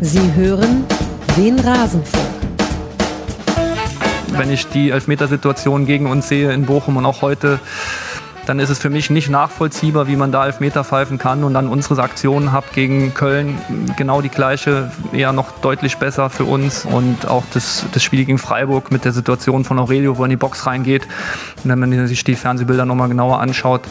Sie hören den Rasenfunk. Wenn ich die Elfmetersituation gegen uns sehe in Bochum und auch heute, dann ist es für mich nicht nachvollziehbar, wie man da Elfmeter pfeifen kann und dann unsere Aktionen habt gegen Köln genau die gleiche, eher noch deutlich besser für uns und auch das, das Spiel gegen Freiburg mit der Situation von Aurelio, wo er in die Box reingeht. Und wenn man sich die Fernsehbilder nochmal genauer anschaut,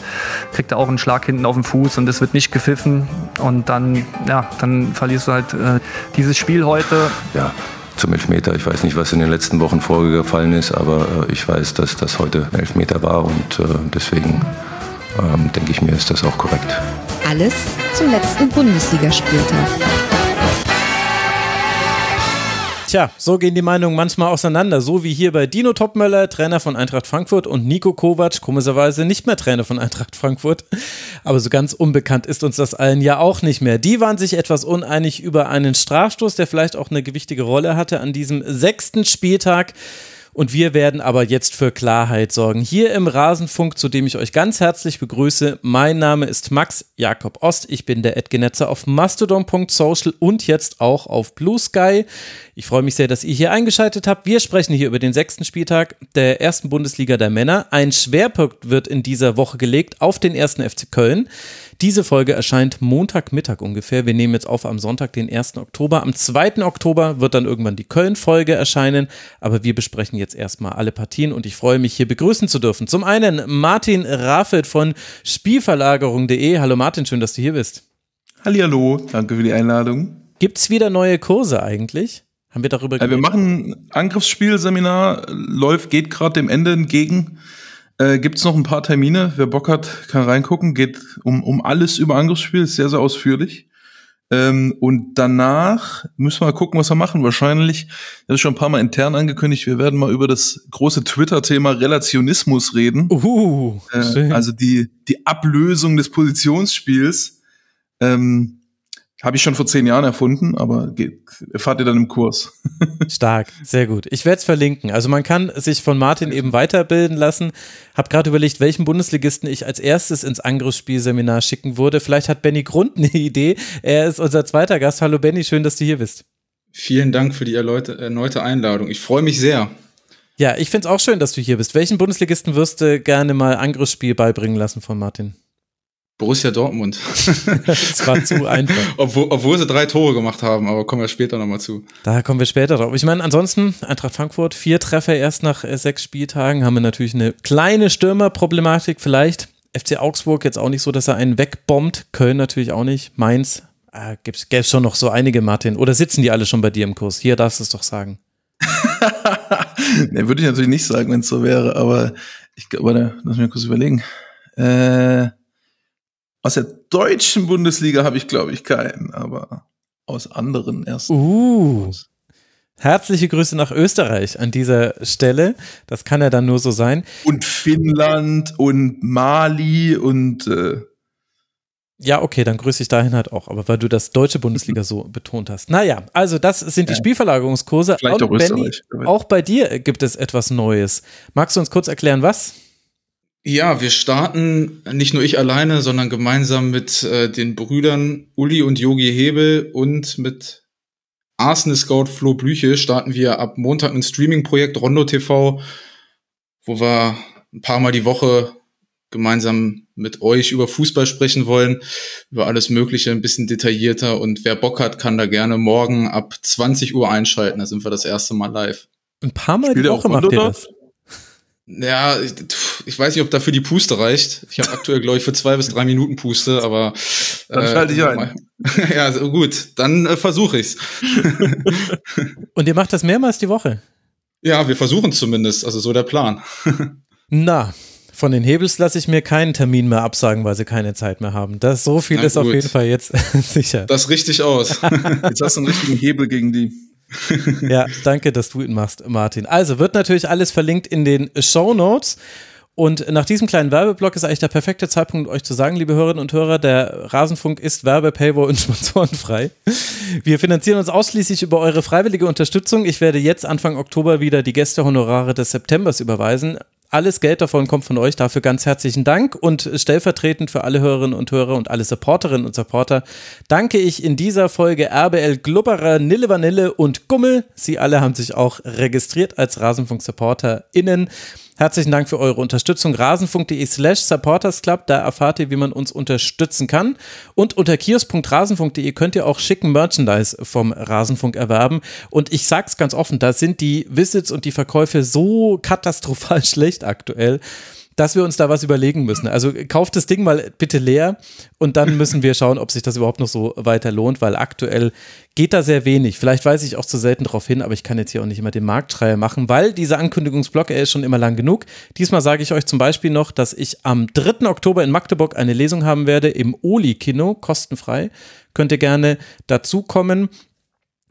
kriegt er auch einen Schlag hinten auf den Fuß und es wird nicht gepfiffen. Und dann, ja, dann verlierst du halt äh, dieses Spiel heute. Ja, zum Elfmeter. Ich weiß nicht, was in den letzten Wochen vorgefallen ist, aber äh, ich weiß, dass das heute ein Elfmeter war und äh, deswegen ähm, denke ich mir, ist das auch korrekt. Alles zum letzten Bundesligaspieltag. Tja, so gehen die Meinungen manchmal auseinander. So wie hier bei Dino Topmöller, Trainer von Eintracht Frankfurt und Nico Kovac, komischerweise nicht mehr Trainer von Eintracht Frankfurt. Aber so ganz unbekannt ist uns das allen ja auch nicht mehr. Die waren sich etwas uneinig über einen Strafstoß, der vielleicht auch eine gewichtige Rolle hatte an diesem sechsten Spieltag. Und wir werden aber jetzt für Klarheit sorgen. Hier im Rasenfunk, zu dem ich euch ganz herzlich begrüße. Mein Name ist Max Jakob Ost. Ich bin der Edgenetzer auf mastodon.social und jetzt auch auf Blue Sky. Ich freue mich sehr, dass ihr hier eingeschaltet habt. Wir sprechen hier über den sechsten Spieltag der ersten Bundesliga der Männer. Ein Schwerpunkt wird in dieser Woche gelegt auf den ersten FC Köln. Diese Folge erscheint Montagmittag ungefähr. Wir nehmen jetzt auf am Sonntag, den 1. Oktober. Am 2. Oktober wird dann irgendwann die Köln-Folge erscheinen. Aber wir besprechen jetzt erstmal alle Partien und ich freue mich, hier begrüßen zu dürfen. Zum einen Martin Raffelt von Spielverlagerung.de. Hallo Martin, schön, dass du hier bist. Hallihallo, danke für die Einladung. Gibt es wieder neue Kurse eigentlich? Haben wir darüber geredet? Wir machen Angriffsspielseminar, läuft, geht gerade dem Ende entgegen. Äh, Gibt es noch ein paar Termine? Wer Bock hat, kann reingucken. Geht um, um alles über Angriffsspiel, ist sehr, sehr ausführlich. Ähm, und danach müssen wir mal gucken, was wir machen. Wahrscheinlich, das ist schon ein paar Mal intern angekündigt, wir werden mal über das große Twitter-Thema Relationismus reden. Uh, äh, also die, die Ablösung des Positionsspiels. Ähm, habe ich schon vor zehn Jahren erfunden, aber erfahrt ihr dann im Kurs. Stark, sehr gut. Ich werde es verlinken. Also man kann sich von Martin eben weiterbilden lassen. Hab gerade überlegt, welchen Bundesligisten ich als erstes ins Angriffsspielseminar schicken würde. Vielleicht hat Benny Grund eine Idee. Er ist unser zweiter Gast. Hallo Benny, schön, dass du hier bist. Vielen Dank für die erneute, erneute Einladung. Ich freue mich sehr. Ja, ich finde es auch schön, dass du hier bist. Welchen Bundesligisten wirst du gerne mal Angriffsspiel beibringen lassen von Martin? Borussia Dortmund. das war zu einfach. obwohl, obwohl sie drei Tore gemacht haben, aber kommen wir später nochmal zu. Da kommen wir später drauf. Ich meine, ansonsten, Eintracht Frankfurt, vier Treffer erst nach äh, sechs Spieltagen, haben wir natürlich eine kleine Stürmerproblematik vielleicht. FC Augsburg jetzt auch nicht so, dass er einen wegbombt. Köln natürlich auch nicht. Mainz, äh, gäbe es schon noch so einige, Martin. Oder sitzen die alle schon bei dir im Kurs? Hier darfst du es doch sagen. ne, würde ich natürlich nicht sagen, wenn es so wäre, aber ich glaube, lass mich kurz überlegen. Äh, aus der deutschen Bundesliga habe ich, glaube ich, keinen, aber aus anderen erst. Uh. Herzliche Grüße nach Österreich an dieser Stelle. Das kann ja dann nur so sein. Und Finnland und Mali und äh ja, okay, dann grüße ich dahin halt auch, aber weil du das deutsche Bundesliga so betont hast. Naja, also das sind die. Spielverlagerungskurse. Vielleicht auch. Benny, auch bei dir gibt es etwas Neues. Magst du uns kurz erklären, was? Ja, wir starten nicht nur ich alleine, sondern gemeinsam mit äh, den Brüdern Uli und Yogi Hebel und mit Arsenal Scout Flo Blüche starten wir ab Montag ein Streaming-Projekt Rondo TV, wo wir ein paar Mal die Woche gemeinsam mit euch über Fußball sprechen wollen, über alles Mögliche, ein bisschen detaillierter. Und wer Bock hat, kann da gerne morgen ab 20 Uhr einschalten. Da sind wir das erste Mal live. Ein paar Mal Spielt die Woche macht ihr das? Ja, ich, ich, weiß nicht, ob dafür die Puste reicht. Ich habe aktuell, glaube ich, für zwei bis drei Minuten Puste, aber dann äh, schalte ich ein. ja, so gut, dann äh, versuche ich's. Und ihr macht das mehrmals die Woche? Ja, wir versuchen zumindest, also so der Plan. Na, von den Hebels lasse ich mir keinen Termin mehr absagen, weil sie keine Zeit mehr haben. Das so viel ist auf jeden Fall jetzt sicher. Das richtig aus. jetzt hast du einen richtigen Hebel gegen die. ja, danke, dass du ihn machst, Martin. Also wird natürlich alles verlinkt in den Show Notes. Und nach diesem kleinen Werbeblock ist eigentlich der perfekte Zeitpunkt, euch zu sagen, liebe Hörerinnen und Hörer, der Rasenfunk ist Werbe, Paywall und Sponsorenfrei. Wir finanzieren uns ausschließlich über eure freiwillige Unterstützung. Ich werde jetzt Anfang Oktober wieder die Gästehonorare des Septembers überweisen. Alles Geld davon kommt von euch. Dafür ganz herzlichen Dank. Und stellvertretend für alle Hörerinnen und Hörer und alle Supporterinnen und Supporter danke ich in dieser Folge RBL Glubberer, Nille Vanille und Gummel. Sie alle haben sich auch registriert als Rasenfunk-SupporterInnen. Herzlichen Dank für eure Unterstützung. Rasenfunk.de slash supportersclub, da erfahrt ihr, wie man uns unterstützen kann. Und unter kios.rasenfunk.de könnt ihr auch schicken Merchandise vom Rasenfunk erwerben. Und ich sag's ganz offen, da sind die Visits und die Verkäufe so katastrophal schlecht aktuell dass wir uns da was überlegen müssen. Also kauft das Ding mal bitte leer und dann müssen wir schauen, ob sich das überhaupt noch so weiter lohnt, weil aktuell geht da sehr wenig. Vielleicht weise ich auch zu selten darauf hin, aber ich kann jetzt hier auch nicht immer den Marktschreier machen, weil dieser Ankündigungsblock, er ist schon immer lang genug. Diesmal sage ich euch zum Beispiel noch, dass ich am 3. Oktober in Magdeburg eine Lesung haben werde im Oli-Kino, kostenfrei. Könnt ihr gerne dazukommen.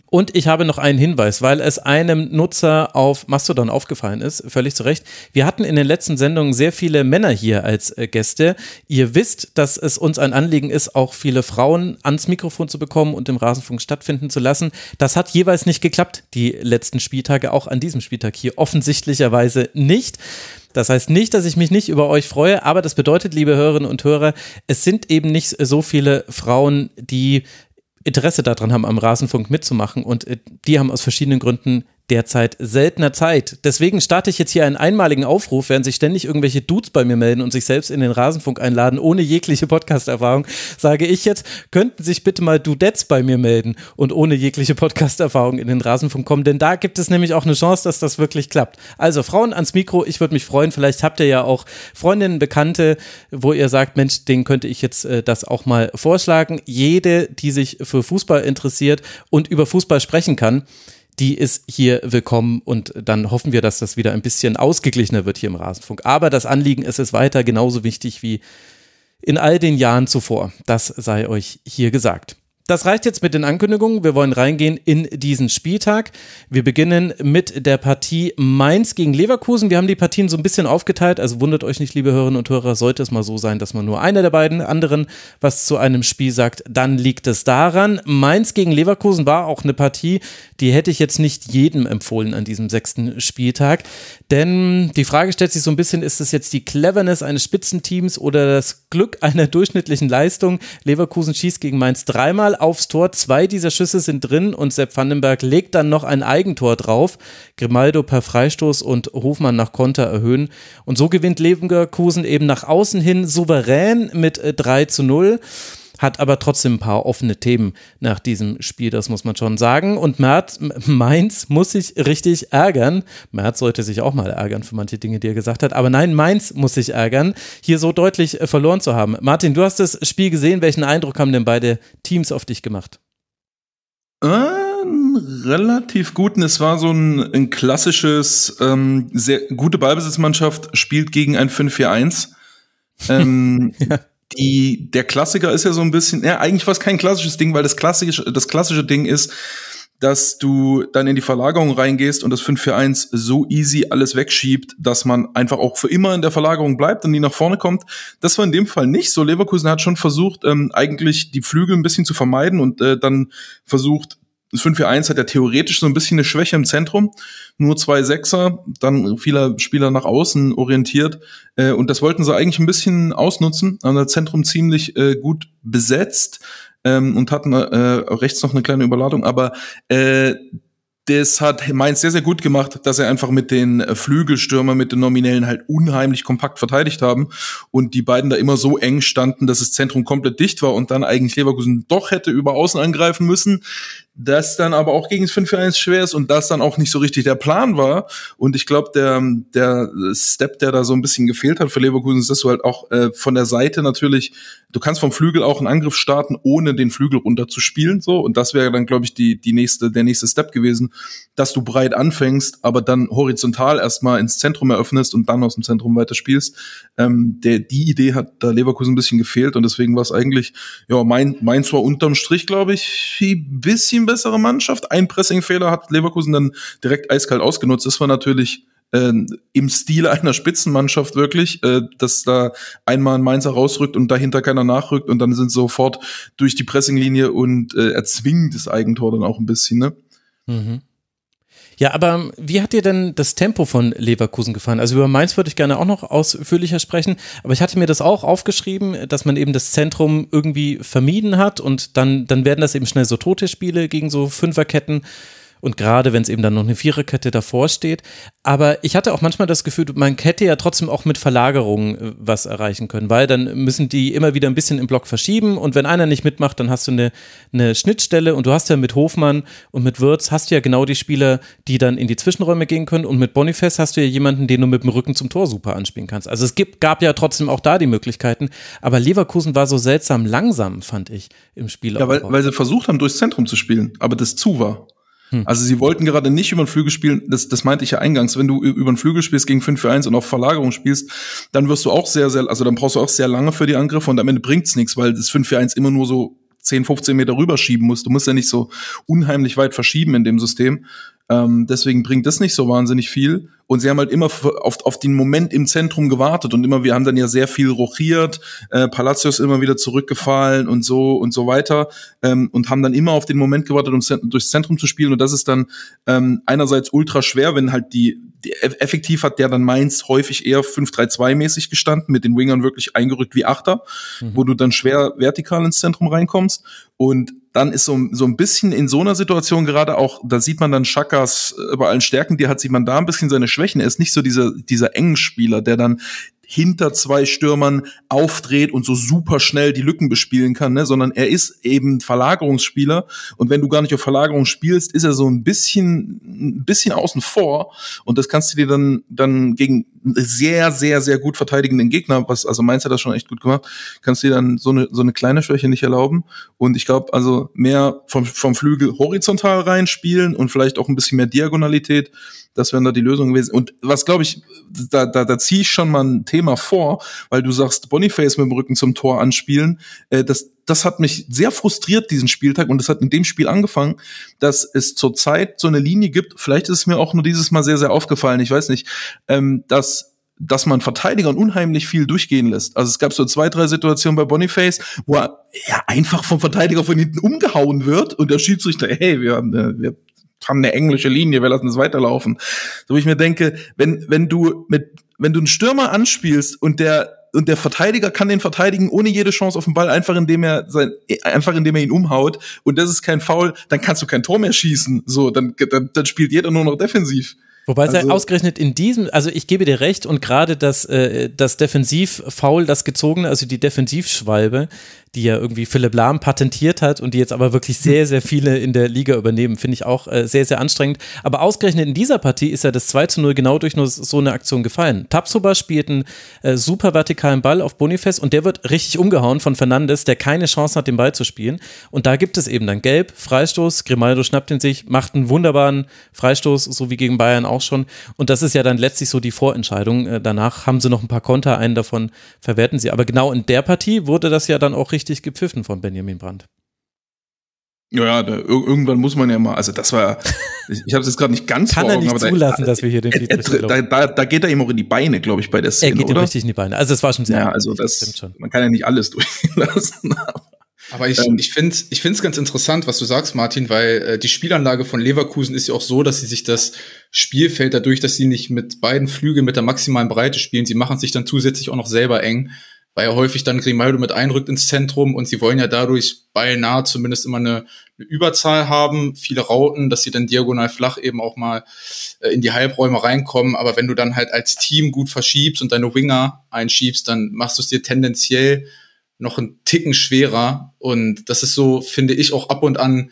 Und ich habe noch einen Hinweis, weil es einem Nutzer auf Mastodon aufgefallen ist, völlig zu Recht. Wir hatten in den letzten Sendungen sehr viele Männer hier als äh, Gäste. Ihr wisst, dass es uns ein Anliegen ist, auch viele Frauen ans Mikrofon zu bekommen und im Rasenfunk stattfinden zu lassen. Das hat jeweils nicht geklappt, die letzten Spieltage, auch an diesem Spieltag hier offensichtlicherweise nicht. Das heißt nicht, dass ich mich nicht über euch freue, aber das bedeutet, liebe Hörerinnen und Hörer, es sind eben nicht so viele Frauen, die Interesse daran haben, am Rasenfunk mitzumachen. Und äh, die haben aus verschiedenen Gründen derzeit seltener Zeit. Deswegen starte ich jetzt hier einen einmaligen Aufruf, während sich ständig irgendwelche Dudes bei mir melden und sich selbst in den Rasenfunk einladen, ohne jegliche Podcast-Erfahrung, sage ich jetzt, könnten sich bitte mal Dudettes bei mir melden und ohne jegliche Podcast-Erfahrung in den Rasenfunk kommen, denn da gibt es nämlich auch eine Chance, dass das wirklich klappt. Also Frauen ans Mikro, ich würde mich freuen, vielleicht habt ihr ja auch Freundinnen, Bekannte, wo ihr sagt, Mensch, denen könnte ich jetzt äh, das auch mal vorschlagen. Jede, die sich für Fußball interessiert und über Fußball sprechen kann, die ist hier willkommen und dann hoffen wir, dass das wieder ein bisschen ausgeglichener wird hier im Rasenfunk. Aber das Anliegen ist es weiter genauso wichtig wie in all den Jahren zuvor. Das sei euch hier gesagt. Das reicht jetzt mit den Ankündigungen. Wir wollen reingehen in diesen Spieltag. Wir beginnen mit der Partie Mainz gegen Leverkusen. Wir haben die Partien so ein bisschen aufgeteilt, also wundert euch nicht, liebe Hörerinnen und Hörer, sollte es mal so sein, dass man nur einer der beiden anderen was zu einem Spiel sagt, dann liegt es daran. Mainz gegen Leverkusen war auch eine Partie, die hätte ich jetzt nicht jedem empfohlen an diesem sechsten Spieltag. Denn die Frage stellt sich so ein bisschen, ist es jetzt die Cleverness eines Spitzenteams oder das Glück einer durchschnittlichen Leistung? Leverkusen schießt gegen Mainz dreimal aufs Tor, zwei dieser Schüsse sind drin und Sepp Vandenberg legt dann noch ein Eigentor drauf. Grimaldo per Freistoß und Hofmann nach Konter erhöhen. Und so gewinnt Leverkusen eben nach außen hin souverän mit 3 äh, zu 0 hat aber trotzdem ein paar offene Themen nach diesem Spiel, das muss man schon sagen. Und Merz, Mainz muss sich richtig ärgern. Merz sollte sich auch mal ärgern für manche Dinge, die er gesagt hat. Aber nein, Mainz muss sich ärgern, hier so deutlich äh, verloren zu haben. Martin, du hast das Spiel gesehen. Welchen Eindruck haben denn beide Teams auf dich gemacht? Äh, relativ guten. Es war so ein, ein klassisches, ähm, sehr gute Ballbesitzmannschaft spielt gegen ein 5-4-1. Ähm, ja die, der Klassiker ist ja so ein bisschen, ja, eigentlich war es kein klassisches Ding, weil das klassische, das klassische Ding ist, dass du dann in die Verlagerung reingehst und das 5-4-1 so easy alles wegschiebt, dass man einfach auch für immer in der Verlagerung bleibt und nie nach vorne kommt. Das war in dem Fall nicht so. Leverkusen hat schon versucht, ähm, eigentlich die Flügel ein bisschen zu vermeiden und äh, dann versucht, das 5-4-1 hat ja theoretisch so ein bisschen eine Schwäche im Zentrum. Nur zwei Sechser, dann viele Spieler nach außen orientiert. Äh, und das wollten sie eigentlich ein bisschen ausnutzen. Haben das Zentrum ziemlich äh, gut besetzt ähm, und hatten äh, rechts noch eine kleine Überladung. Aber äh, das hat Mainz sehr, sehr gut gemacht, dass er einfach mit den Flügelstürmern, mit den Nominellen halt unheimlich kompakt verteidigt haben und die beiden da immer so eng standen, dass das Zentrum komplett dicht war und dann eigentlich Leverkusen doch hätte über Außen angreifen müssen das dann aber auch gegen das 5-1 schwer ist und das dann auch nicht so richtig der Plan war. Und ich glaube, der, der Step, der da so ein bisschen gefehlt hat für Leverkusen, ist, dass du halt auch äh, von der Seite natürlich, du kannst vom Flügel auch einen Angriff starten, ohne den Flügel runterzuspielen. So. Und das wäre dann, glaube ich, die, die nächste, der nächste Step gewesen, dass du breit anfängst, aber dann horizontal erstmal ins Zentrum eröffnest und dann aus dem Zentrum weiterspielst. Ähm, der, die Idee hat da Leverkusen ein bisschen gefehlt und deswegen war es eigentlich, ja, mein, mein zwar unterm Strich, glaube ich, ein bisschen bessere Mannschaft. Ein Pressingfehler hat Leverkusen dann direkt eiskalt ausgenutzt. Das war natürlich äh, im Stil einer Spitzenmannschaft wirklich, äh, dass da einmal ein Mainzer rausrückt und dahinter keiner nachrückt und dann sind sofort durch die Pressinglinie und äh, erzwingen das Eigentor dann auch ein bisschen, ne? Mhm. Ja, aber wie hat dir denn das Tempo von Leverkusen gefallen? Also über Mainz würde ich gerne auch noch ausführlicher sprechen, aber ich hatte mir das auch aufgeschrieben, dass man eben das Zentrum irgendwie vermieden hat und dann, dann werden das eben schnell so tote Spiele gegen so Fünferketten. Und gerade wenn es eben dann noch eine Viererkette davor steht. Aber ich hatte auch manchmal das Gefühl, man hätte ja trotzdem auch mit Verlagerungen äh, was erreichen können, weil dann müssen die immer wieder ein bisschen im Block verschieben und wenn einer nicht mitmacht, dann hast du eine, eine Schnittstelle und du hast ja mit Hofmann und mit Würz hast du ja genau die Spieler, die dann in die Zwischenräume gehen können und mit Boniface hast du ja jemanden, den du mit dem Rücken zum Tor super anspielen kannst. Also es gibt, gab ja trotzdem auch da die Möglichkeiten, aber Leverkusen war so seltsam langsam, fand ich, im Spiel. Ja, weil, weil sie versucht haben, durchs Zentrum zu spielen, aber das zu war. Hm. Also sie wollten gerade nicht über den Flügel spielen, das, das meinte ich ja eingangs, wenn du über den Flügel spielst gegen 5 für 1 und auf Verlagerung spielst, dann wirst du auch sehr, sehr, also dann brauchst du auch sehr lange für die Angriffe und am Ende bringt's nichts, weil das 5 für 1 immer nur so 10, 15 Meter rüberschieben musst. Du musst ja nicht so unheimlich weit verschieben in dem System. Ähm, deswegen bringt das nicht so wahnsinnig viel. Und sie haben halt immer auf, auf den Moment im Zentrum gewartet und immer, wir haben dann ja sehr viel rochiert, äh, Palacios immer wieder zurückgefallen und so und so weiter ähm, und haben dann immer auf den Moment gewartet, um durchs Zentrum zu spielen. Und das ist dann ähm, einerseits ultra schwer, wenn halt die, die effektiv hat der dann Mainz häufig eher 5-3-2-mäßig gestanden, mit den Wingern wirklich eingerückt wie Achter, mhm. wo du dann schwer vertikal ins Zentrum reinkommst. Und dann ist so, so ein bisschen in so einer Situation gerade auch, da sieht man dann Chakas äh, bei allen Stärken, die hat, sieht man da ein bisschen seine Schwächen. Er ist nicht so dieser, dieser engen Spieler, der dann hinter zwei Stürmern aufdreht und so super schnell die Lücken bespielen kann, ne? sondern er ist eben Verlagerungsspieler. Und wenn du gar nicht auf Verlagerung spielst, ist er so ein bisschen ein bisschen außen vor. Und das kannst du dir dann dann gegen sehr sehr sehr gut verteidigenden Gegner, was also Mainz hat das schon echt gut gemacht, kannst du dir dann so eine so eine kleine Schwäche nicht erlauben. Und ich glaube also mehr vom vom Flügel horizontal reinspielen und vielleicht auch ein bisschen mehr Diagonalität das wären da die Lösungen gewesen. Und was glaube ich, da, da, da ziehe ich schon mal ein Thema vor, weil du sagst, Boniface mit dem Rücken zum Tor anspielen. Äh, das, das hat mich sehr frustriert, diesen Spieltag. Und das hat in dem Spiel angefangen, dass es zurzeit so eine Linie gibt. Vielleicht ist es mir auch nur dieses Mal sehr, sehr aufgefallen. Ich weiß nicht, ähm, dass dass man Verteidigern unheimlich viel durchgehen lässt. Also es gab so zwei, drei Situationen bei Boniface, wo er ja, einfach vom Verteidiger von hinten umgehauen wird und der Schiedsrichter, hey, wir haben, äh, wir haben eine englische Linie, wir lassen es weiterlaufen. So wie ich mir denke, wenn, wenn du mit, wenn du einen Stürmer anspielst und der und der Verteidiger kann den verteidigen ohne jede Chance auf den Ball, einfach indem er sein, einfach indem er ihn umhaut und das ist kein Foul, dann kannst du kein Tor mehr schießen. So, dann, dann, dann spielt jeder nur noch defensiv. Wobei also, ausgerechnet in diesem, also ich gebe dir recht und gerade das, äh, das Defensivfoul, das gezogene, also die Defensivschwalbe, die ja irgendwie Philipp Lahm patentiert hat und die jetzt aber wirklich sehr, sehr viele in der Liga übernehmen, finde ich auch äh, sehr, sehr anstrengend. Aber ausgerechnet in dieser Partie ist ja das 2 zu 0 genau durch nur so eine Aktion gefallen. Tapsoba spielt einen äh, super vertikalen Ball auf Boniface und der wird richtig umgehauen von Fernandes, der keine Chance hat, den Ball zu spielen. Und da gibt es eben dann Gelb, Freistoß, Grimaldo schnappt ihn sich, macht einen wunderbaren Freistoß, so wie gegen Bayern auch schon. Und das ist ja dann letztlich so die Vorentscheidung. Äh, danach haben sie noch ein paar Konter, einen davon verwerten sie. Aber genau in der Partie wurde das ja dann auch richtig gepfiffen von Benjamin Brandt. Ja, da, irgendwann muss man ja mal, also das war, ich, ich habe es jetzt gerade nicht ganz Kann vor Augen, er nicht zulassen, da, dass wir hier den Dietrich da, da, da geht er ihm auch in die Beine, glaube ich, bei der Szene, Er geht oder? ihm richtig in die Beine. Also das war schon sehr Ja, also das, das schon. man kann ja nicht alles durchlassen. Aber ich, ähm, ich finde ich finde es ganz interessant, was du sagst, Martin, weil äh, die Spielanlage von Leverkusen ist ja auch so, dass sie sich das Spielfeld dadurch, dass sie nicht mit beiden Flügeln mit der maximalen Breite spielen, sie machen sich dann zusätzlich auch noch selber eng weil ja häufig dann Grimaldo mit einrückt ins Zentrum und sie wollen ja dadurch beinahe zumindest immer eine, eine Überzahl haben, viele Rauten, dass sie dann diagonal flach eben auch mal äh, in die Halbräume reinkommen. Aber wenn du dann halt als Team gut verschiebst und deine Winger einschiebst, dann machst du es dir tendenziell noch einen Ticken schwerer. Und das ist so, finde ich, auch ab und an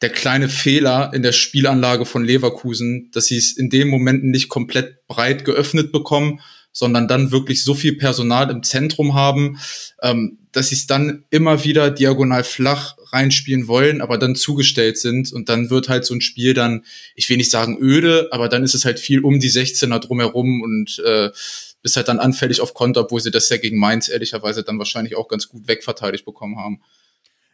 der kleine Fehler in der Spielanlage von Leverkusen, dass sie es in den Momenten nicht komplett breit geöffnet bekommen, sondern dann wirklich so viel Personal im Zentrum haben, ähm, dass sie es dann immer wieder diagonal flach reinspielen wollen, aber dann zugestellt sind und dann wird halt so ein Spiel dann, ich will nicht sagen öde, aber dann ist es halt viel um die 16er drumherum und äh, bist halt dann anfällig auf Konter, obwohl sie das ja gegen Mainz ehrlicherweise dann wahrscheinlich auch ganz gut wegverteidigt bekommen haben.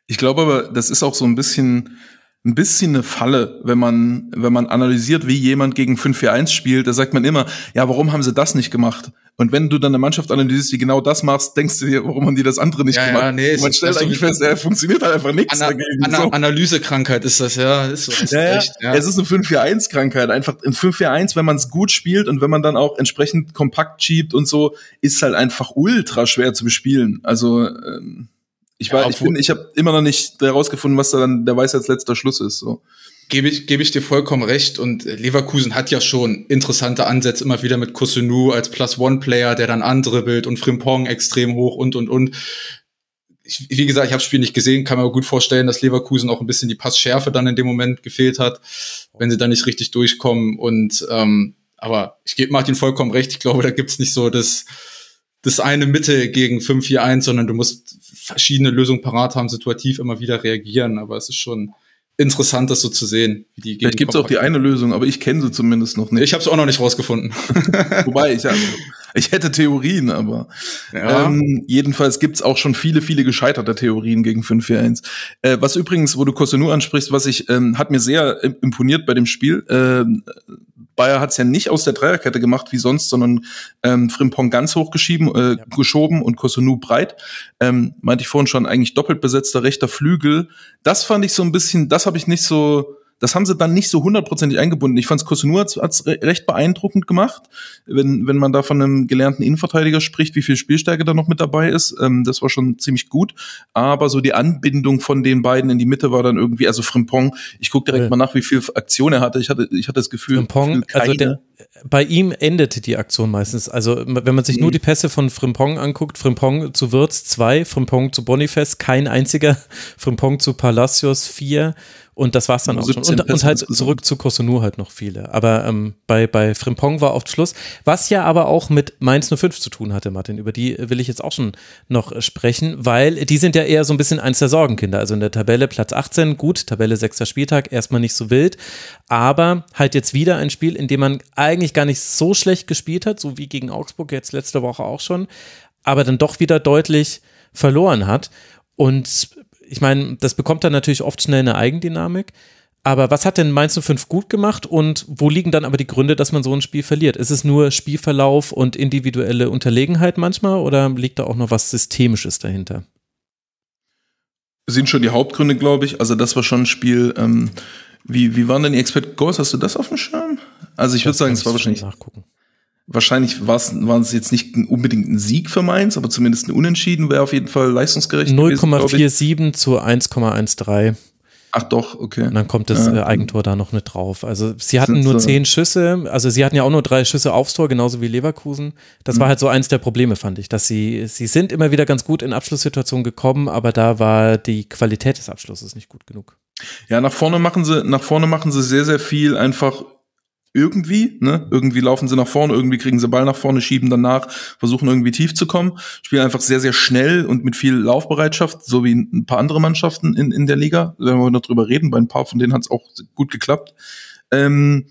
Ich glaube aber, das ist auch so ein bisschen ein bisschen eine Falle, wenn man, wenn man analysiert, wie jemand gegen 5-4-1 spielt. Da sagt man immer, ja, warum haben sie das nicht gemacht? Und wenn du dann eine Mannschaft analysierst, die genau das machst, denkst du dir, warum haben die das andere nicht Ja, gemacht? ja, nee, man stellt eigentlich fest, ja, funktioniert halt einfach nichts Ana. Ana So. Analysekrankheit ist das, ja. Ist so, hast Ja, recht, ja. Es ist eine 5-4-1-Krankheit. Einfach in 5-4-1, wenn man es gut spielt und wenn man dann auch entsprechend kompakt schiebt und so, ist halt einfach ultra schwer zu bespielen. Also ähm, ich, Ja, war, ich obwohl- finde, ich habe immer noch nicht herausgefunden, was da dann der Weisheitsletzter Schluss ist. So. Gebe ich, gebe ich dir vollkommen recht. Und Leverkusen hat ja schon interessante Ansätze immer wieder mit Kosunu als Plus-One-Player, der dann andribbelt und Frimpong extrem hoch und, und, und. Ich, wie gesagt, ich habe das Spiel nicht gesehen, kann mir aber gut vorstellen, dass Leverkusen auch ein bisschen die Passschärfe dann in dem Moment gefehlt hat, wenn sie da nicht richtig durchkommen. Und ähm, aber ich gebe Martin vollkommen recht. Ich glaube, da gibt's nicht so das, das eine Mitte gegen 5-4-1, sondern du musst verschiedene Lösungen parat haben, situativ immer wieder reagieren. Aber es ist schon interessant, das so zu sehen. Wie die Vielleicht gibt es auch die eine Lösung, aber ich kenne sie zumindest noch nicht. Ich habe es auch noch nicht rausgefunden. Wobei, ich, also, ich hätte Theorien, aber Ja. ähm, jedenfalls gibt's auch schon viele, viele gescheiterte Theorien gegen 5-4-1. Äh, was übrigens, wo du Kosunu ansprichst, was ich, ähm, hat mir sehr imponiert bei dem Spiel. Ähm, Bayer hat's ja nicht aus der Dreierkette gemacht wie sonst, sondern ähm, Frimpong ganz hoch geschieben, äh, geschoben und Kosunu breit. Ähm, meinte ich vorhin schon, eigentlich doppelt besetzter rechter Flügel. Das fand ich so ein bisschen, das habe ich nicht so, das haben sie dann nicht so hundertprozentig eingebunden. Ich fand Kosunu hat's, hat's re recht beeindruckend gemacht, wenn, wenn man da von einem gelernten Innenverteidiger spricht, wie viel Spielstärke da noch mit dabei ist. Ähm, das war schon ziemlich gut. Aber so die Anbindung von den beiden in die Mitte war dann irgendwie, also Frimpong, ich gucke direkt Ja. mal nach, wie viel Aktion er hatte. Ich hatte, ich hatte das Gefühl, Frimpong, Gefühl also der, bei ihm endete die Aktion meistens. Also wenn man sich nur Mhm. die Pässe von Frimpong anguckt, Frimpong zu Wirtz zwei, Frimpong zu Boniface kein einziger, Frimpong zu Palacios vier und das war's dann auch schon. 17 Und, und halt zurück zu Kosunu halt noch viele. Aber ähm, bei, bei Frimpong war oft Schluss. Was ja aber auch mit Mainz 05 zu tun hatte, Martin. Über die will ich jetzt auch schon noch sprechen, weil die sind ja eher so ein bisschen eins der Sorgenkinder. Also in der Tabelle Platz 18, gut, Tabelle sechster Spieltag, erstmal nicht so wild. Aber halt jetzt wieder ein Spiel, in dem man eigentlich gar nicht so schlecht gespielt hat, so wie gegen Augsburg jetzt letzte Woche auch schon, aber dann doch wieder deutlich verloren hat. Und ich meine, das bekommt dann natürlich oft schnell eine Eigendynamik. Aber was hat denn Mainz 05 gut gemacht und wo liegen dann aber die Gründe, dass man so ein Spiel verliert? Ist es nur Spielverlauf und individuelle Unterlegenheit manchmal oder liegt da auch noch was Systemisches dahinter? sind schon die Hauptgründe, glaube ich. Also das war schon ein Spiel. Ähm, wie, wie waren denn die Expected Goals? Hast du das auf dem Schirm? Also ich würde sagen, es war wahrscheinlich, nachgucken. Wahrscheinlich waren es jetzt nicht unbedingt ein Sieg für Mainz, aber zumindest ein Unentschieden wäre auf jeden Fall leistungsgerecht. gewesen, glaub ich. 0,47 zu 1,13. Ach doch, okay. Und dann kommt das Ja. äh, Eigentor da noch mit drauf. Also sie hatten Sind nur zehn Schüsse, also sie hatten ja auch nur drei Schüsse aufs Tor, genauso wie Leverkusen. Das Mhm. war halt so eins der Probleme, fand ich, dass sie, sie sind immer wieder ganz gut in Abschlusssituationen gekommen, aber da war die Qualität des Abschlusses nicht gut genug. Ja, nach vorne machen sie, nach vorne machen sie sehr, sehr viel einfach irgendwie, ne? Irgendwie laufen sie nach vorne, irgendwie kriegen sie Ball nach vorne, schieben danach, versuchen irgendwie tief zu kommen, spielen einfach sehr, sehr schnell und mit viel Laufbereitschaft, so wie ein paar andere Mannschaften in, in der Liga. Wenn wir noch drüber reden, bei ein paar von denen hat es auch gut geklappt. Ähm,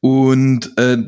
und äh,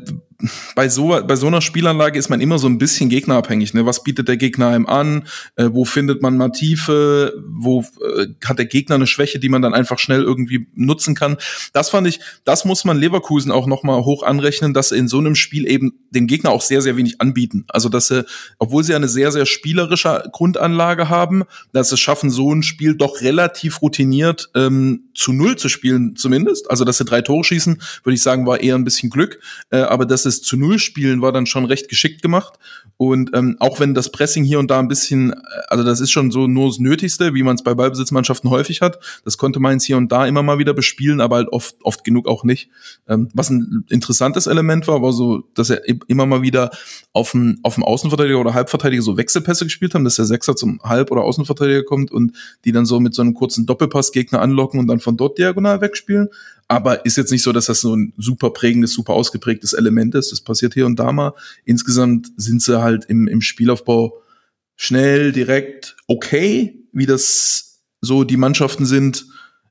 bei so, bei so einer Spielanlage ist man immer so ein bisschen gegnerabhängig. Ne? Was bietet der Gegner einem an? Äh, wo findet man mal Tiefe? Wo äh, hat der Gegner eine Schwäche, die man dann einfach schnell irgendwie nutzen kann? Das fand ich, das muss man Leverkusen auch noch mal hoch anrechnen, dass sie in so einem Spiel eben dem Gegner auch sehr, sehr wenig anbieten. Also dass sie, obwohl sie eine sehr, sehr spielerische Grundanlage haben, dass sie schaffen, so ein Spiel doch relativ routiniert ähm, zu null zu spielen, zumindest. Also dass sie drei Tore schießen, würde ich sagen, war eher ein bisschen Glück. Äh, aber dass es zu null spielen war dann schon recht geschickt gemacht. Und ähm, auch wenn das Pressing hier und da ein bisschen, äh, also das ist schon so nur das Nötigste, wie man es bei Ballbesitzmannschaften häufig hat. Das konnte Mainz hier und da immer mal wieder bespielen, aber halt oft, oft genug auch nicht. Ähm, was ein interessantes Element war, war so, dass er immer mal wieder auf dem, auf dem Außenverteidiger oder Halbverteidiger so Wechselpässe gespielt haben, dass der Sechser zum Halb- oder Außenverteidiger kommt und die dann so mit so einem kurzen Doppelpass Gegner anlocken und dann von dort diagonal wegspielen. Aber ist jetzt nicht so, dass das so ein super prägendes, super ausgeprägtes Element ist. Das passiert hier und da mal. Insgesamt sind sie halt im, im Spielaufbau schnell, direkt, okay, wie das so die Mannschaften sind,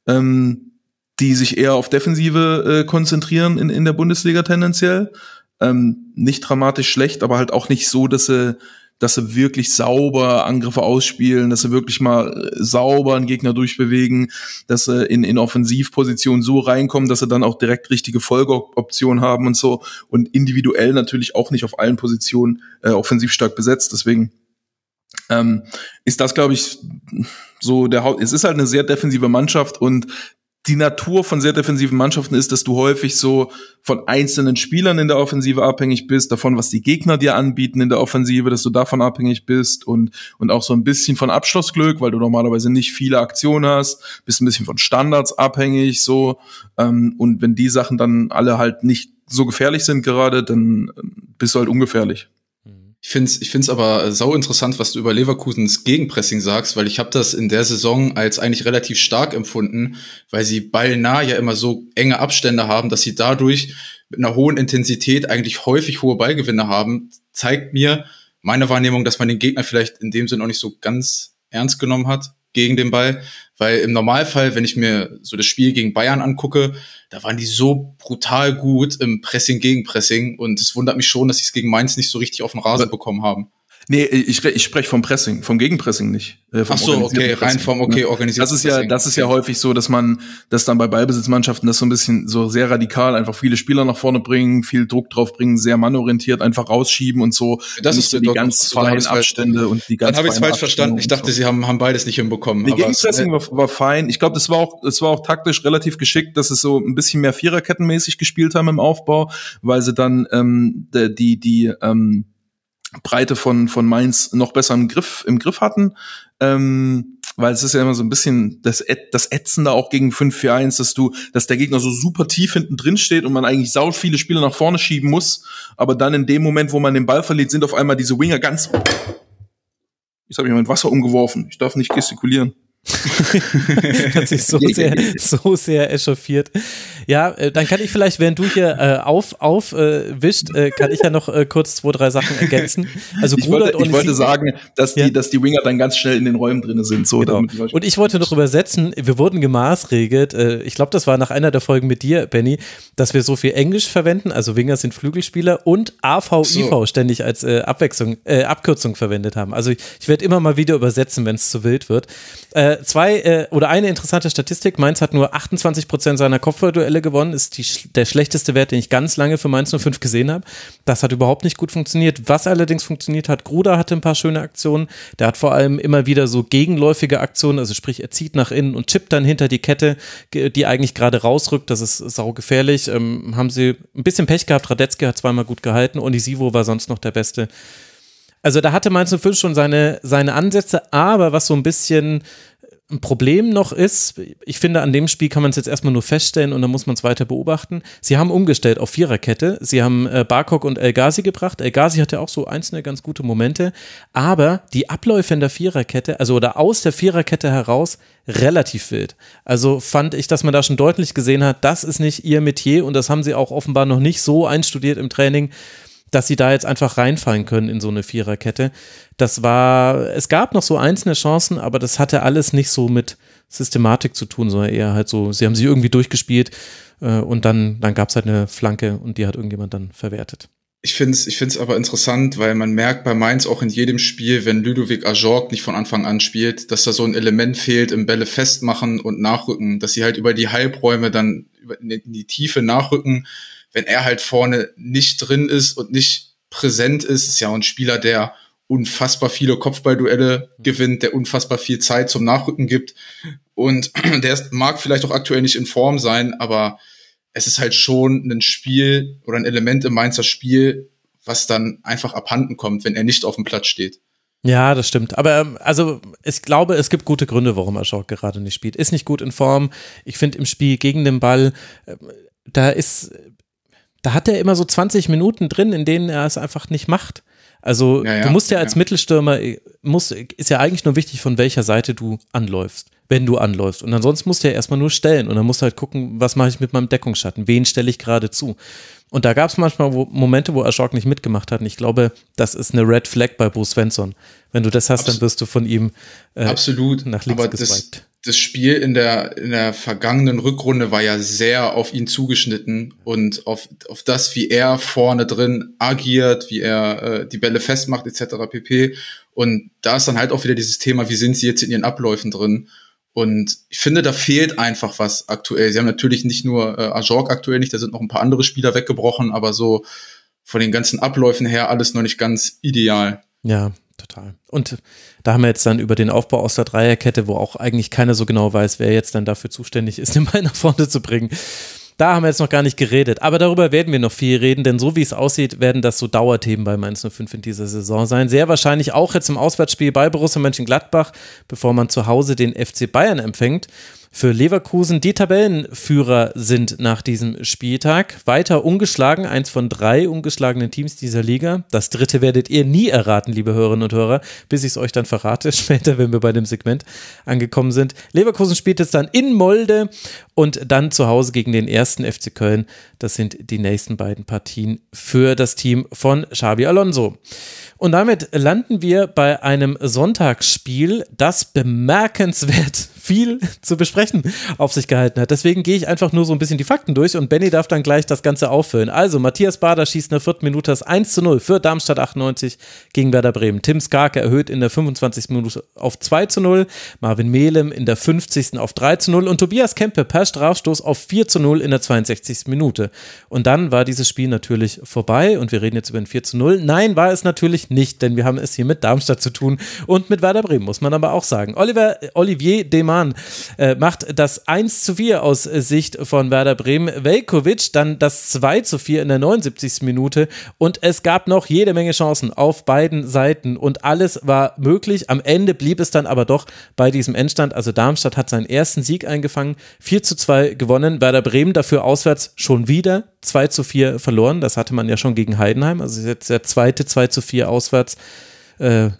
ähm, die sich eher auf Defensive äh, konzentrieren in, in der Bundesliga tendenziell. Ähm, nicht dramatisch schlecht, aber halt auch nicht so, dass sie, dass sie wirklich sauber Angriffe ausspielen, dass sie wirklich mal äh, sauber einen Gegner durchbewegen, dass sie in, in Offensivpositionen so reinkommen, dass sie dann auch direkt richtige Folgeoptionen haben und so und individuell natürlich auch nicht auf allen Positionen äh, offensiv stark besetzt. Deswegen ähm, ist das, glaube ich, so der Haupt. Es ist halt eine sehr defensive Mannschaft und die Natur von sehr defensiven Mannschaften ist, dass du häufig so von einzelnen Spielern in der Offensive abhängig bist, davon, was die Gegner dir anbieten in der Offensive, dass du davon abhängig bist und, und auch so ein bisschen von Abschlussglück, weil du normalerweise nicht viele Aktionen hast, bist ein bisschen von Standards abhängig, so. Ähm, und wenn die Sachen dann alle halt nicht so gefährlich sind gerade, dann bist du halt ungefährlich. Ich finde es ich find's aber sau interessant, was du über Leverkusens Gegenpressing sagst, weil ich habe das in der Saison als eigentlich relativ stark empfunden, weil sie ballnah ja immer so enge Abstände haben, dass sie dadurch mit einer hohen Intensität eigentlich häufig hohe Ballgewinne haben, zeigt mir meine Wahrnehmung, dass man den Gegner vielleicht in dem Sinne auch nicht so ganz ernst genommen hat gegen den Ball, weil im Normalfall, wenn ich mir so das Spiel gegen Bayern angucke, da waren die so brutal gut im Pressing gegen Pressing und es wundert mich schon, dass sie es gegen Mainz nicht so richtig auf den Rasen bekommen haben. Nee, ich, ich spreche vom Pressing, vom Gegenpressing nicht. Äh, Ach so, okay, rein vom okay organisiert. Das ist ja, das ist ja häufig so, dass man, dass dann bei Ballbesitzmannschaften das so ein bisschen so sehr radikal einfach viele Spieler nach vorne bringen, viel Druck drauf bringen, sehr mannorientiert einfach rausschieben und so. Das ist so die ganz feinen Abstände und die ganz. Dann habe ich es falsch verstanden. Ich dachte, sie haben haben beides nicht hinbekommen. Die Gegenpressing war, war fein. Ich glaube, das war auch, das war auch taktisch relativ geschickt, dass es so ein bisschen mehr Viererkettenmäßig gespielt haben im Aufbau, weil sie dann ähm, die die ähm, Breite von, von Mainz noch besser im Griff, im Griff hatten. Ähm, weil es ist ja immer so ein bisschen das, das Ätzende auch gegen 5-4-1, dass du, dass der Gegner so super tief hinten drin steht und man eigentlich sau viele Spieler nach vorne schieben muss. Aber dann in dem Moment, wo man den Ball verliert, sind auf einmal diese Winger ganz. Jetzt habe ich mein Wasser umgeworfen. Ich darf nicht gestikulieren. hat sich so sehr, so sehr echauffiert. Ja, äh, dann kann ich vielleicht, während du hier äh, auf aufwischt, äh, äh, kann ich ja noch äh, kurz zwei, drei Sachen ergänzen. Also ich wollte, ich wollte sagen, dass die, ja. dass die Winger dann ganz schnell in den Räumen drin sind. So, genau. Und ich wollte noch übersetzen, wir wurden gemaßregelt, äh, ich glaube, das war nach einer der Folgen mit dir, Benny, dass wir so viel Englisch verwenden, also Winger sind Flügelspieler und AV, so. Ständig als äh, Abwechslung, äh, Abkürzung verwendet haben. Also ich, ich werde immer mal wieder übersetzen, wenn es zu wild wird. Äh, zwei äh, oder eine interessante Statistik, Mainz hat nur 28 Prozent seiner Kopfballduelle gewonnen, ist die, der schlechteste Wert, den ich ganz lange für Mainz 05 gesehen habe. Das hat überhaupt nicht gut funktioniert. Was allerdings funktioniert hat, Gruder hatte ein paar schöne Aktionen. Der hat vor allem immer wieder so gegenläufige Aktionen, also sprich, er zieht nach innen und chippt dann hinter die Kette, die eigentlich gerade rausrückt. Das ist saugefährlich. Ähm, haben sie ein bisschen Pech gehabt. Radetzky hat zweimal gut gehalten. Onisivo war sonst noch der Beste. Also da hatte Mainz 05 schon seine, seine Ansätze, aber was so ein bisschen ein Problem noch ist, ich finde, an dem Spiel kann man es jetzt erstmal nur feststellen und dann muss man es weiter beobachten. Sie haben umgestellt auf Viererkette. Sie haben äh, Barkok und El Ghazi gebracht. El Ghazi hatte auch so einzelne ganz gute Momente, aber die Abläufe in der Viererkette, also oder aus der Viererkette heraus, relativ wild. Also fand ich, dass man da schon deutlich gesehen hat, das ist nicht ihr Metier und das haben sie auch offenbar noch nicht so einstudiert im Training dass sie da jetzt einfach reinfallen können in so eine Viererkette. Das war, es gab noch so einzelne Chancen, aber das hatte alles nicht so mit Systematik zu tun, sondern eher halt so, sie haben sie irgendwie durchgespielt äh, und dann, dann gab es halt eine Flanke und die hat irgendjemand dann verwertet. Ich finde es ich find's aber interessant, weil man merkt bei Mainz auch in jedem Spiel, wenn Ludovic Ajorg nicht von Anfang an spielt, dass da so ein Element fehlt im Bälle festmachen und nachrücken, dass sie halt über die Halbräume dann in die Tiefe nachrücken wenn er halt vorne nicht drin ist und nicht präsent ist, ist ja auch ein Spieler, der unfassbar viele Kopfballduelle gewinnt, der unfassbar viel Zeit zum Nachrücken gibt. Und der ist, mag vielleicht auch aktuell nicht in Form sein, aber es ist halt schon ein Spiel oder ein Element im Mainzer Spiel, was dann einfach abhanden kommt, wenn er nicht auf dem Platz steht. Ja, das stimmt. Aber ähm, also ich glaube, es gibt gute Gründe, warum Aschok gerade nicht spielt. Ist nicht gut in Form. Ich finde im Spiel gegen den Ball, äh, da ist da hat er immer so 20 Minuten drin, in denen er es einfach nicht macht. Also ja, ja, du musst ja als ja. Mittelstürmer, muss, ist ja eigentlich nur wichtig, von welcher Seite du anläufst, wenn du anläufst. Und ansonsten musst du ja erstmal nur stellen und dann musst du halt gucken, was mache ich mit meinem Deckungsschatten, wen stelle ich gerade zu. Und da gab es manchmal wo, Momente, wo Ashok nicht mitgemacht hat. Und ich glaube, das ist eine Red Flag bei Bo Svensson. Wenn du das hast, Abs dann wirst du von ihm äh, Absolut. nach links geswiped das Spiel in der, in der vergangenen Rückrunde war ja sehr auf ihn zugeschnitten und auf, auf das, wie er vorne drin agiert, wie er äh, die Bälle festmacht, etc. pp. Und da ist dann halt auch wieder dieses Thema, wie sind sie jetzt in ihren Abläufen drin? Und ich finde, da fehlt einfach was aktuell. Sie haben natürlich nicht nur äh, Ajorg aktuell nicht, da sind noch ein paar andere Spieler weggebrochen, aber so von den ganzen Abläufen her alles noch nicht ganz ideal. Ja, total. Und da haben wir jetzt dann über den Aufbau aus der Dreierkette, wo auch eigentlich keiner so genau weiß, wer jetzt dann dafür zuständig ist, den Ball nach vorne zu bringen. Da haben wir jetzt noch gar nicht geredet. Aber darüber werden wir noch viel reden, denn so wie es aussieht, werden das so Dauerthemen bei Mainz 05 in dieser Saison sein. Sehr wahrscheinlich auch jetzt im Auswärtsspiel bei Borussia Mönchengladbach, bevor man zu Hause den FC Bayern empfängt für Leverkusen. Die Tabellenführer sind nach diesem Spieltag weiter ungeschlagen, eins von drei ungeschlagenen Teams dieser Liga. Das dritte werdet ihr nie erraten, liebe Hörerinnen und Hörer, bis ich es euch dann verrate, später, wenn wir bei dem Segment angekommen sind. Leverkusen spielt jetzt dann in Molde und dann zu Hause gegen den ersten FC Köln. Das sind die nächsten beiden Partien für das Team von Xabi Alonso. Und damit landen wir bei einem Sonntagsspiel, das bemerkenswert viel zu besprechen auf sich gehalten hat. Deswegen gehe ich einfach nur so ein bisschen die Fakten durch und Benny darf dann gleich das Ganze auffüllen. Also, Matthias Bader schießt in der vierten Minute das 1 zu 0 für Darmstadt 98 gegen Werder Bremen. Tim Skarke erhöht in der 25. Minute auf 2 zu 0, Marvin Mehlem in der 50. auf 3 zu 0 und Tobias Kempe per Strafstoß auf 4 zu 0 in der 62. Minute. Und dann war dieses Spiel natürlich vorbei und wir reden jetzt über ein 4 zu 0. Nein, war es natürlich nicht, denn wir haben es hier mit Darmstadt zu tun und mit Werder Bremen, muss man aber auch sagen. Oliver, Olivier Demann äh, macht das 1 zu 4 aus Sicht von Werder Bremen. Velkovic dann das 2 zu 4 in der 79. Minute und es gab noch jede Menge Chancen auf beiden Seiten und alles war möglich. Am Ende blieb es dann aber doch bei diesem Endstand. Also Darmstadt hat seinen ersten Sieg eingefangen, 4 zu 2 gewonnen. Werder Bremen dafür auswärts schon wieder 2 zu 4 verloren. Das hatte man ja schon gegen Heidenheim. Also jetzt der zweite 2 zu 4 auswärts. Äh,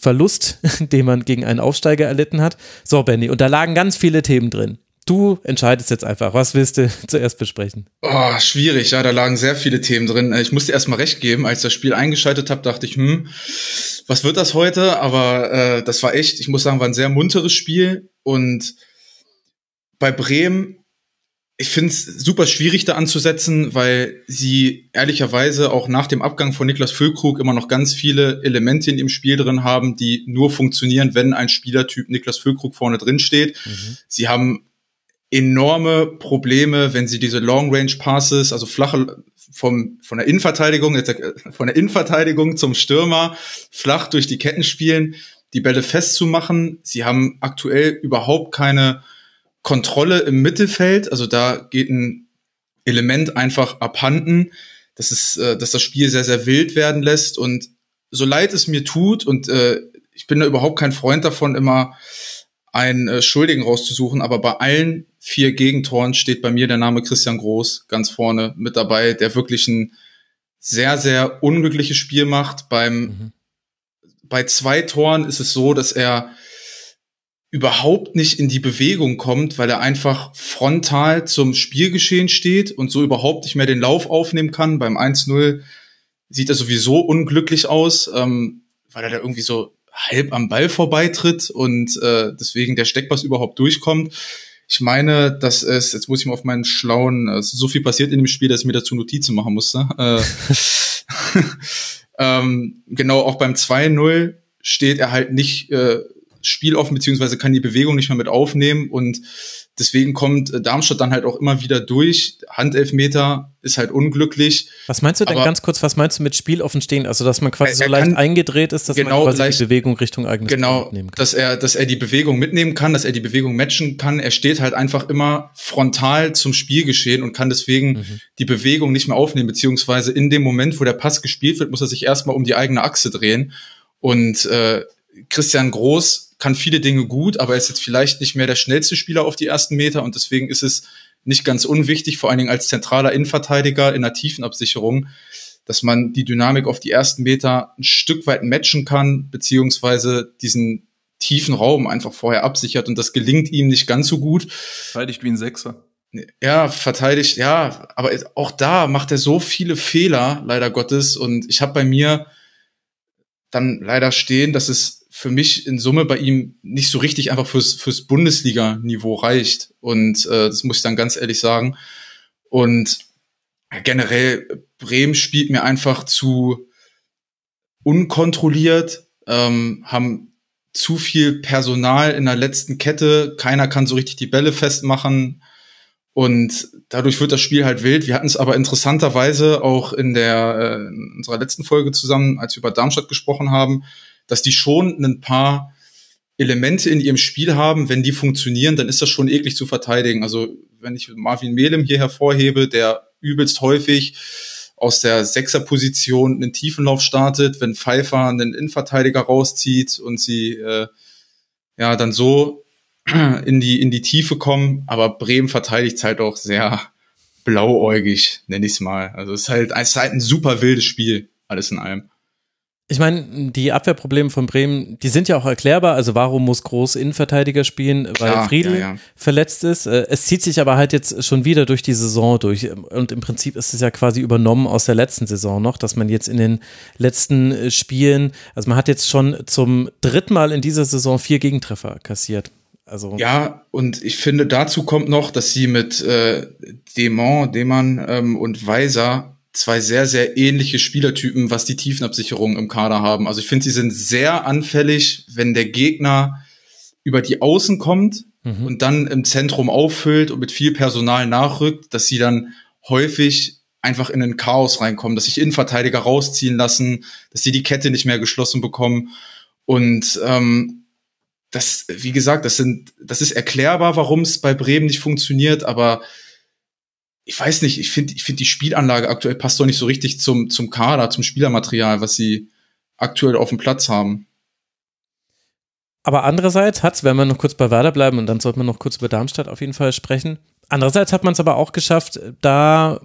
Verlust, den man gegen einen Aufsteiger erlitten hat. So, Benny, und da lagen ganz viele Themen drin. Du entscheidest jetzt einfach. Was willst du zuerst besprechen? Oh, schwierig, ja, da lagen sehr viele Themen drin. Ich musste erstmal recht geben. Als ich das Spiel eingeschaltet habe, dachte ich, hm, was wird das heute? Aber äh, das war echt, ich muss sagen, war ein sehr munteres Spiel. Und bei Bremen ich finde es super schwierig da anzusetzen, weil sie ehrlicherweise auch nach dem Abgang von Niklas Füllkrug immer noch ganz viele Elemente in ihrem Spiel drin haben, die nur funktionieren, wenn ein Spielertyp Niklas Füllkrug vorne drin steht. Mhm. Sie haben enorme Probleme, wenn sie diese Long Range Passes, also flache vom von der Innenverteidigung, jetzt äh, von der Innenverteidigung zum Stürmer flach durch die Ketten spielen, die Bälle festzumachen. Sie haben aktuell überhaupt keine Kontrolle im Mittelfeld, also da geht ein Element einfach abhanden, dass es, äh, dass das Spiel sehr, sehr wild werden lässt. Und so leid es mir tut, und äh, ich bin da überhaupt kein Freund davon, immer einen äh, Schuldigen rauszusuchen, aber bei allen vier Gegentoren steht bei mir der Name Christian Groß ganz vorne mit dabei, der wirklich ein sehr, sehr unglückliches Spiel macht. Beim, mhm. Bei zwei Toren ist es so, dass er überhaupt nicht in die Bewegung kommt, weil er einfach frontal zum Spielgeschehen steht und so überhaupt nicht mehr den Lauf aufnehmen kann. Beim 1-0 sieht er sowieso unglücklich aus, ähm, weil er da irgendwie so halb am Ball vorbeitritt und äh, deswegen der Steckpass überhaupt durchkommt. Ich meine, dass es, jetzt muss ich mal auf meinen schlauen, es ist so viel passiert in dem Spiel, dass ich mir dazu Notizen machen musste. Äh, ähm, genau, auch beim 2-0 steht er halt nicht äh, Spiel offen, beziehungsweise kann die Bewegung nicht mehr mit aufnehmen und deswegen kommt äh, Darmstadt dann halt auch immer wieder durch. Handelfmeter ist halt unglücklich. Was meinst du denn ganz kurz, was meinst du mit Spiel offen stehen? Also, dass man quasi so leicht kann, eingedreht ist, dass genau, man quasi leicht, die Bewegung Richtung eigenes genau, mitnehmen kann. Dass er, dass er die Bewegung mitnehmen kann, dass er die Bewegung matchen kann. Er steht halt einfach immer frontal zum Spielgeschehen und kann deswegen mhm. die Bewegung nicht mehr aufnehmen, beziehungsweise in dem Moment, wo der Pass gespielt wird, muss er sich erstmal um die eigene Achse drehen. Und äh, Christian Groß kann viele Dinge gut, aber er ist jetzt vielleicht nicht mehr der schnellste Spieler auf die ersten Meter und deswegen ist es nicht ganz unwichtig, vor allen Dingen als zentraler Innenverteidiger in der tiefen Absicherung, dass man die Dynamik auf die ersten Meter ein Stück weit matchen kann, beziehungsweise diesen tiefen Raum einfach vorher absichert und das gelingt ihm nicht ganz so gut. Verteidigt wie ein Sechser. Ja, verteidigt, ja, aber auch da macht er so viele Fehler, leider Gottes. Und ich habe bei mir dann leider stehen, dass es für mich in Summe bei ihm nicht so richtig einfach fürs, fürs Bundesliga-Niveau reicht. Und äh, das muss ich dann ganz ehrlich sagen. Und generell, Bremen spielt mir einfach zu unkontrolliert, ähm, haben zu viel Personal in der letzten Kette, keiner kann so richtig die Bälle festmachen und dadurch wird das Spiel halt wild. Wir hatten es aber interessanterweise auch in der äh, in unserer letzten Folge zusammen, als wir über Darmstadt gesprochen haben, dass die schon ein paar Elemente in ihrem Spiel haben, wenn die funktionieren, dann ist das schon eklig zu verteidigen. Also wenn ich Marvin Melem hier hervorhebe, der übelst häufig aus der Sechserposition einen Tiefenlauf startet, wenn Pfeiffer einen Innenverteidiger rauszieht und sie äh, ja dann so in die in die Tiefe kommen. Aber Bremen verteidigt halt auch sehr blauäugig, nenne ich es mal. Also es ist halt, es ist halt ein super wildes Spiel, alles in allem. Ich meine, die Abwehrprobleme von Bremen, die sind ja auch erklärbar. Also warum muss Groß Innenverteidiger spielen, weil Klar, Friedel ja, ja. verletzt ist. Äh, Es zieht sich aber halt jetzt schon wieder durch die Saison durch. Und im Prinzip ist es ja quasi übernommen aus der letzten Saison noch, dass man jetzt in den letzten äh, Spielen, also man hat jetzt schon zum dritten Mal in dieser Saison vier Gegentreffer kassiert. Also Ja, und ich finde, dazu kommt noch, dass sie mit äh, Demont, Demann ähm, und Weiser zwei sehr, sehr ähnliche Spielertypen, was die Tiefenabsicherung im Kader haben. Also ich finde, sie sind sehr anfällig, wenn der Gegner über die Außen kommt Mhm. und dann im Zentrum auffüllt und mit viel Personal nachrückt, dass sie dann häufig einfach in ein Chaos reinkommen, dass sich Innenverteidiger rausziehen lassen, dass sie die Kette nicht mehr geschlossen bekommen. Und ähm, das, wie gesagt, das sind, das ist erklärbar, warum es bei Bremen nicht funktioniert, aber ich weiß nicht, ich finde, ich finde die Spielanlage aktuell passt doch nicht so richtig zum, zum Kader, zum Spielermaterial, was sie aktuell auf dem Platz haben. Aber andererseits hat's, wenn wir noch kurz bei Werder bleiben und dann sollten wir noch kurz über Darmstadt auf jeden Fall sprechen. Andererseits hat man es aber auch geschafft, da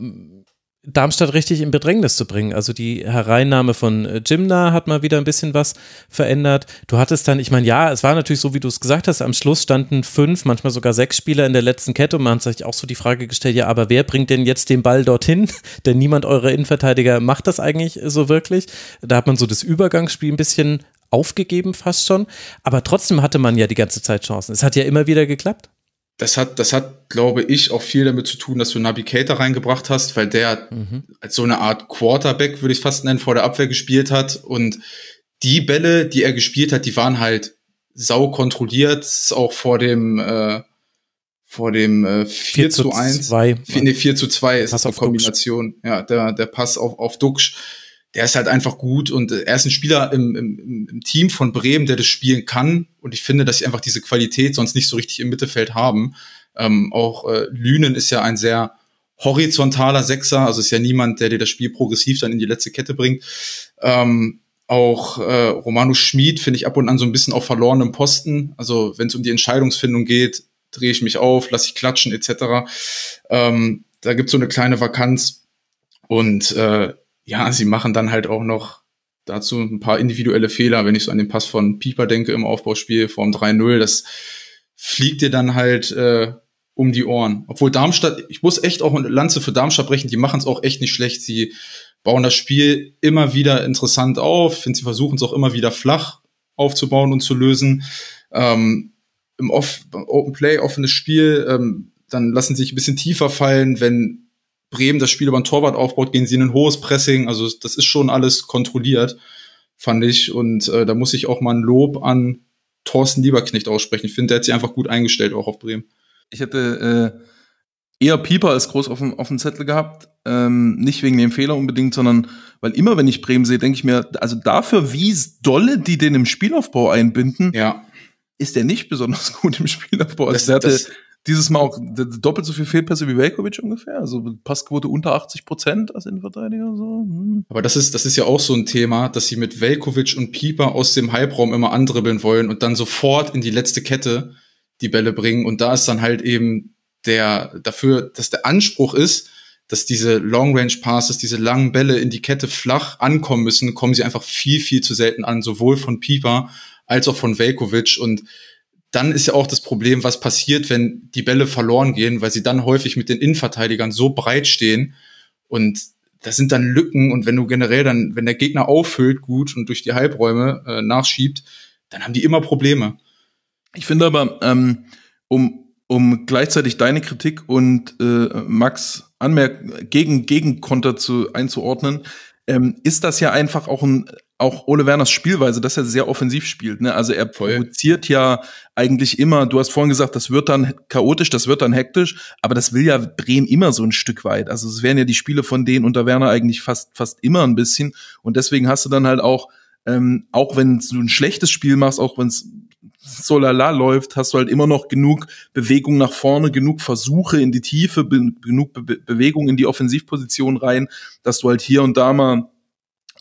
Darmstadt richtig in Bedrängnis zu bringen. Also die Hereinnahme von äh, Jimna hat mal wieder ein bisschen was verändert. Du hattest dann, ich meine, ja, es war natürlich so, wie du es gesagt hast, am Schluss standen fünf, manchmal sogar sechs Spieler in der letzten Kette und man hat sich auch so die Frage gestellt, ja, aber wer bringt denn jetzt den Ball dorthin? Denn niemand eurer Innenverteidiger macht das eigentlich so wirklich. Da hat man so das Übergangsspiel ein bisschen aufgegeben fast schon, aber trotzdem hatte man ja die ganze Zeit Chancen. Es hat ja immer wieder geklappt. Das hat, das hat, glaube ich, auch viel damit zu tun, dass du Navigator reingebracht hast, weil der Mhm. als so eine Art Quarterback, würde ich fast nennen, vor der Abwehr gespielt hat. Und die Bälle, die er gespielt hat, die waren halt sau kontrolliert, auch vor dem, äh, vor dem äh, 4, zu 1. 2. 4, nee, 4 zu 2 ist Pass die auf Kombination. Ja, der, der Pass auf, auf Duxch, der ist halt einfach gut und äh, er ist ein Spieler im, im, im Team von Bremen, der das spielen kann. Und ich finde, dass sie einfach diese Qualität sonst nicht so richtig im Mittelfeld haben. Ähm, auch äh, Lünen ist ja ein sehr horizontaler Sechser, also ist ja niemand, der dir das Spiel progressiv dann in die letzte Kette bringt. Ähm, auch äh, Romano Schmid finde ich ab und an so ein bisschen auf verlorenem Posten. Also wenn es um die Entscheidungsfindung geht, drehe ich mich auf, lasse ich klatschen etc. Ähm, da gibt es so eine kleine Vakanz. Und äh, ja, sie machen dann halt auch noch dazu ein paar individuelle Fehler, wenn ich so an den Pass von Pieper denke im Aufbauspiel vorm 3-0. Das fliegt dir dann halt äh, um die Ohren. Obwohl Darmstadt, ich muss echt auch eine Lanze für Darmstadt brechen, die machen es auch echt nicht schlecht. Sie bauen das Spiel immer wieder interessant auf. Ich sie versuchen es auch immer wieder flach aufzubauen und zu lösen. Ähm, Im Off Open Play, offenes Spiel, ähm, dann lassen sie sich ein bisschen tiefer fallen. Wenn Bremen das Spiel über ein Torwart aufbaut, gehen sie in ein hohes Pressing. Also das ist schon alles kontrolliert, fand ich. Und äh, da muss ich auch mal ein Lob an Thorsten Lieberknecht aussprechen. Ich finde, der hat sich einfach gut eingestellt, auch auf Bremen. Ich hätte äh, eher Pieper als groß auf dem, auf dem Zettel gehabt. Ähm, nicht wegen dem Fehler unbedingt, sondern weil immer, wenn ich Bremen sehe, denke ich mir, also dafür, wie dolle die den im Spielaufbau einbinden, Ja, ist der nicht besonders gut im Spielaufbau. Also Das- der hatte das- dieses Mal auch doppelt so viel Fehlpässe wie Velkovic ungefähr. Also Passquote unter 80 Prozent als Innenverteidiger. So. Hm. aber das ist, das ist ja auch so ein Thema, dass sie mit Velkovic und Pieper aus dem Halbraum immer andribbeln wollen und dann sofort in die letzte Kette die Bälle bringen. Und da ist dann halt eben der dafür, dass der Anspruch ist, dass diese Long-Range-Passes, diese langen Bälle in die Kette flach ankommen müssen, kommen sie einfach viel, viel zu selten an, sowohl von Pieper als auch von Velkovic. Und dann ist ja auch das Problem, was passiert, wenn die Bälle verloren gehen, weil sie dann häufig mit den Innenverteidigern so breit stehen und das sind dann Lücken und wenn du generell dann, wenn der Gegner auffüllt gut und durch die Halbräume äh, nachschiebt, dann haben die immer Probleme. Ich finde aber, ähm, um, um gleichzeitig deine Kritik und äh, Max Anmerk gegen Gegenkonter zu einzuordnen, ähm, ist das ja einfach auch ein auch Ole Werners Spielweise, dass er sehr offensiv spielt. Ne? Also er provoziert ja eigentlich immer, du hast vorhin gesagt, das wird dann chaotisch, das wird dann hektisch, aber das will ja Bremen immer so ein Stück weit. Also es wären ja die Spiele von denen unter Werner eigentlich fast, fast immer ein bisschen. Und deswegen hast du dann halt auch, ähm, auch wenn du ein schlechtes Spiel machst, auch wenn es so lala läuft, hast du halt immer noch genug Bewegung nach vorne, genug Versuche in die Tiefe, be genug be Bewegung in die Offensivposition rein, dass du halt hier und da mal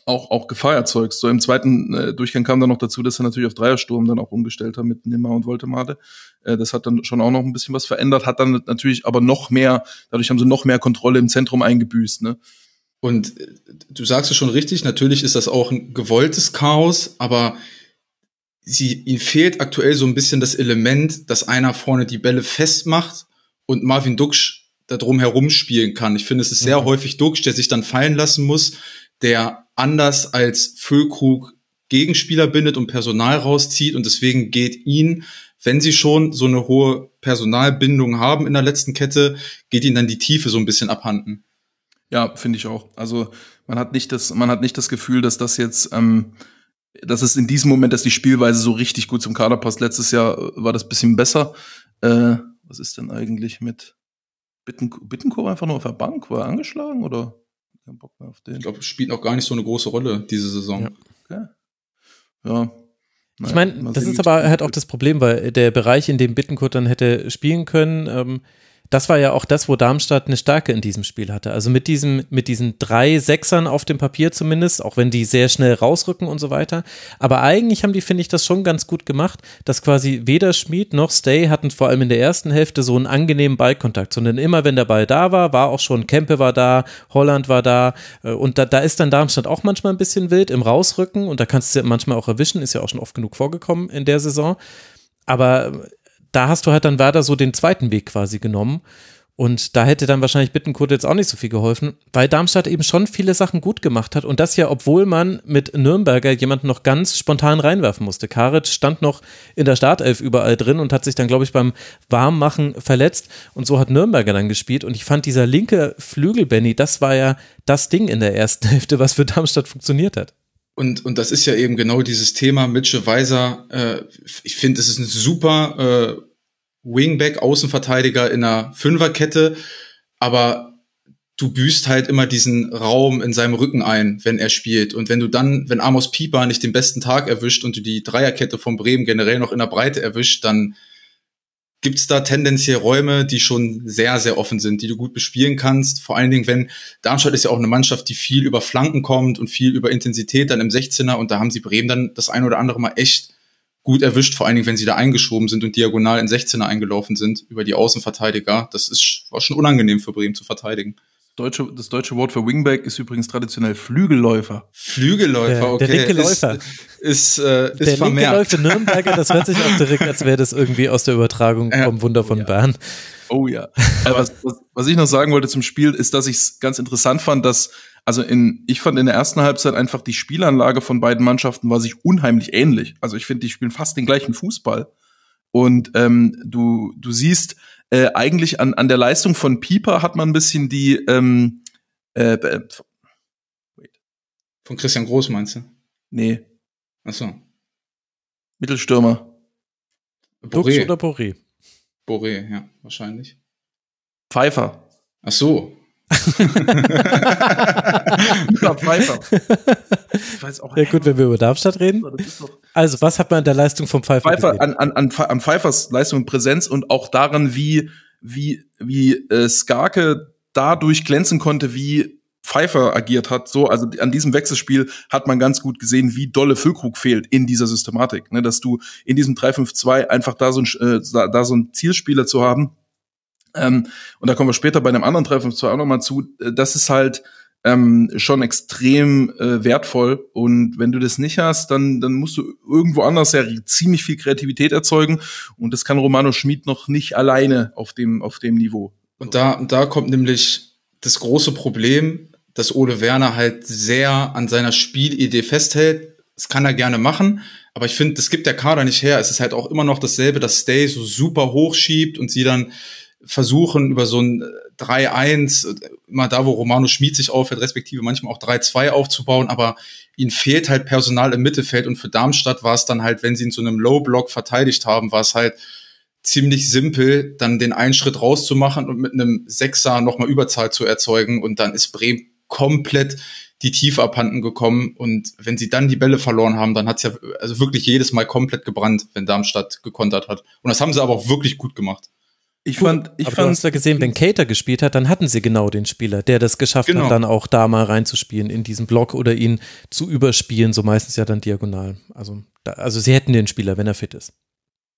auch, auch Gefahr erzeugst. So im zweiten äh, Durchgang kam dann noch dazu, dass er natürlich auf Dreiersturm dann auch umgestellt hat mit Nimmer und Voltemade. Äh, das hat dann schon auch noch ein bisschen was verändert, hat dann natürlich aber noch mehr, dadurch haben sie noch mehr Kontrolle im Zentrum eingebüßt. Ne? Und äh, du sagst es schon richtig, natürlich ist das auch ein gewolltes Chaos, aber sie, ihnen fehlt aktuell so ein bisschen das Element, dass einer vorne die Bälle festmacht und Marvin Duksch da drum herum spielen kann. Ich finde, es ist sehr mhm. häufig Duksch, der sich dann fallen lassen muss, der anders als Füllkrug Gegenspieler bindet und Personal rauszieht und deswegen geht ihn, wenn sie schon so eine hohe Personalbindung haben in der letzten Kette, geht ihnen dann die Tiefe so ein bisschen abhanden. Ja, finde ich auch. Also man hat nicht das, man hat nicht das Gefühl, dass das jetzt, ähm, dass es in diesem Moment, dass die Spielweise so richtig gut zum Kader passt. Letztes Jahr war das bisschen besser. Äh, was ist denn eigentlich mit Bitten, Bittencourt einfach nur auf der Bank? War er angeschlagen oder? Keinen Bock mehr auf den. Ich glaube, spielt auch gar nicht so eine große Rolle diese Saison. Ja. Okay. ja. Naja, ich meine, das ist aber halt auch das Problem, weil der Bereich, in dem Bittenkurt dann hätte spielen können, ähm, das war ja auch das, wo Darmstadt eine Stärke in diesem Spiel hatte. Also mit diesem, mit diesen drei Sechsern auf dem Papier zumindest, auch wenn die sehr schnell rausrücken und so weiter. Aber eigentlich haben die, finde ich, das schon ganz gut gemacht, dass quasi weder Schmid noch Stay hatten vor allem in der ersten Hälfte so einen angenehmen Ballkontakt, sondern immer, wenn der Ball da war, war auch schon Kempe war da, Holland war da äh, und da, da ist dann Darmstadt auch manchmal ein bisschen wild im Rausrücken und da kannst du manchmal auch erwischen, ist ja auch schon oft genug vorgekommen in der Saison. Aber da hast du halt dann Werder so den zweiten Weg quasi genommen. Und da hätte dann wahrscheinlich Bittenkurt jetzt auch nicht so viel geholfen, weil Darmstadt eben schon viele Sachen gut gemacht hat. Und das ja, obwohl man mit Nürnberger jemanden noch ganz spontan reinwerfen musste. Karic stand noch in der Startelf überall drin und hat sich dann, glaube ich, beim Warmmachen verletzt. Und so hat Nürnberger dann gespielt. Und ich fand dieser linke Flügel, Benny, das war ja das Ding in der ersten Hälfte, was für Darmstadt funktioniert hat. Und, und das ist ja eben genau dieses Thema. Mitchell Weiser, äh, ich finde, es ist ein super äh, Wingback, Außenverteidiger in einer Fünferkette, aber du büßt halt immer diesen Raum in seinem Rücken ein, wenn er spielt. Und wenn du dann, wenn Amos Pieper nicht den besten Tag erwischt und du die Dreierkette von Bremen generell noch in der Breite erwischt, dann gibt es da tendenziell Räume, die schon sehr, sehr offen sind, die du gut bespielen kannst. Vor allen Dingen, wenn Darmstadt ist ja auch eine Mannschaft, die viel über Flanken kommt und viel über Intensität dann im 16er und da haben sie Bremen dann das ein oder andere Mal echt gut erwischt, vor allen Dingen, wenn sie da eingeschoben sind und diagonal in 16er eingelaufen sind über die Außenverteidiger. Das ist, war schon unangenehm für Bremen zu verteidigen. Deutsche, das deutsche Wort für Wingback ist übrigens traditionell Flügelläufer. Flügelläufer, okay. Der linke Läufer. Ist, ist, äh, ist der vermerkt. linke Läufer Nürnberger, das hört sich auch direkt, als wäre das irgendwie aus der Übertragung ja. vom Wunder von oh, ja. Bern. Oh ja. was, was, was ich noch sagen wollte zum Spiel, ist, dass ich es ganz interessant fand, dass, also in, ich fand in der ersten Halbzeit einfach die Spielanlage von beiden Mannschaften war sich unheimlich ähnlich. Also ich finde, die spielen fast den gleichen Fußball. Und ähm, du, du siehst, äh, eigentlich an, an der Leistung von Pieper hat man ein bisschen die ähm, äh, äh, wait. Von Christian Groß meinst du? Nee. Ach so. Mittelstürmer. Boré oder Boré? Boré, ja, wahrscheinlich. Pfeiffer. Ach so. Pfeiffer. Ich weiß auch, ja gut, wenn wir über Darmstadt reden. Also, was hat man an der Leistung vom Pfeiffer, Pfeiffer an, an, an, an Pfeiffers Leistung und Präsenz und auch daran, wie, wie, wie äh, Skarke dadurch glänzen konnte, wie Pfeiffer agiert hat. So, also an diesem Wechselspiel hat man ganz gut gesehen, wie dolle Füllkrug fehlt in dieser Systematik. Ne, dass du in diesem 3-5-2 einfach da so, ein, äh, da, da so ein Zielspieler zu haben, ähm, und da kommen wir später bei einem anderen Treffen zwar auch nochmal zu, äh, das ist halt ähm, schon extrem äh, wertvoll. Und wenn du das nicht hast, dann, dann musst du irgendwo anders ja ziemlich viel Kreativität erzeugen. Und das kann Romano Schmid noch nicht alleine auf dem, auf dem Niveau. Und da, da kommt nämlich das große Problem, dass Ole Werner halt sehr an seiner Spielidee festhält. das kann er gerne machen, aber ich finde, das gibt der Kader nicht her. Es ist halt auch immer noch dasselbe, dass Stay so super hoch schiebt und sie dann versuchen über so ein 3-1, immer da, wo Romano Schmid sich aufhält, respektive manchmal auch 3-2 aufzubauen, aber ihnen fehlt halt Personal im Mittelfeld und für Darmstadt war es dann halt, wenn sie in so einem Low-Block verteidigt haben, war es halt ziemlich simpel, dann den einen Schritt rauszumachen und mit einem Sechser nochmal Überzahl zu erzeugen und dann ist Bremen komplett die Tiefe abhanden gekommen und wenn sie dann die Bälle verloren haben, dann hat's ja also wirklich jedes Mal komplett gebrannt, wenn Darmstadt gekontert hat. Und das haben sie aber auch wirklich gut gemacht. Ich fand, ich aber fand, du hast ja gesehen, wenn Cater gespielt hat, dann hatten sie genau den Spieler, der das geschafft genau. hat, dann auch da mal reinzuspielen in diesen Block oder ihn zu überspielen, so meistens ja dann diagonal. Also, da, also sie hätten den Spieler, wenn er fit ist.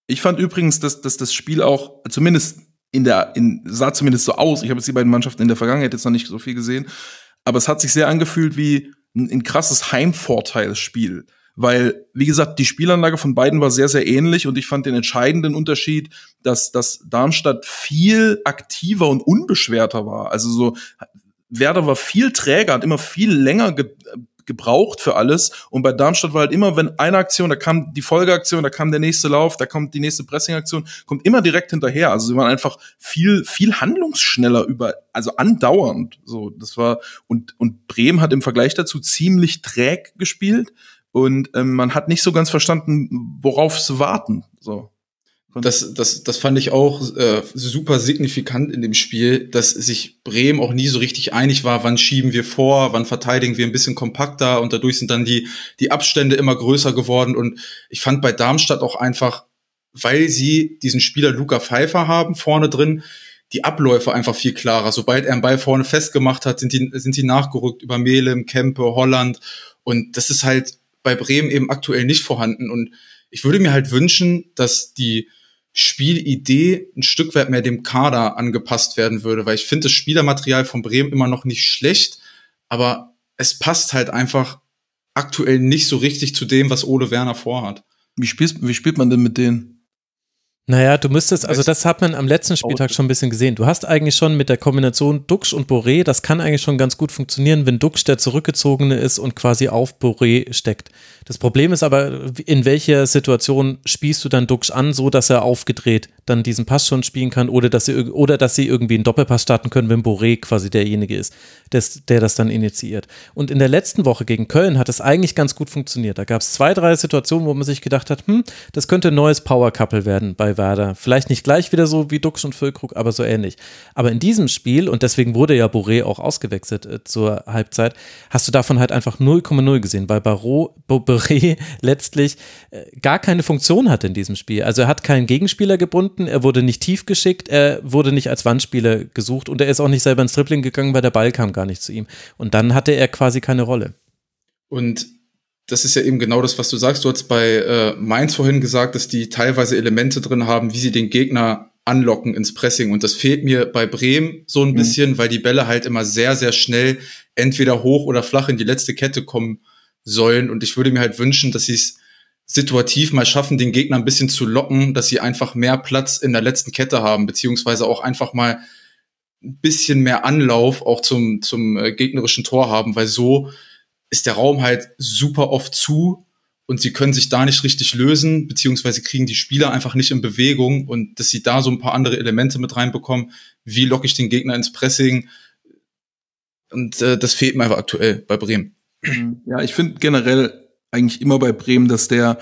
Ich fand übrigens, dass, dass das Spiel auch zumindest in der, in, sah zumindest so aus. Ich habe jetzt die beiden Mannschaften in der Vergangenheit jetzt noch nicht so viel gesehen, aber es hat sich sehr angefühlt wie ein, ein krasses Heimvorteilsspiel weil, wie gesagt, die Spielanlage von beiden war sehr, sehr ähnlich und ich fand den entscheidenden Unterschied, dass, dass Darmstadt viel aktiver und unbeschwerter war. Also so, Werder war viel träger, hat immer viel länger ge gebraucht für alles. Und bei Darmstadt war halt immer, wenn eine Aktion, da kam die Folgeaktion, da kam der nächste Lauf, da kommt die nächste Pressingaktion, kommt immer direkt hinterher. Also sie waren einfach viel, viel handlungsschneller über, also andauernd. So, das war, und, und Bremen hat im Vergleich dazu ziemlich träg gespielt. Und ähm, man hat nicht so ganz verstanden, worauf zu warten. So. Das, das, das fand ich auch äh, super signifikant in dem Spiel, dass sich Bremen auch nie so richtig einig war, wann schieben wir vor, wann verteidigen wir ein bisschen kompakter und dadurch sind dann die, die Abstände immer größer geworden. Und ich fand bei Darmstadt auch einfach, weil sie diesen Spieler Luca Pfeiffer haben vorne drin, die Abläufe einfach viel klarer. Sobald er einen Ball vorne festgemacht hat, sind die, sind die nachgerückt über Melem, Kempe, Holland. Und das ist halt bei Bremen eben aktuell nicht vorhanden. Und ich würde mir halt wünschen, dass die Spielidee ein Stück weit mehr dem Kader angepasst werden würde, weil ich finde das Spielermaterial von Bremen immer noch nicht schlecht, aber es passt halt einfach aktuell nicht so richtig zu dem, was Ole Werner vorhat. Wie spielt, wie spielt man denn mit denen? Naja, du müsstest, also das hat man am letzten Spieltag schon ein bisschen gesehen. Du hast eigentlich schon mit der Kombination Dux und Boré, das kann eigentlich schon ganz gut funktionieren, wenn Dux der Zurückgezogene ist und quasi auf Boré steckt. Das Problem ist aber, in welcher Situation spielst du dann Dux an, so dass er aufgedreht dann diesen Pass schon spielen kann oder dass sie, oder dass sie irgendwie einen Doppelpass starten können, wenn Boré quasi derjenige ist, des, der das dann initiiert. Und in der letzten Woche gegen Köln hat es eigentlich ganz gut funktioniert. Da gab es zwei, drei Situationen, wo man sich gedacht hat, hm, das könnte ein neues Power-Couple werden bei Werder. Vielleicht nicht gleich wieder so wie Dux und Füllkrug, aber so ähnlich. Aber in diesem Spiel, und deswegen wurde ja Boré auch ausgewechselt äh, zur Halbzeit, hast du davon halt einfach 0,0 gesehen, weil Barreau, Boré letztlich äh, gar keine Funktion hatte in diesem Spiel. Also er hat keinen Gegenspieler gebunden, er wurde nicht tief geschickt, er wurde nicht als Wandspieler gesucht und er ist auch nicht selber ins Tripling gegangen, weil der Ball kam gar nicht zu ihm. Und dann hatte er quasi keine Rolle. Und das ist ja eben genau das, was du sagst. Du hast bei äh, Mainz vorhin gesagt, dass die teilweise Elemente drin haben, wie sie den Gegner anlocken ins Pressing. Und das fehlt mir bei Bremen so ein mhm. bisschen, weil die Bälle halt immer sehr, sehr schnell entweder hoch oder flach in die letzte Kette kommen sollen. Und ich würde mir halt wünschen, dass sie es situativ mal schaffen, den Gegner ein bisschen zu locken, dass sie einfach mehr Platz in der letzten Kette haben, beziehungsweise auch einfach mal ein bisschen mehr Anlauf auch zum, zum äh, gegnerischen Tor haben, weil so ist der Raum halt super oft zu und sie können sich da nicht richtig lösen, beziehungsweise kriegen die Spieler einfach nicht in Bewegung und dass sie da so ein paar andere Elemente mit reinbekommen. Wie locke ich den Gegner ins Pressing? Und äh, das fehlt mir einfach aktuell bei Bremen. Ja, ich finde generell eigentlich immer bei Bremen, dass der,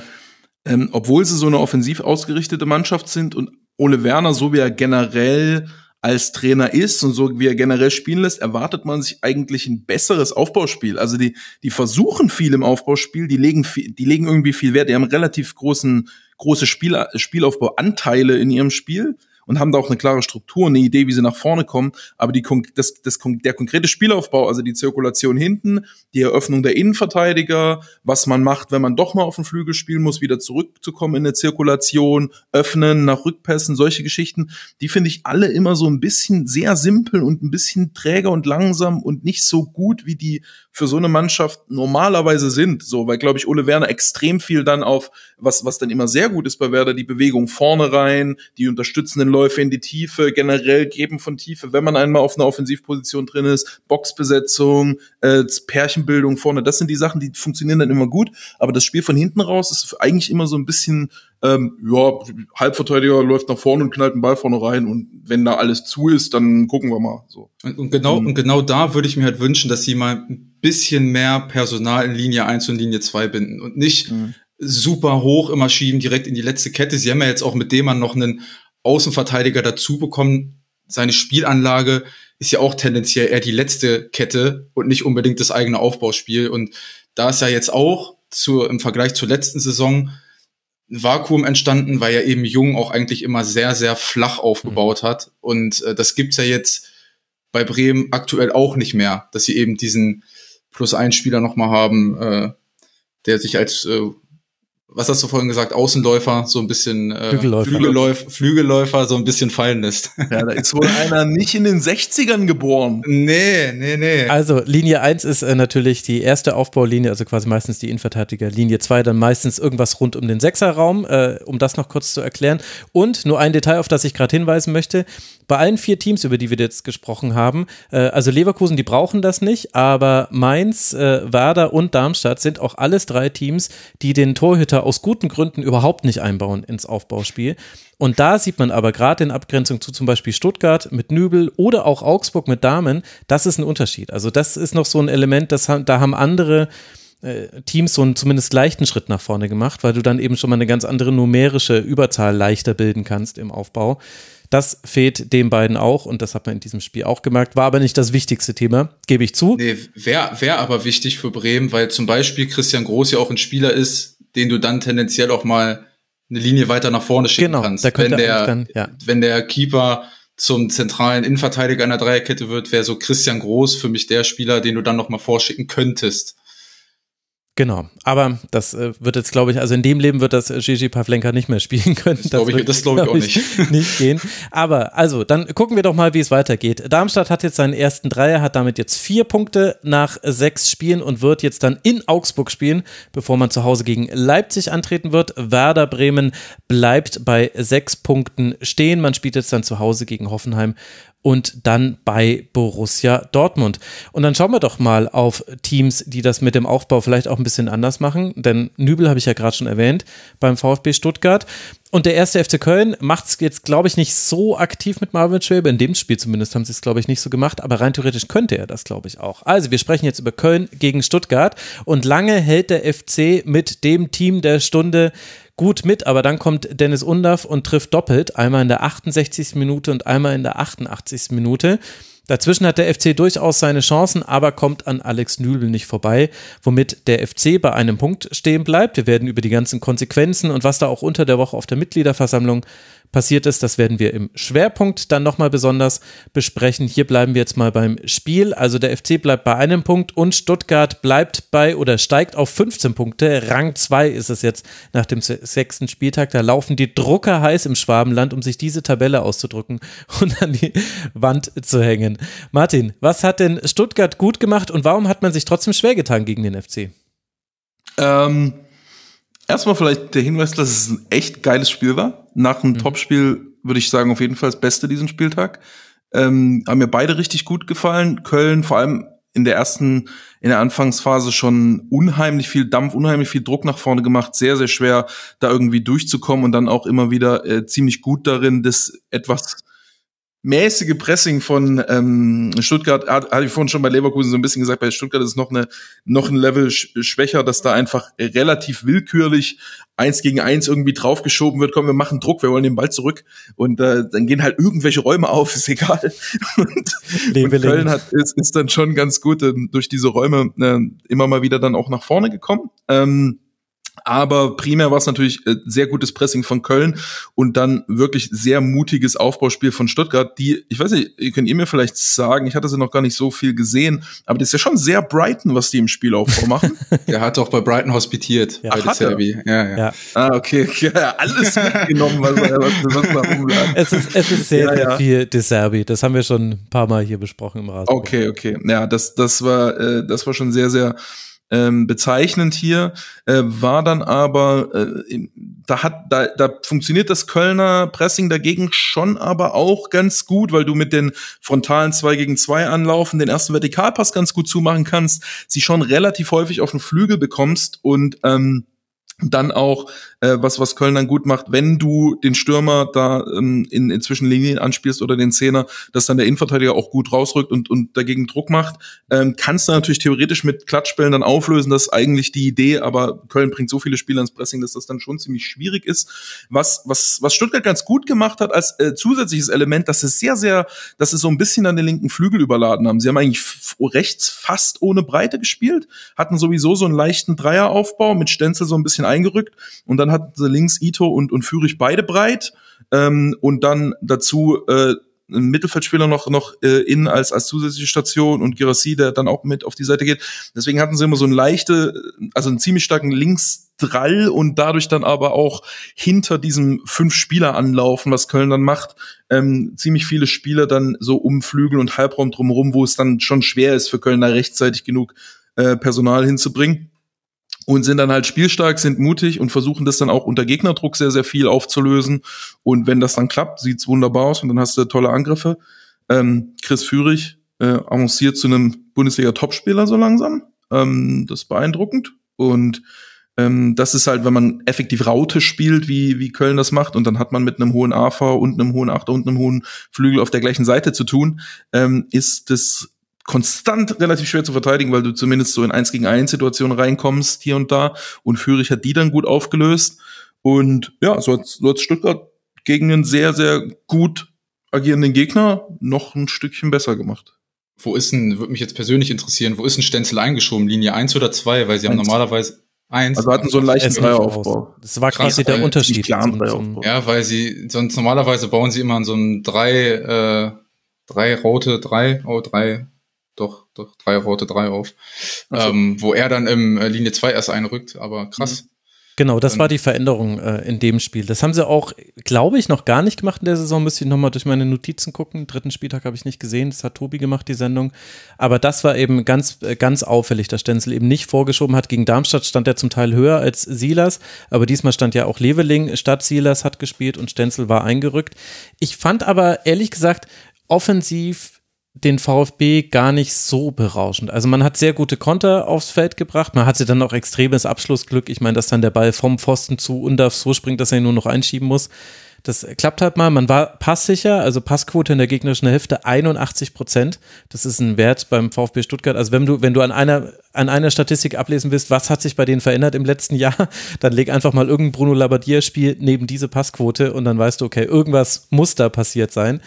ähm, obwohl sie so eine offensiv ausgerichtete Mannschaft sind und Ole Werner, so wie er generell als Trainer ist und so wie er generell spielen lässt, erwartet man sich eigentlich ein besseres Aufbauspiel. Also die, die versuchen viel im Aufbauspiel, die legen, viel, die legen irgendwie viel Wert, die haben relativ großen, große Spiel, Spielaufbauanteile in ihrem Spiel und haben da auch eine klare Struktur, eine Idee, wie sie nach vorne kommen. Aber die, das, das, der konkrete Spielaufbau, also die Zirkulation hinten, die Eröffnung der Innenverteidiger, was man macht, wenn man doch mal auf den Flügel spielen muss, wieder zurückzukommen in der Zirkulation, öffnen, nach Rückpässen, solche Geschichten, die finde ich alle immer so ein bisschen sehr simpel und ein bisschen träger und langsam und nicht so gut, wie die für so eine Mannschaft normalerweise sind. So, weil, glaube ich, Ole Werner extrem viel dann auf, was, was dann immer sehr gut ist bei Werder, die Bewegung vorne rein, die unterstützenden Anläufe in die Tiefe, generell Geben von Tiefe, wenn man einmal auf einer Offensivposition drin ist, Boxbesetzung, äh, Pärchenbildung vorne, das sind die Sachen, die funktionieren dann immer gut, aber das Spiel von hinten raus ist eigentlich immer so ein bisschen ähm, ja, Halbverteidiger läuft nach vorne und knallt einen Ball vorne rein und wenn da alles zu ist, dann gucken wir mal. So. Und, und genau, mhm. und genau da würde ich mir halt wünschen, dass sie mal ein bisschen mehr Personal in Linie 1 und Linie 2 binden und nicht mhm. super hoch immer schieben, direkt in die letzte Kette. Sie haben ja jetzt auch mit dem man noch einen Außenverteidiger dazu bekommen. Seine Spielanlage ist ja auch tendenziell eher die letzte Kette und nicht unbedingt das eigene Aufbauspiel. Und da ist ja jetzt auch zu, im Vergleich zur letzten Saison ein Vakuum entstanden, weil er eben Jung auch eigentlich immer sehr, sehr flach aufgebaut mhm. hat. Und äh, das gibt's ja jetzt bei Bremen aktuell auch nicht mehr, dass sie eben diesen Plus-1-Spieler nochmal haben, äh, der sich als äh, was hast du vorhin gesagt, Außenläufer, so ein bisschen äh, Flügelläufer. Flügelläufer, Flügelläufer so ein bisschen fallen lässt. Ja, da ist wohl einer nicht in den 60ern geboren. Nee, nee, nee. Also Linie 1 ist äh, natürlich die erste Aufbaulinie, also quasi meistens die Innenverteidiger. Linie 2 dann meistens irgendwas rund um den Sechserraum, äh, um das noch kurz zu erklären. Und nur ein Detail, auf das ich gerade hinweisen möchte. Bei allen vier Teams, über die wir jetzt gesprochen haben, äh, also Leverkusen, die brauchen das nicht, aber Mainz, äh, Werder und Darmstadt sind auch alles drei Teams, die den Torhüter aus guten Gründen überhaupt nicht einbauen ins Aufbauspiel. Und da sieht man aber gerade in Abgrenzung zu zum Beispiel Stuttgart mit Nübel oder auch Augsburg mit Damen, das ist ein Unterschied. Also das ist noch so ein Element, das, da haben andere äh, Teams so einen zumindest leichten Schritt nach vorne gemacht, weil du dann eben schon mal eine ganz andere numerische Überzahl leichter bilden kannst im Aufbau. Das fehlt den beiden auch und das hat man in diesem Spiel auch gemerkt. War aber nicht das wichtigste Thema, gebe ich zu. Nee, wäre wär aber wichtig für Bremen, weil zum Beispiel Christian Groß ja auch ein Spieler ist, den du dann tendenziell auch mal eine Linie weiter nach vorne schicken genau, kannst. wenn der, dann, ja. wenn der Keeper zum zentralen Innenverteidiger einer Dreierkette wird, wäre so Christian Groß für mich der Spieler, den du dann noch mal vorschicken könntest. Genau, aber das äh, wird jetzt, glaube ich, also in dem Leben wird das äh, Gigi Pavlenka nicht mehr spielen können. Das glaube ich, das glaub ich auch nicht. nicht gehen. Aber also, dann gucken wir doch mal, wie es weitergeht. Darmstadt hat jetzt seinen ersten Dreier, hat damit jetzt vier Punkte nach sechs Spielen und wird jetzt dann in Augsburg spielen, bevor man zu Hause gegen Leipzig antreten wird. Werder Bremen bleibt bei sechs Punkten stehen. Man spielt jetzt dann zu Hause gegen Hoffenheim und dann bei Borussia Dortmund. Und dann schauen wir doch mal auf Teams, die das mit dem Aufbau vielleicht auch ein bisschen anders machen, denn Nübel habe ich ja gerade schon erwähnt beim VfB Stuttgart. Und der erste FC Köln macht es jetzt, glaube ich, nicht so aktiv mit Marvin Schwäbe. In dem Spiel zumindest haben sie es, glaube ich, nicht so gemacht. Aber rein theoretisch könnte er das, glaube ich, auch. Also, wir sprechen jetzt über Köln gegen Stuttgart. Und lange hält der FC mit dem Team der Stunde gut mit, aber dann kommt Dennis Undaff und trifft doppelt, einmal in der 68. Minute und einmal in der 88. Minute. Dazwischen hat der FC durchaus seine Chancen, aber kommt an Alex Nübel nicht vorbei, womit der FC bei einem Punkt stehen bleibt. Wir werden über die ganzen Konsequenzen und was da auch unter der Woche auf der Mitgliederversammlung passiert ist. Das werden wir im Schwerpunkt dann nochmal besonders besprechen. Hier bleiben wir jetzt mal beim Spiel. Also der FC bleibt bei einem Punkt und Stuttgart bleibt bei oder steigt auf 15 Punkte. Rang 2 ist es jetzt nach dem sechsten Spieltag. Da laufen die Drucker heiß im Schwabenland, um sich diese Tabelle auszudrücken und an die Wand zu hängen. Martin, was hat denn Stuttgart gut gemacht und warum hat man sich trotzdem schwer getan gegen den FC? Ähm, erstmal vielleicht der Hinweis, dass es ein echt geiles Spiel war. Nach einem mhm. Topspiel würde ich sagen, auf jeden Fall das Beste diesen Spieltag. Ähm, haben mir beide richtig gut gefallen. Köln vor allem in der ersten, in der Anfangsphase schon unheimlich viel Dampf, unheimlich viel Druck nach vorne gemacht, sehr, sehr schwer, da irgendwie durchzukommen und dann auch immer wieder äh, ziemlich gut darin, das etwas mäßige Pressing von ähm, Stuttgart, hat, hatte ich vorhin schon bei Leverkusen so ein bisschen gesagt, bei Stuttgart ist es noch eine noch ein Level schwächer, dass da einfach relativ willkürlich eins gegen eins irgendwie draufgeschoben wird, komm, wir machen Druck, wir wollen den Ball zurück und äh, dann gehen halt irgendwelche Räume auf, ist egal. und, und Köln hat, ist, ist dann schon ganz gut äh, durch diese Räume äh, immer mal wieder dann auch nach vorne gekommen. Ähm, aber primär war es natürlich äh, sehr gutes Pressing von Köln und dann wirklich sehr mutiges Aufbauspiel von Stuttgart, die, ich weiß nicht, könnt ihr mir vielleicht sagen, ich hatte sie noch gar nicht so viel gesehen, aber das ist ja schon sehr Brighton, was die im Spielaufbau machen. er hat auch bei Brighton hospitiert, ja, bei hat Ja, ja. ja. Ah, okay, ja, alles mitgenommen, was, was, was da rumlag. Es ist, es ist sehr, ja, sehr viel De Serbi, das haben wir schon ein paar Mal hier besprochen im Rasen. Okay, okay, ja, das, das war, äh, das war schon sehr, sehr Ähm, bezeichnend hier äh, war dann aber, äh, da hat, da, da funktioniert das Kölner Pressing dagegen schon aber auch ganz gut, weil du mit den frontalen 2 gegen 2 anlaufen, den ersten Vertikalpass ganz gut zumachen kannst, sie schon relativ häufig auf den Flügel bekommst und ähm, dann auch, äh, was, was Köln dann gut macht, wenn du den Stürmer da ähm, in, in Zwischenlinien anspielst oder den Zehner, dass dann der Innenverteidiger auch gut rausrückt und, und dagegen Druck macht, ähm, kannst du natürlich theoretisch mit Klatschbällen dann auflösen, das ist eigentlich die Idee, aber Köln bringt so viele Spieler ins Pressing, dass das dann schon ziemlich schwierig ist. Was, was, was Stuttgart ganz gut gemacht hat als äh, zusätzliches Element, dass es sehr, sehr, dass es so ein bisschen an den linken Flügel überladen haben. Sie haben eigentlich rechts fast ohne Breite gespielt, hatten sowieso so einen leichten Dreieraufbau mit Stenzel so ein bisschen eingerückt und dann hatten sie links Ito und, und Führig beide breit ähm, und dann dazu äh, ein Mittelfeldspieler noch noch äh, in als als zusätzliche Station und Girassi, der dann auch mit auf die Seite geht. Deswegen hatten sie immer so einen leichte, also einen ziemlich starken Linksdrall und dadurch dann aber auch hinter diesem fünf Spieler anlaufen, was Köln dann macht, ähm, ziemlich viele Spieler dann so um Flügel und Halbraum drumherum, wo es dann schon schwer ist für Köln da rechtzeitig genug äh, Personal hinzubringen und sind dann halt spielstark, sind mutig und versuchen das dann auch unter Gegnerdruck sehr, sehr viel aufzulösen. Und wenn das dann klappt, sieht's wunderbar aus und dann hast du tolle Angriffe. Ähm, Chris Führig äh, avanciert zu einem Bundesliga-Topspieler so langsam. Ähm, das ist beeindruckend. Und ähm, das ist halt, wenn man effektiv Raute spielt, wie, wie Köln das macht, und dann hat man mit einem hohen AV und einem hohen Achter und einem hohen Flügel auf der gleichen Seite zu tun, ähm, ist das konstant relativ schwer zu verteidigen, weil du zumindest so in 1 gegen 1 Situationen reinkommst hier und da und Fürich hat die dann gut aufgelöst und ja, so hat, so hat Stuttgart gegen einen sehr, sehr gut agierenden Gegner noch ein Stückchen besser gemacht. Wo ist denn, würde mich jetzt persönlich interessieren, wo ist ein Stenzel eingeschoben? Linie 1 oder 2? Weil sie haben normalerweise eins. Also hatten so einen leichten Dreieraufbau. Das war quasi der Unterschied. Klaren Dreieraufbau. Ja, weil sie, sonst normalerweise bauen sie immer an so einem drei, äh, drei Raute, drei, oh, drei, doch, doch, drei Rote, drei auf. So. Ähm, wo er dann im äh, Linie 2 erst einrückt, aber krass. Mhm. Genau, das war die Veränderung äh, in dem Spiel. Das haben sie auch, glaube ich, noch gar nicht gemacht in der Saison. Müsste ich nochmal durch meine Notizen gucken. Dritten Spieltag habe ich nicht gesehen. Das hat Tobi gemacht, die Sendung. Aber das war eben ganz, äh, ganz auffällig, dass Stenzel eben nicht vorgeschoben hat. Gegen Darmstadt stand er zum Teil höher als Silas. Aber diesmal stand ja auch Leveling statt Silas hat gespielt und Stenzel war eingerückt. Ich fand aber ehrlich gesagt offensiv den VfB gar nicht so berauschend. Also man hat sehr gute Konter aufs Feld gebracht, man hatte dann auch extremes Abschlussglück. Ich meine, dass dann der Ball vom Pfosten zu Undaf so springt, dass er ihn nur noch einschieben muss. Das klappt halt mal. Man war passsicher, also Passquote in der gegnerischen Hälfte 81 Prozent. Das ist ein Wert beim VfB Stuttgart. Also wenn du, wenn du an einer, an einer Statistik ablesen willst, was hat sich bei denen verändert im letzten Jahr, dann leg einfach mal irgendein Bruno Labbadia-Spiel neben diese Passquote und dann weißt du, okay, irgendwas muss da passiert sein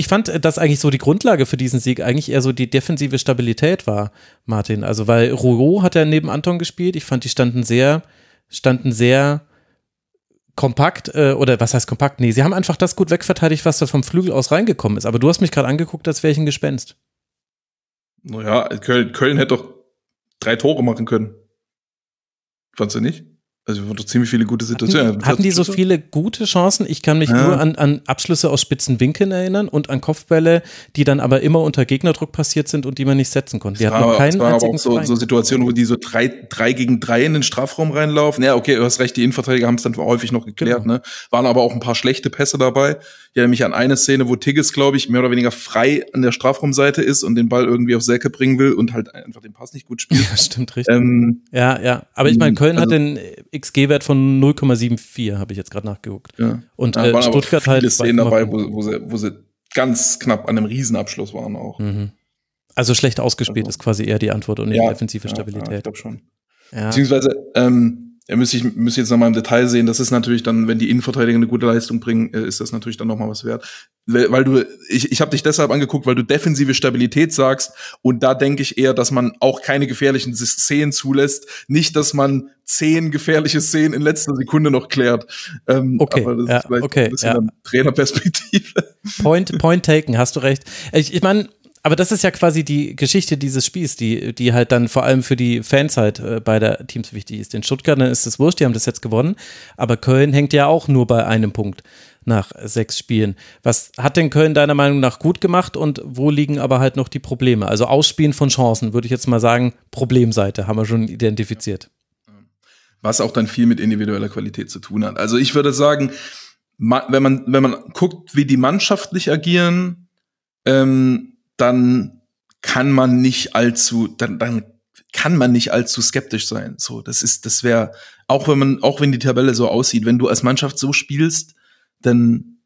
ich fand, äh, dass eigentlich so die Grundlage für diesen Sieg eigentlich eher so die defensive Stabilität war, Martin. Also, weil Rouault hat ja neben Anton gespielt. Ich fand, die standen sehr, standen sehr kompakt, äh, oder was heißt kompakt? Nee, sie haben einfach das gut wegverteidigt, was da vom Flügel aus reingekommen ist. Aber du hast mich gerade angeguckt, als wäre ich ein Gespenst. Naja, Köln, Köln hätte doch drei Tore machen können. Fandst du nicht? Also doch ziemlich viele gute Situationen. Hatten, hatten die so viele gute Chancen? Ich kann mich ja. nur an, an Abschlüsse aus spitzen Winkeln erinnern und an Kopfbälle, die dann aber immer unter Gegnerdruck passiert sind und die man nicht setzen konnte. Die hatten noch keinen es waren aber auch so, so, Situationen, wo die so drei, drei gegen drei in den Strafraum reinlaufen. Ja, okay, du hast recht, die Innenverteidiger haben es dann häufig noch geklärt. Genau. Ne? Waren aber auch ein paar schlechte Pässe dabei. Ich erinnere mich an eine Szene, wo Tigges, glaube ich, mehr oder weniger frei an der Strafraumseite ist und den Ball irgendwie auf Selke bringen will und halt einfach den Pass nicht gut spielt. Ja, stimmt, richtig. Ähm, ja, ja. Aber ich meine, Köln also, hat den XG-Wert von 0,74, habe ich jetzt gerade nachgeguckt. Ja. Und ja, äh, Stuttgart halt. Viele Szenen dabei, wo, wo, sie, wo sie ganz knapp an einem Riesenabschluss waren auch. Mhm. Also schlecht ausgespielt also, ist quasi eher die Antwort und die ja, defensive Stabilität. Ja, ich glaube schon. Beziehungsweise, ähm, er müsste ich müsste jetzt nochmal im Detail sehen, das ist natürlich dann, wenn die Innenverteidiger eine gute Leistung bringen, äh, ist das natürlich dann nochmal was wert. Weil du, ich, ich habe dich deshalb angeguckt, weil du defensive Stabilität sagst und da denke ich eher, dass man auch keine gefährlichen Szenen zulässt, nicht, dass man zehn gefährliche Szenen in letzter Sekunde noch klärt. Ähm, okay, aber das ja, ist vielleicht okay, ein bisschen ja. Trainerperspektive. Point, point taken, hast du recht. Ich, ich meine, aber das ist ja quasi die Geschichte dieses Spiels, die, die halt dann vor allem für die Fanzeit äh, beider Teams wichtig ist. In Stuttgart dann ist es wurscht, die haben das jetzt gewonnen, aber Köln hängt ja auch nur bei einem Punkt nach sechs Spielen. Was hat denn Köln deiner Meinung nach gut gemacht und wo liegen aber halt noch die Probleme? Also Ausspielen von Chancen, würde ich jetzt mal sagen, Problemseite haben wir schon identifiziert. Was auch dann viel mit individueller Qualität zu tun hat. Also ich würde sagen, wenn man, wenn man guckt, wie die mannschaftlich agieren, ähm, dann kann man nicht allzu, dann, dann kann man nicht allzu skeptisch sein. So, das ist, das wäre, auch wenn man, auch wenn die Tabelle so aussieht, wenn du als Mannschaft so spielst, dann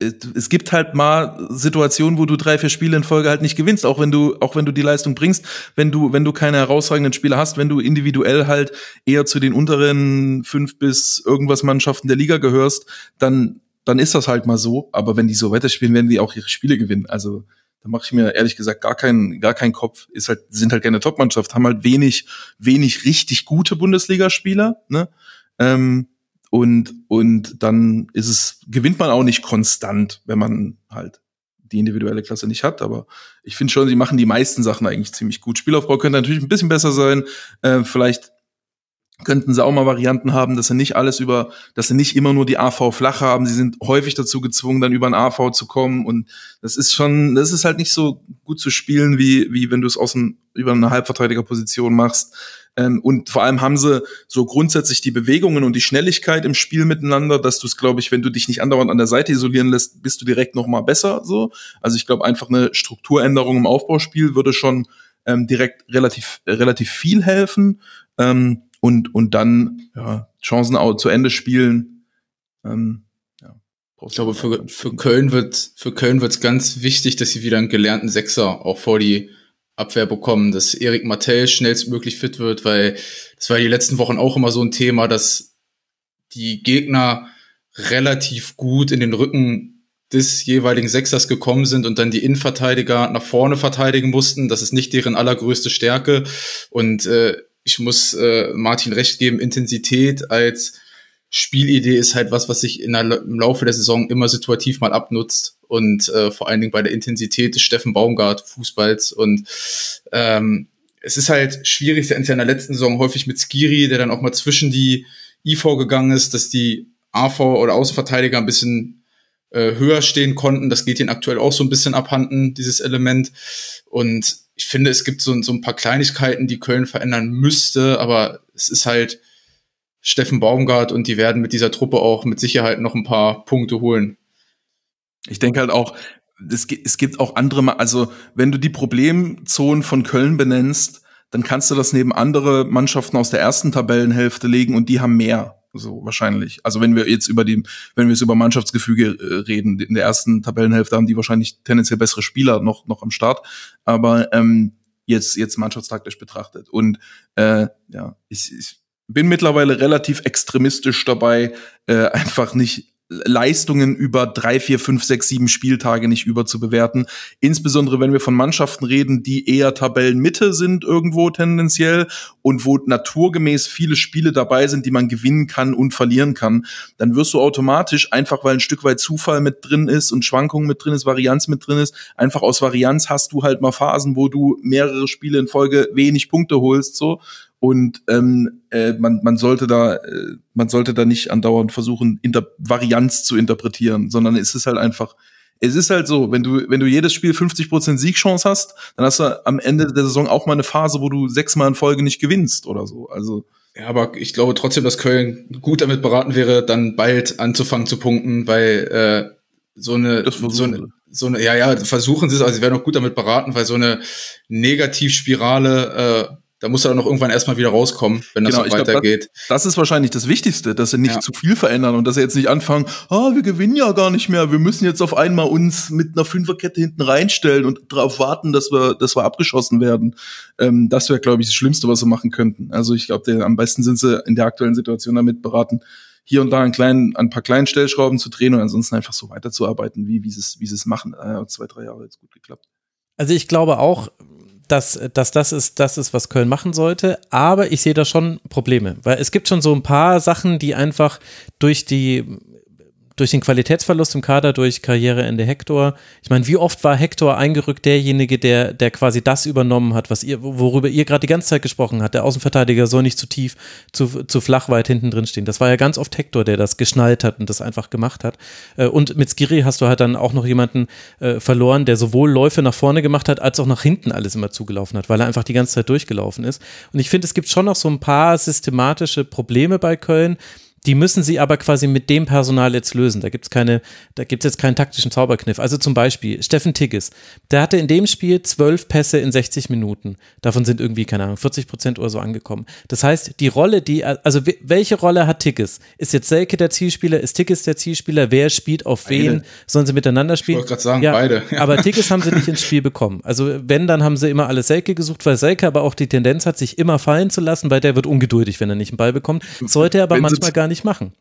es gibt halt mal Situationen, wo du drei, vier Spiele in Folge halt nicht gewinnst, auch wenn du, auch wenn du die Leistung bringst, wenn du, wenn du keine herausragenden Spieler hast, wenn du individuell halt eher zu den unteren fünf bis irgendwas Mannschaften der Liga gehörst, dann, dann ist das halt mal so. Aber wenn die so weiterspielen, werden die auch ihre Spiele gewinnen. Also, da mache ich mir ehrlich gesagt gar keinen, gar keinen Kopf. Ist halt, sind halt keine Top-Mannschaft, haben halt wenig, wenig richtig gute Bundesligaspieler, ne? Ähm, und, und dann ist es, gewinnt man auch nicht konstant, wenn man halt die individuelle Klasse nicht hat. Aber ich finde schon, sie machen die meisten Sachen eigentlich ziemlich gut. Spielaufbau könnte natürlich ein bisschen besser sein. Äh, vielleicht könnten sie auch mal Varianten haben, dass sie nicht alles über, dass sie nicht immer nur die AV flach haben. Sie sind häufig dazu gezwungen, dann über ein AV zu kommen. Und das ist schon, das ist halt nicht so gut zu spielen, wie, wie wenn du es aus dem, über eine Halbverteidigerposition machst. Ähm, und vor allem haben sie so grundsätzlich die Bewegungen und die Schnelligkeit im Spiel miteinander, dass du es, glaube ich, wenn du dich nicht andauernd an der Seite isolieren lässt, bist du direkt noch mal besser. So, also ich glaube, einfach eine Strukturänderung im Aufbauspiel würde schon ähm, direkt relativ relativ viel helfen. Ähm, und und dann ja, Chancen auch zu Ende spielen. Ähm, ja. Ich glaube, für, für Köln wird für Köln wird es ganz wichtig, dass sie wieder einen gelernten Sechser auch vor die Abwehr bekommen, dass Erik Martell schnellstmöglich fit wird, weil das war die letzten Wochen auch immer so ein Thema, dass die Gegner relativ gut in den Rücken des jeweiligen Sechsers gekommen sind und dann die Innenverteidiger nach vorne verteidigen mussten. Das ist nicht deren allergrößte Stärke. Und äh, ich muss äh, Martin recht geben, Intensität als Spielidee ist halt was, was sich in der, im Laufe der Saison immer situativ mal abnutzt und äh, vor allen Dingen bei der Intensität des Steffen Baumgart Fußballs und ähm, es ist halt schwierig, sie in der letzten Saison häufig mit Skiri, der dann auch mal zwischen die IV gegangen ist, dass die AV oder Außenverteidiger ein bisschen äh, höher stehen konnten. Das geht ihnen aktuell auch so ein bisschen abhanden, dieses Element. Und ich finde, es gibt so, so ein paar Kleinigkeiten, die Köln verändern müsste, aber es ist halt Steffen Baumgart und die werden mit dieser Truppe auch mit Sicherheit noch ein paar Punkte holen. Ich denke halt auch, es, es gibt auch andere, also wenn du die Problemzonen von Köln benennst, dann kannst du das neben andere Mannschaften aus der ersten Tabellenhälfte legen und die haben mehr. So wahrscheinlich. Also wenn wir jetzt über die, wenn wir jetzt über Mannschaftsgefüge äh, reden, in der ersten Tabellenhälfte haben die wahrscheinlich tendenziell bessere Spieler noch noch am Start. Aber ähm, jetzt jetzt mannschaftstaktisch betrachtet und äh, ja, ich, ich bin mittlerweile relativ extremistisch dabei, äh, einfach nicht Leistungen über drei, vier, fünf, sechs, sieben Spieltage nicht überzubewerten. Insbesondere wenn wir von Mannschaften reden, die eher Tabellenmitte sind irgendwo tendenziell und wo naturgemäß viele Spiele dabei sind, die man gewinnen kann und verlieren kann, dann wirst du automatisch einfach, weil ein Stück weit Zufall mit drin ist und Schwankungen mit drin ist, Varianz mit drin ist, einfach aus Varianz hast du halt mal Phasen, wo du mehrere Spiele in Folge wenig Punkte holst, so und ähm, äh, man, man sollte da äh, man sollte da nicht andauernd versuchen Inter Varianz zu interpretieren, sondern es ist halt einfach es ist halt so, wenn du wenn du jedes Spiel 50% Siegchance hast, dann hast du am Ende der Saison auch mal eine Phase, wo du sechsmal in Folge nicht gewinnst oder so. Also ja, aber ich glaube trotzdem, dass Köln gut damit beraten wäre, dann bald anzufangen zu punkten, weil äh, so eine, so eine, so eine, ja, ja, versuchen sie es, also sie werden auch gut damit beraten, weil so eine Negativspirale äh, da muss er dann noch irgendwann erstmal wieder rauskommen, wenn das genau, so weitergeht. Glaub, das, das, ist wahrscheinlich das Wichtigste, dass sie nicht ja. zu viel verändern und dass sie jetzt nicht anfangen, ah, wir gewinnen ja gar nicht mehr, wir müssen jetzt auf einmal uns mit einer Fünferkette hinten reinstellen und darauf warten, dass wir, dass wir abgeschossen werden. Ähm, das wäre, glaube ich, das Schlimmste, was sie machen könnten. Also ich glaube, am besten sind sie in der aktuellen Situation damit beraten, hier und da ein, kleinen, ein paar kleinen Stellschrauben zu drehen und ansonsten einfach so weiterzuarbeiten, wie, wie sie es, wie sie es machen. Äh, zwei, drei Jahre jetzt gut geklappt. Also ich glaube auch, dass, dass das ist, das ist, was Köln machen sollte. Aber ich sehe da schon Probleme, weil es gibt schon so ein paar Sachen, die einfach durch die durch den Qualitätsverlust im Kader, durch Karriereende Hector. Ich meine, wie oft war Hector eingerückt derjenige, der, der quasi das übernommen hat, was ihr, worüber ihr gerade die ganze Zeit gesprochen habt. Der Außenverteidiger soll nicht zu tief, zu, zu flach weit hinten drin stehen. Das war ja ganz oft Hector, der das geschnallt hat und das einfach gemacht hat. Äh, und mit Skiri hast du halt dann auch noch jemanden äh, verloren, der sowohl Läufe nach vorne gemacht hat, als auch nach hinten alles immer zugelaufen hat, weil er einfach die ganze Zeit durchgelaufen ist. Und ich finde, es gibt schon noch so ein paar systematische Probleme bei Köln, die müssen sie aber quasi mit dem Personal jetzt lösen. Da gibt es keine, da gibt jetzt keinen taktischen Zauberkniff. Also zum Beispiel Steffen Tigges, der hatte in dem Spiel zwölf Pässe in 60 Minuten. Davon sind irgendwie, keine Ahnung, 40 Prozent oder so angekommen. Das heißt, die Rolle, die, also welche Rolle hat Tigges? Ist jetzt Selke der Zielspieler? Ist Tigges der Zielspieler? Wer spielt auf wen? Sollen sie miteinander spielen? Ich wollte gerade sagen, ja, beide. Ja. Aber Tigges haben sie nicht ins Spiel bekommen. Also wenn, dann haben sie immer alle Selke gesucht, weil Selke aber auch die Tendenz hat, sich immer fallen zu lassen, weil der wird ungeduldig, wenn er nicht einen Ball bekommt. Sollte er aber wenn manchmal gar nicht machen.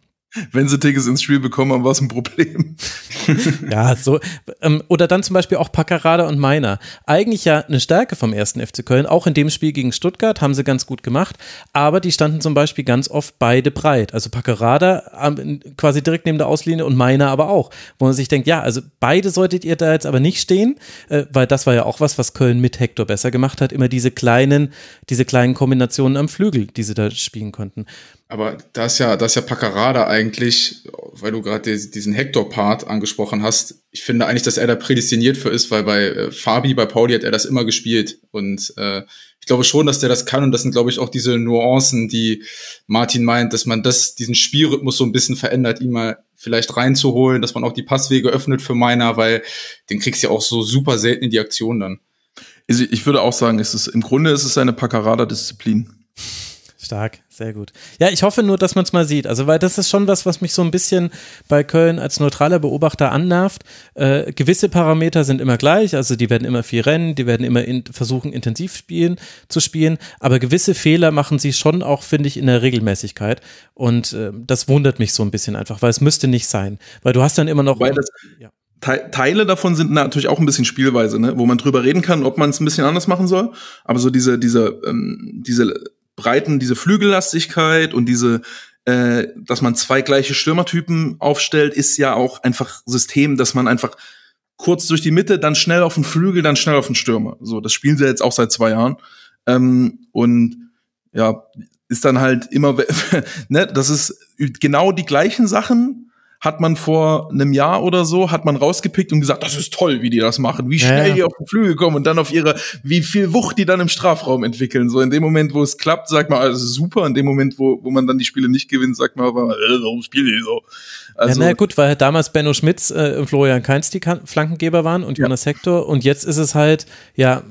Wenn sie Tickets ins Spiel bekommen haben, war es ein Problem. ja, so. Ähm, oder dann zum Beispiel auch Packerada und Meiner. Eigentlich ja eine Stärke vom ersten FC Köln. Auch in dem Spiel gegen Stuttgart haben sie ganz gut gemacht. Aber die standen zum Beispiel ganz oft beide breit. Also Packerada quasi direkt neben der Auslinie und Meiner aber auch. Wo man sich denkt, ja, also beide solltet ihr da jetzt aber nicht stehen, äh, weil das war ja auch was, was Köln mit Hector besser gemacht hat. Immer diese kleinen, diese kleinen Kombinationen am Flügel, die sie da spielen konnten. Aber da ist ja, das ist ja Paccarada eigentlich, weil du gerade diesen Hector-Part angesprochen hast. Ich finde eigentlich, dass er da prädestiniert für ist, weil bei äh, Fabi, bei Pauli hat er das immer gespielt. Und äh, ich glaube schon, dass der das kann. Und das sind, glaube ich, auch diese Nuancen, die Martin meint, dass man das, diesen Spielrhythmus so ein bisschen verändert, ihn mal vielleicht reinzuholen, dass man auch die Passwege öffnet für Meiner, weil den kriegst du ja auch so super selten in die Aktion dann. Ich würde auch sagen, es ist, im Grunde ist es eine Paccarada-Disziplin. Stark, sehr gut. Ja, ich hoffe nur, dass man es mal sieht. Also, weil das ist schon was, was mich so ein bisschen bei Köln als neutraler Beobachter annervt. Äh, gewisse Parameter sind immer gleich, also die werden immer viel rennen, die werden immer in, versuchen, intensiv spielen, zu spielen, aber gewisse Fehler machen sie schon auch, finde ich, in der Regelmäßigkeit. Und äh, das wundert mich so ein bisschen einfach, weil es müsste nicht sein. Weil du hast dann immer noch. Weil das, ja. Teile davon sind natürlich auch ein bisschen Spielweise, ne? wo man drüber reden kann, ob man es ein bisschen anders machen soll. Aber so diese, diese, ähm, diese Breiten, diese Flügellastigkeit und diese, äh, dass man zwei gleiche Stürmertypen aufstellt, ist ja auch einfach System, dass man einfach kurz durch die Mitte, dann schnell auf den Flügel, dann schnell auf den Stürmer. So, das spielen sie jetzt auch seit zwei Jahren. Ähm, und ja, ist dann halt immer, ne, das ist genau die gleichen Sachen, hat man vor einem Jahr oder so, hat man rausgepickt und gesagt, das ist toll, wie die das machen, wie schnell ja. die auf den Flügel kommen und dann auf ihre, wie viel Wucht die dann im Strafraum entwickeln. So in dem Moment, wo es klappt, sagt man, also super. In dem Moment, wo, wo man dann die Spiele nicht gewinnt, sagt man aber, äh, warum spielen die so? Also, ja, na gut, weil damals Benno Schmitz äh, und Florian Kainz die Flankengeber waren und ja. Jonas Hector und jetzt ist es halt, ja,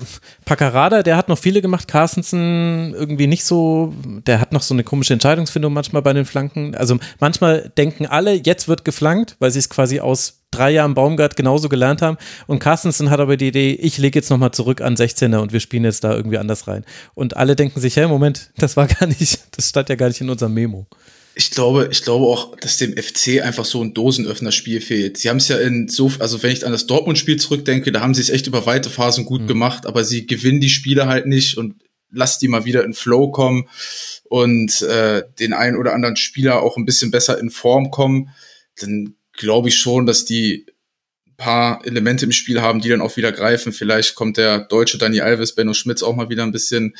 Paccarada, der hat noch viele gemacht, Carstensen irgendwie nicht so, der hat noch so eine komische Entscheidungsfindung manchmal bei den Flanken. Also manchmal denken alle, jetzt wird geflankt, weil sie es quasi aus drei Jahren Baumgart genauso gelernt haben. Und Carstensen hat aber die Idee, ich lege jetzt nochmal zurück an 16er und wir spielen jetzt da irgendwie anders rein. Und alle denken sich, hey, Moment, das war gar nicht, das stand ja gar nicht in unserem Memo. Ich glaube, ich glaube auch, dass dem FC einfach so ein Dosenöffner-Spiel fehlt. Sie haben es ja in so, also wenn ich an das Dortmund-Spiel zurückdenke, da haben sie es echt über weite Phasen gut mhm. gemacht, aber sie gewinnen die Spiele halt nicht und lass die mal wieder in Flow kommen und äh, den einen oder anderen Spieler auch ein bisschen besser in Form kommen, dann glaube ich schon, dass die paar Elemente im Spiel haben, die dann auch wieder greifen. Vielleicht kommt der deutsche Dani Alves, Benno Schmitz auch mal wieder ein bisschen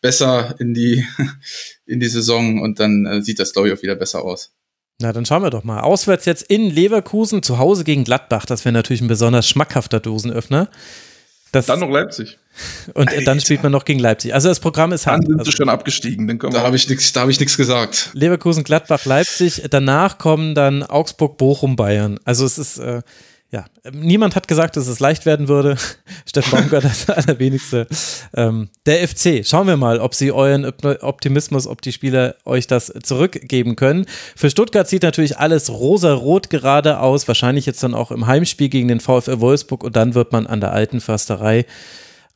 besser in die, in die Saison und dann äh, sieht das, glaube ich, auch wieder besser aus. Na, dann schauen wir doch mal. Auswärts jetzt in Leverkusen, zu Hause gegen Gladbach. Das wäre natürlich ein besonders schmackhafter Dosenöffner. Das dann noch Leipzig. Und Alter. dann spielt man noch gegen Leipzig. Also das Programm ist hart. Dann sind also, sie schon abgestiegen. Dann da habe ich nichts, da habe ich nichts gesagt. Leverkusen, Gladbach, Leipzig. Danach kommen dann Augsburg, Bochum, Bayern. Also es ist äh, ja, niemand hat gesagt, dass es leicht werden würde. Steffen Baumgart das allerwenigste. Ähm, der FC, schauen wir mal, ob sie euren Optimismus, ob die Spieler euch das zurückgeben können. Für Stuttgart sieht natürlich alles rosa-rot gerade aus. Wahrscheinlich jetzt dann auch im Heimspiel gegen den VfL Wolfsburg und dann wird man an der alten Försterei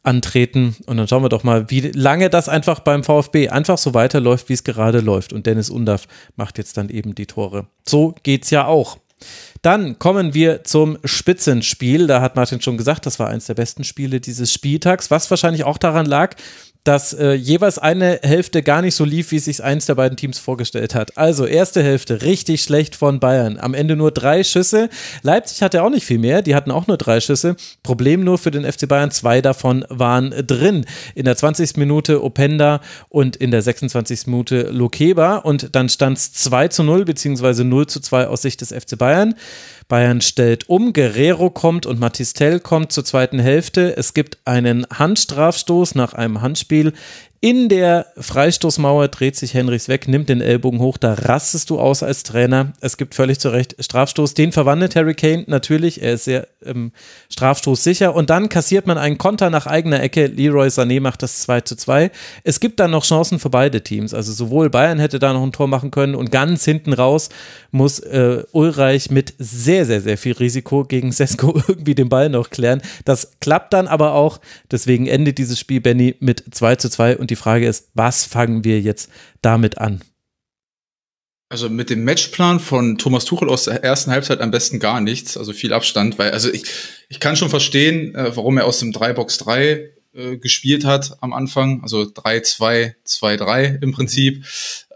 antreten. Und dann schauen wir doch mal, wie lange das einfach beim VfB einfach so weiterläuft, wie es gerade läuft. Und Dennis Undaff macht jetzt dann eben die Tore. So geht's ja auch. Dann kommen wir zum Spitzenspiel. Da hat Martin schon gesagt, das war eines der besten Spiele dieses Spieltags, was wahrscheinlich auch daran lag, dass äh, jeweils eine Hälfte gar nicht so lief, wie sich eins der beiden Teams vorgestellt hat. Also erste Hälfte richtig schlecht von Bayern. Am Ende nur drei Schüsse. Leipzig hatte auch nicht viel mehr. Die hatten auch nur drei Schüsse. Problem nur für den FC Bayern. Zwei davon waren drin. In der 20. Minute Openda und in der 26. Minute Lokeba. Und dann stand es 2 zu 0 beziehungsweise 0 zu 2 aus Sicht des FC Bayern. Bayern stellt um, Guerrero kommt und Matistel kommt zur zweiten Hälfte. Es gibt einen Handstrafstoß nach einem Handspiel in der Freistoßmauer dreht sich Henrichs weg, nimmt den Ellbogen hoch, da rastest du aus als Trainer. Es gibt völlig zu Recht Strafstoß. Den verwandelt Harry Kane natürlich, er ist sehr ähm, Strafstoß sicher. Und dann kassiert man einen Konter nach eigener Ecke. Leroy Sané macht das 2 zu 2. Es gibt dann noch Chancen für beide Teams. Also sowohl Bayern hätte da noch ein Tor machen können und ganz hinten raus muss äh, Ulreich mit sehr, sehr, sehr viel Risiko gegen Sesko irgendwie den Ball noch klären. Das klappt dann aber auch. Deswegen endet dieses Spiel Benny mit 2 zu 2 und die Frage ist, was fangen wir jetzt damit an? Also mit dem Matchplan von Thomas Tuchel aus der ersten Halbzeit am besten gar nichts, also viel Abstand, weil also ich, ich kann schon verstehen, äh, warum er aus dem 3-Box-3 äh, gespielt hat am Anfang, also 3-2-2-3 im Prinzip.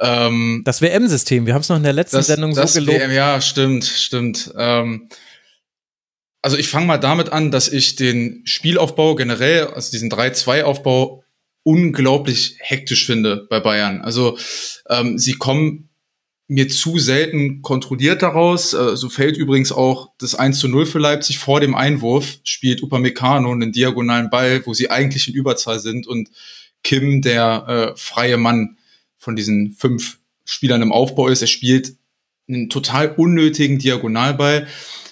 Ähm, das WM-System, wir haben es noch in der letzten das, Sendung das so gelobt. WM, ja, stimmt, stimmt. Ähm, also ich fange mal damit an, dass ich den Spielaufbau generell, also diesen 3-2-Aufbau unglaublich hektisch finde bei Bayern. Also ähm, sie kommen mir zu selten kontrolliert daraus. Äh, so fällt übrigens auch das 1 zu 0 für Leipzig vor dem Einwurf, spielt Upamecano einen diagonalen Ball, wo sie eigentlich in Überzahl sind und Kim der äh, freie Mann von diesen fünf Spielern im Aufbau ist. Er spielt einen total unnötigen Diagonalball.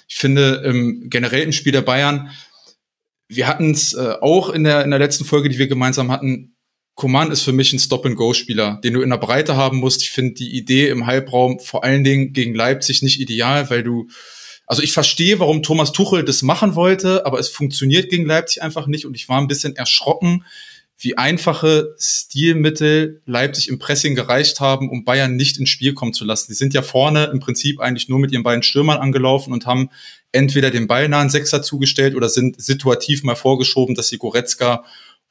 Ich finde im Spiel der Bayern wir hatten es äh, auch in der, in der letzten Folge, die wir gemeinsam hatten. Coman ist für mich ein Stop-and-Go-Spieler, den du in der Breite haben musst. Ich finde die Idee im Halbraum vor allen Dingen gegen Leipzig nicht ideal, weil du, also ich verstehe, warum Thomas Tuchel das machen wollte, aber es funktioniert gegen Leipzig einfach nicht und ich war ein bisschen erschrocken, wie einfache Stilmittel Leipzig im Pressing gereicht haben, um Bayern nicht ins Spiel kommen zu lassen. Die sind ja vorne im Prinzip eigentlich nur mit ihren beiden Stürmern angelaufen und haben entweder den ballnahen Sechser zugestellt oder sind situativ mal vorgeschoben, dass sie Goretzka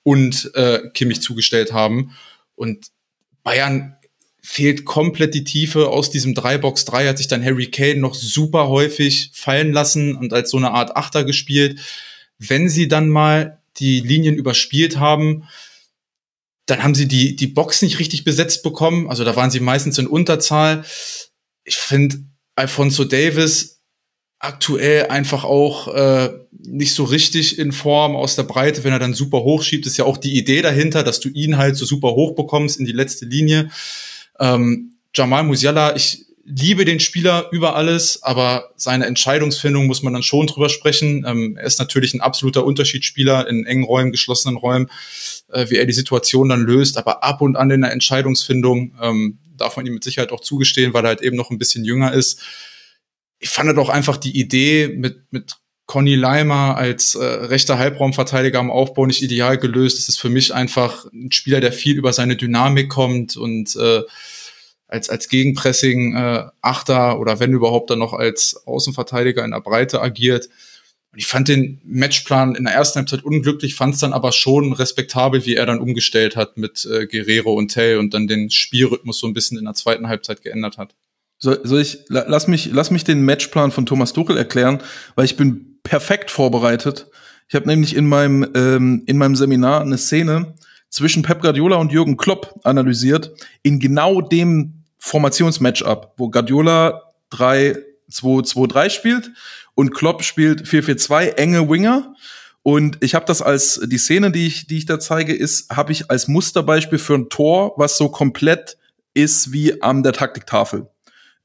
und äh, Kimmich zugestellt haben. Und Bayern fehlt komplett die Tiefe aus diesem 3-Box-3, hat sich dann Harry Kane noch super häufig fallen lassen und als so eine Art Achter gespielt. Wenn sie dann mal die Linien überspielt haben, dann haben sie die, die Box nicht richtig besetzt bekommen. Also da waren sie meistens in Unterzahl. Ich finde, Alfonso Davis aktuell einfach auch äh, nicht so richtig in Form aus der Breite, wenn er dann super hoch schiebt, ist ja auch die Idee dahinter, dass du ihn halt so super hoch bekommst in die letzte Linie. Ähm, Jamal Musiala, ich liebe den Spieler über alles, aber seine Entscheidungsfindung muss man dann schon drüber sprechen. Ähm, er ist natürlich ein absoluter Unterschiedsspieler in engen Räumen, geschlossenen Räumen, äh, wie er die Situation dann löst, aber ab und an in der Entscheidungsfindung ähm, darf man ihm mit Sicherheit auch zugestehen, weil er halt eben noch ein bisschen jünger ist ich fand doch einfach die Idee mit, mit Conny Leimer als äh, rechter Halbraumverteidiger am Aufbau nicht ideal gelöst. Es ist für mich einfach ein Spieler, der viel über seine Dynamik kommt und äh, als, als Gegenpressing äh, oder wenn überhaupt dann noch als Außenverteidiger in der Breite agiert. Und ich fand den Matchplan in der ersten Halbzeit unglücklich, fand es dann aber schon respektabel, wie er dann umgestellt hat mit äh, Guerrero und Tell und dann den Spielrhythmus so ein bisschen in der zweiten Halbzeit geändert hat. Soll, soll ich, lass mich, lass mich den Matchplan von Thomas Tuchel erklären, weil ich bin perfekt vorbereitet. Ich habe nämlich in meinem, ähm, in meinem Seminar eine Szene zwischen Pep Guardiola und Jürgen Klopp analysiert, in genau dem Formationsmatchup, wo Guardiola 3-2-2-3 spielt und Klopp spielt 4-4-2, enge Winger. Und ich habe das als die Szene, die ich, die ich da zeige, ist, habe ich als Musterbeispiel für ein Tor, was so komplett ist wie an der Taktiktafel.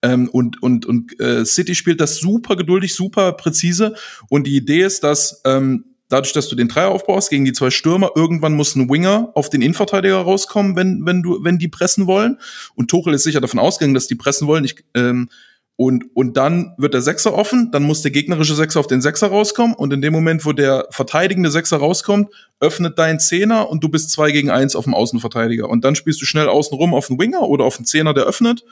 Ähm, und und, und äh, City spielt das super geduldig, super präzise. Und die Idee ist, dass ähm, dadurch, dass du den Dreier aufbaust gegen die zwei Stürmer, irgendwann muss ein Winger auf den Innenverteidiger rauskommen, wenn, wenn du, wenn die pressen wollen. Und Tuchel ist sicher davon ausgegangen, dass die pressen wollen. Ich, ähm, und, und dann wird der Sechser offen, dann muss der gegnerische Sechser auf den Sechser rauskommen und in dem Moment, wo der verteidigende Sechser rauskommt, öffnet dein Zehner und du bist zwei gegen eins auf dem Außenverteidiger. Und dann spielst du schnell außen rum auf den Winger oder auf den Zehner, der öffnet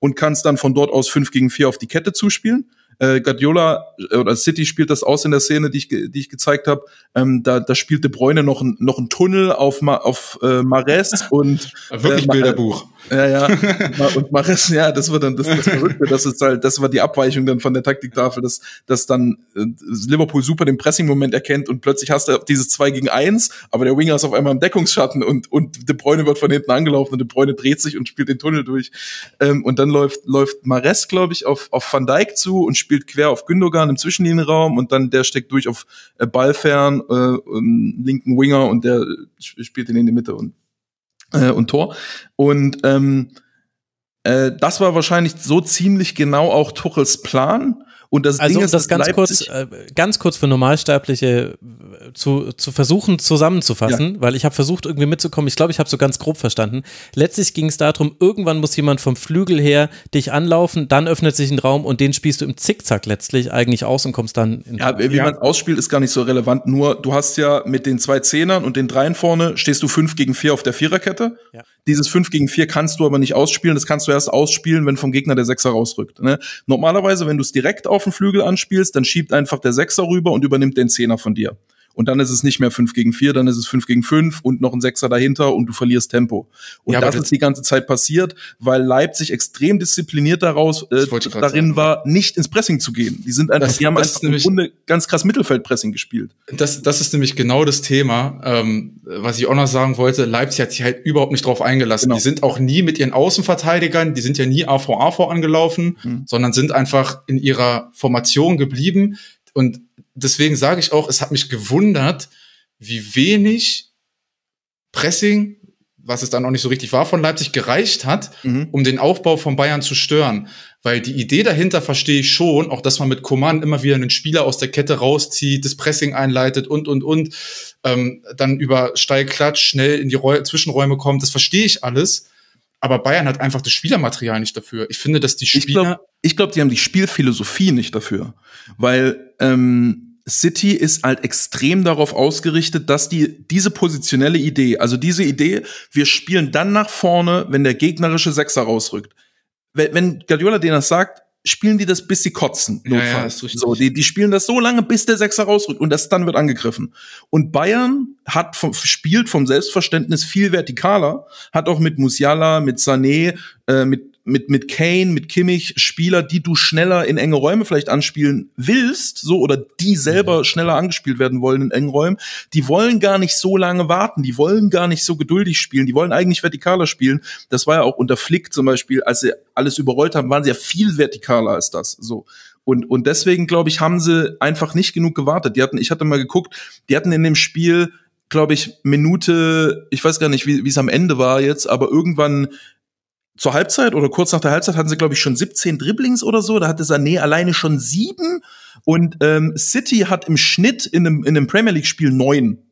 und kannst dann von dort aus fünf gegen vier auf die Kette zuspielen. Äh, Guardiola äh, oder City spielt das aus in der Szene, die ich, die ich gezeigt habe. Ähm, da, da spielt De Bruyne noch ein, noch ein Tunnel auf, Ma, auf äh, Mares und Wirklich äh, Bilderbuch. Ja, ja. Und Mares, ja, das war dann das, das Verrückte, das ist halt, das war die Abweichung dann von der Taktiktafel, dass, dass dann äh, Liverpool super den Pressing-Moment erkennt und plötzlich hast du dieses 2 gegen 1, aber der Winger ist auf einmal im Deckungsschatten und, und De Bruyne wird von hinten angelaufen und De Bruyne dreht sich und spielt den Tunnel durch. Ähm, und dann läuft, läuft Mares, glaube ich, auf, auf Van Dijk zu und spielt quer auf Gündogan im Zwischenlinienraum und dann der steckt durch auf äh, Ballfern, äh, linken Winger und der spielt ihn in die Mitte und äh, und Tor. Und ähm, äh, das war wahrscheinlich so ziemlich genau auch Tuchels Plan. Und das also Ding um ist, das ganz Leipzig, kurz, äh, ganz kurz für Normalsterbliche äh, zu, zu versuchen zusammenzufassen, weil ich habe versucht irgendwie mitzukommen. Ich glaube, ich habe so ganz grob verstanden. Letztlich ging es darum, irgendwann muss jemand vom Flügel her dich anlaufen, dann öffnet sich ein Raum und den spielst du im Zickzack letztlich eigentlich aus und kommst dann in Ja, wie Ja. man ausspielt, ist gar nicht so relevant. Nur du hast ja mit den zwei Zehnern und den Dreien vorne stehst du fünf gegen vier auf der Viererkette. Ja. Dieses fünf gegen vier kannst du aber nicht ausspielen. Das kannst du erst ausspielen, wenn vom Gegner der Sechser rausrückt. Ne? Normalerweise, wenn du es direkt auf den Flügel anspielst, dann schiebt einfach der Sechser rüber und übernimmt den Zehner von dir. Und dann ist es nicht mehr fünf gegen vier, dann ist es fünf gegen fünf und noch ein Sechser dahinter und du verlierst Tempo. Und Ja, das ist die ganze Zeit passiert, weil Leipzig extrem diszipliniert daraus äh, darin sagen. war, nicht ins Pressing zu gehen. Die sind einfach, Das- die haben einfach im Grunde ganz krass Mittelfeldpressing gespielt. Das, das ist nämlich genau das Thema, ähm, was ich auch noch sagen wollte. Leipzig hat sich halt überhaupt nicht drauf eingelassen. Genau. Die sind auch nie mit ihren Außenverteidigern, die sind ja nie AV-AV angelaufen, Mhm. sondern sind einfach in ihrer Formation geblieben. Und deswegen sage ich auch, es hat mich gewundert, wie wenig Pressing, was es dann auch nicht so richtig war von Leipzig, gereicht hat, Mhm. um den Aufbau von Bayern zu stören. Weil die Idee dahinter verstehe ich schon, auch dass man mit Coman immer wieder einen Spieler aus der Kette rauszieht, das Pressing einleitet und, und, und, ähm, dann über Steilklatsch schnell in die Räu Zwischenräume kommt, das verstehe ich alles. Aber Bayern hat einfach das Spielermaterial nicht dafür. Ich finde, dass die Ich Spieler, glaube, ich glaub, die haben die Spielphilosophie nicht dafür. Weil ähm, City ist halt extrem darauf ausgerichtet, dass die diese positionelle Idee, also diese Idee, wir spielen dann nach vorne, wenn der gegnerische Sechser rausrückt. Wenn, wenn Guardiola denen das sagt, spielen die das, bis sie kotzen. Ja, ja, ist richtig. so, die, die spielen das so lange, bis der Sechser rausrückt und das dann wird angegriffen. Und Bayern hat vom, spielt vom Selbstverständnis viel vertikaler, hat auch mit Musiala, mit Sané, äh, mit mit mit Kane, mit Kimmich Spieler, die du schneller in enge Räume vielleicht anspielen willst, so oder die selber schneller angespielt werden wollen in engen Räumen, die wollen gar nicht so lange warten, die wollen gar nicht so geduldig spielen, die wollen eigentlich vertikaler spielen. Das war ja auch unter Flick zum Beispiel, als sie alles überrollt haben, waren sie ja viel vertikaler als das. So. Und, und deswegen, glaube ich, haben sie einfach nicht genug gewartet. Die hatten, ich hatte mal geguckt, die hatten in dem Spiel, glaube ich, Minute, ich weiß gar nicht, wie wie es am Ende war jetzt, aber irgendwann zur Halbzeit oder kurz nach der Halbzeit hatten sie, glaube ich, schon 17 Dribblings oder so. Da hatte Sané alleine schon sieben. Und ähm, City hat im Schnitt in einem, in einem Premier League-Spiel neun.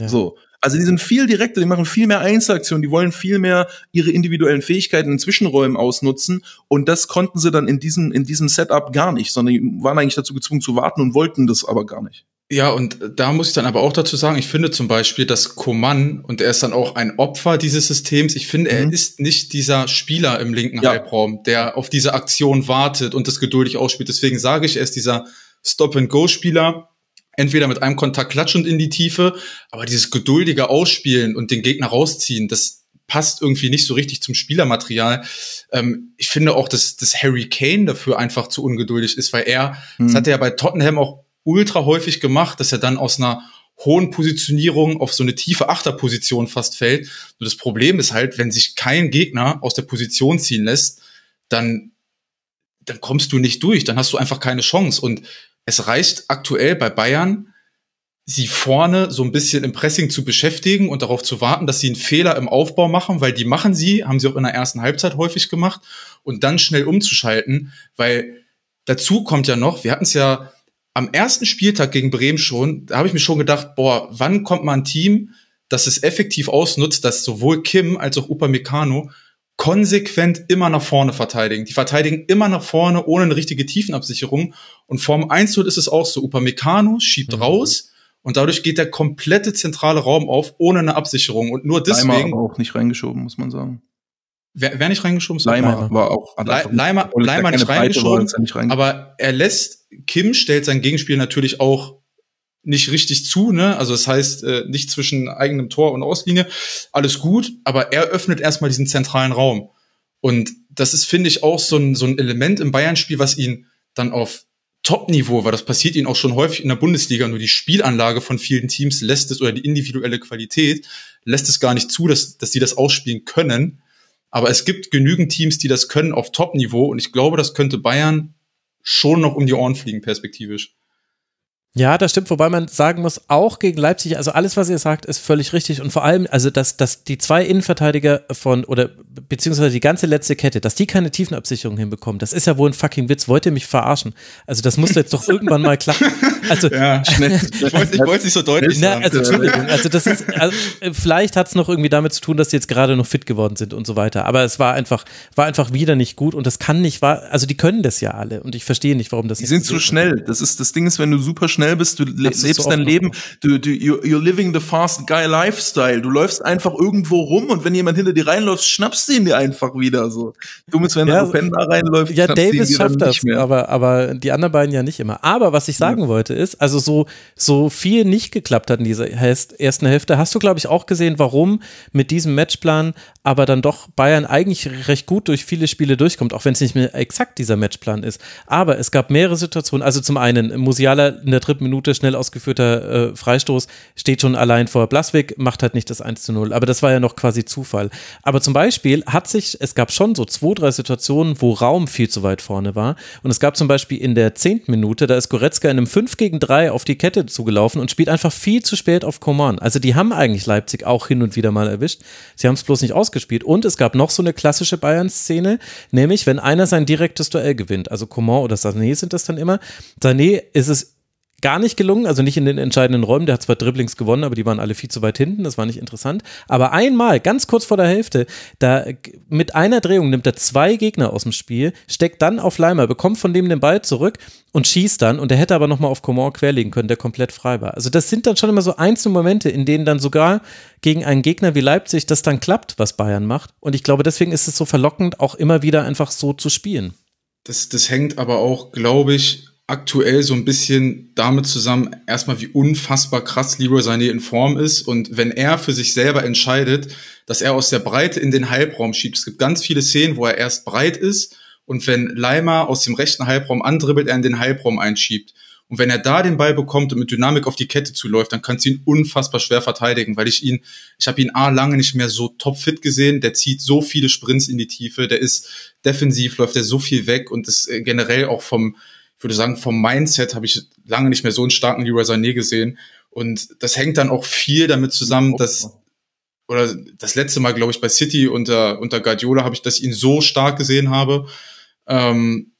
Ja. So. Also die sind viel direkter, die machen viel mehr Einzelaktionen, die wollen viel mehr ihre individuellen Fähigkeiten in Zwischenräumen ausnutzen. Und das konnten sie dann in diesem, in diesem Setup gar nicht, sondern die waren eigentlich dazu gezwungen zu warten und wollten das aber gar nicht. Ja, und da muss ich dann aber auch dazu sagen, ich finde zum Beispiel, dass Coman, und er ist dann auch ein Opfer dieses Systems, ich finde, er Mhm. ist nicht dieser Spieler im linken Ja. Halbraum, der auf diese Aktion wartet und das geduldig ausspielt. Deswegen sage ich, er ist dieser Stop-and-Go-Spieler, entweder mit einem Kontakt klatschend in die Tiefe, aber dieses geduldige Ausspielen und den Gegner rausziehen, das passt irgendwie nicht so richtig zum Spielermaterial. Ähm, ich finde auch, dass, dass Harry Kane dafür einfach zu ungeduldig ist, weil er, das Mhm. hat er ja bei Tottenham auch ultra häufig gemacht, dass er dann aus einer hohen Positionierung auf so eine tiefe Achterposition fast fällt. Nur das Problem ist halt, wenn sich kein Gegner aus der Position ziehen lässt, dann, dann kommst du nicht durch, dann hast du einfach keine Chance. Und es reicht aktuell bei Bayern, sie vorne so ein bisschen im Pressing zu beschäftigen und darauf zu warten, dass sie einen Fehler im Aufbau machen, weil die machen sie, haben sie auch in der ersten Halbzeit häufig gemacht und dann schnell umzuschalten, weil dazu kommt ja noch, wir hatten es ja am ersten Spieltag gegen Bremen schon, da habe ich mir schon gedacht, boah, wann kommt mal ein Team, das es effektiv ausnutzt, dass sowohl Kim als auch Upamecano konsequent immer nach vorne verteidigen. Die verteidigen immer nach vorne ohne eine richtige Tiefenabsicherung. Und vorm 1 ist es auch so. Upamecano schiebt Mhm. raus und dadurch geht der komplette zentrale Raum auf ohne eine Absicherung. Und nur deswegen, aber auch nicht reingeschoben, muss man sagen. Wer, wer nicht reingeschoben? Leimer war auch. Le Leimer, Leimer nicht reingeschoben, war, nicht reingeschoben, aber er lässt, Kim stellt sein Gegenspiel natürlich auch nicht richtig zu, ne? Also das heißt, äh, nicht zwischen eigenem Tor und Auslinie. Alles gut, aber er öffnet erstmal diesen zentralen Raum. Und das ist, finde ich, auch so ein, so ein Element im Bayern-Spiel, was ihn dann auf Top-Niveau, weil das passiert ihnen auch schon häufig in der Bundesliga, nur die Spielanlage von vielen Teams lässt es oder die individuelle Qualität lässt es gar nicht zu, dass, dass sie das ausspielen können. Aber es gibt genügend Teams, die das können auf Top-Niveau und ich glaube, das könnte Bayern schon noch um die Ohren fliegen, perspektivisch. Ja, das stimmt, wobei man sagen muss, auch gegen Leipzig, also alles, was ihr sagt, ist völlig richtig. Und vor allem, also dass, dass die zwei Innenverteidiger von, oder beziehungsweise die ganze letzte Kette, dass die keine Tiefenabsicherung hinbekommen, das ist ja wohl ein fucking Witz. Wollt ihr mich verarschen? Also das muss jetzt doch irgendwann mal klappen. Also, ja, schnell. Ich wollte es nicht so deutlich na, sagen. Also, Entschuldigung, also das ist, also, vielleicht hat es noch irgendwie damit zu tun, dass die jetzt gerade noch fit geworden sind und so weiter. Aber es war einfach, war einfach wieder nicht gut und das kann nicht, war, also die können das ja alle und ich verstehe nicht, warum das die nicht Die sind zu schnell. Das ist, das Ding ist, wenn du super schnell schnell bist, du lebst so dein Leben, du, du, you're living the fast guy lifestyle. Du läufst einfach irgendwo rum und wenn jemand hinter dir reinläuft, schnappst du ihn dir einfach wieder so. Du ist, wenn ja, der Pen da reinläuft, ja, Davis schafft das, aber, aber die anderen beiden ja nicht immer. Aber was ich sagen ja. wollte ist, also so, so viel nicht geklappt hat in dieser ersten Hälfte, hast du, glaube ich, auch gesehen, warum mit diesem Matchplan aber dann doch Bayern eigentlich recht gut durch viele Spiele durchkommt, auch wenn es nicht mehr exakt dieser Matchplan ist. Aber es gab mehrere Situationen, also zum einen Musiala in der dritten Minute schnell ausgeführter äh, Freistoß, steht schon allein vor Blaswig, macht halt nicht das 1 zu 0, aber das war ja noch quasi Zufall. Aber zum Beispiel hat sich, es gab schon so zwei, drei Situationen, wo Raum viel zu weit vorne war und es gab zum Beispiel in der zehnten Minute, da ist Goretzka in einem 5 gegen 3 auf die Kette zugelaufen und spielt einfach viel zu spät auf Coman. Also die haben eigentlich Leipzig auch hin und wieder mal erwischt. Sie haben es bloß nicht ausgeschaltet gespielt. Und es gab noch so eine klassische Bayern-Szene, nämlich wenn einer sein direktes Duell gewinnt, also Coman oder Sané sind das dann immer. Sané ist es gar nicht gelungen, also nicht in den entscheidenden Räumen. Der hat zwar Dribblings gewonnen, aber die waren alle viel zu weit hinten, das war nicht interessant. Aber einmal, ganz kurz vor der Hälfte, da mit einer Drehung nimmt er zwei Gegner aus dem Spiel, steckt dann auf Leimer, bekommt von dem den Ball zurück und schießt dann. Und er hätte aber nochmal auf Coman querlegen können, der komplett frei war. Also das sind dann schon immer so einzelne Momente, in denen dann sogar gegen einen Gegner wie Leipzig das dann klappt, was Bayern macht. Und ich glaube, deswegen ist es so verlockend, auch immer wieder einfach so zu spielen. Das, das hängt aber auch, glaube ich, aktuell so ein bisschen damit zusammen, erstmal wie unfassbar krass Leroy Sané in Form ist und wenn er für sich selber entscheidet, dass er aus der Breite in den Halbraum schiebt. Es gibt ganz viele Szenen, wo er erst breit ist und wenn Leimer aus dem rechten Halbraum andribbelt, er in den Halbraum einschiebt. Und wenn er da den Ball bekommt und mit Dynamik auf die Kette zuläuft, dann kannst du ihn unfassbar schwer verteidigen, weil ich ihn, ich habe ihn A lange nicht mehr so topfit gesehen. Der zieht so viele Sprints in die Tiefe, der ist defensiv, läuft er so viel weg und ist äh, generell auch vom, würde sagen, vom Mindset habe ich lange nicht mehr so einen starken Leroy Sané gesehen. Und das hängt dann auch viel damit zusammen, dass, oder das letzte Mal, glaube ich, bei City unter, unter Guardiola habe ich, dass ich ihn so stark gesehen habe. Ähm,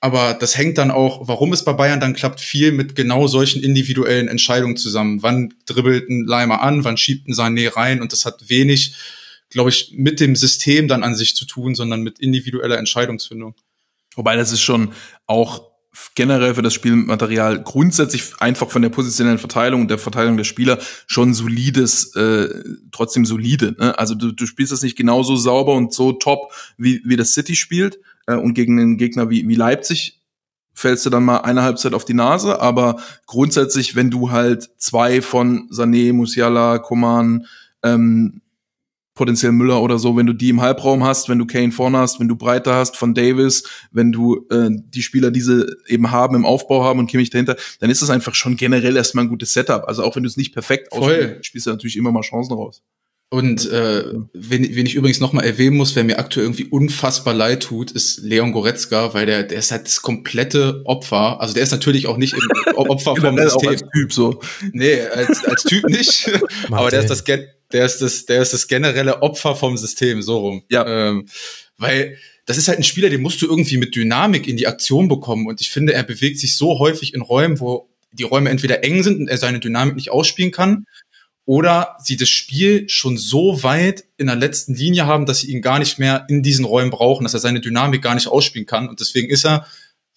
aber das hängt dann auch, warum es bei Bayern dann klappt, viel mit genau solchen individuellen Entscheidungen zusammen. Wann dribbelt ein Leimer an, wann schiebt ein Sané rein? Und das hat wenig, glaube ich, mit dem System dann an sich zu tun, sondern mit individueller Entscheidungsfindung. Wobei das ist schon auch generell für das Spielmaterial grundsätzlich einfach von der positionellen Verteilung und der Verteilung der Spieler schon solides, äh, trotzdem solide. Ne? Also du, du spielst das nicht genauso sauber und so top, wie, wie das City spielt. Äh, und gegen einen Gegner wie, wie Leipzig fällst du dann mal eine Halbzeit auf die Nase. Aber grundsätzlich, wenn du halt zwei von Sané, Musiala, Koman, ähm, potenziell Müller oder so, wenn du die im Halbraum hast, wenn du Kane vorne hast, wenn du Breite hast von Davis, wenn du äh, die Spieler diese eben haben, im Aufbau haben und Kimmich dahinter, dann ist das einfach schon generell erstmal ein gutes Setup. Also auch wenn du es nicht perfekt ausspielst, spielst du natürlich immer mal Chancen raus. Und äh, wen, wen ich übrigens nochmal erwähnen muss, wer mir aktuell irgendwie unfassbar leid tut, ist Leon Goretzka, weil der, der ist halt das komplette Opfer. Also der ist natürlich auch nicht im Opfer vom System. als Typ so. Nee, als, als Typ nicht. aber der ist das der ist das, der ist das generelle Opfer vom System, so rum. Ja. Ähm, weil das ist halt ein Spieler, den musst du irgendwie mit Dynamik in die Aktion bekommen. Und ich finde, er bewegt sich so häufig in Räumen, wo die Räume entweder eng sind und er seine Dynamik nicht ausspielen kann, oder sie das Spiel schon so weit in der letzten Linie haben, dass sie ihn gar nicht mehr in diesen Räumen brauchen, dass er seine Dynamik gar nicht ausspielen kann. Und deswegen ist er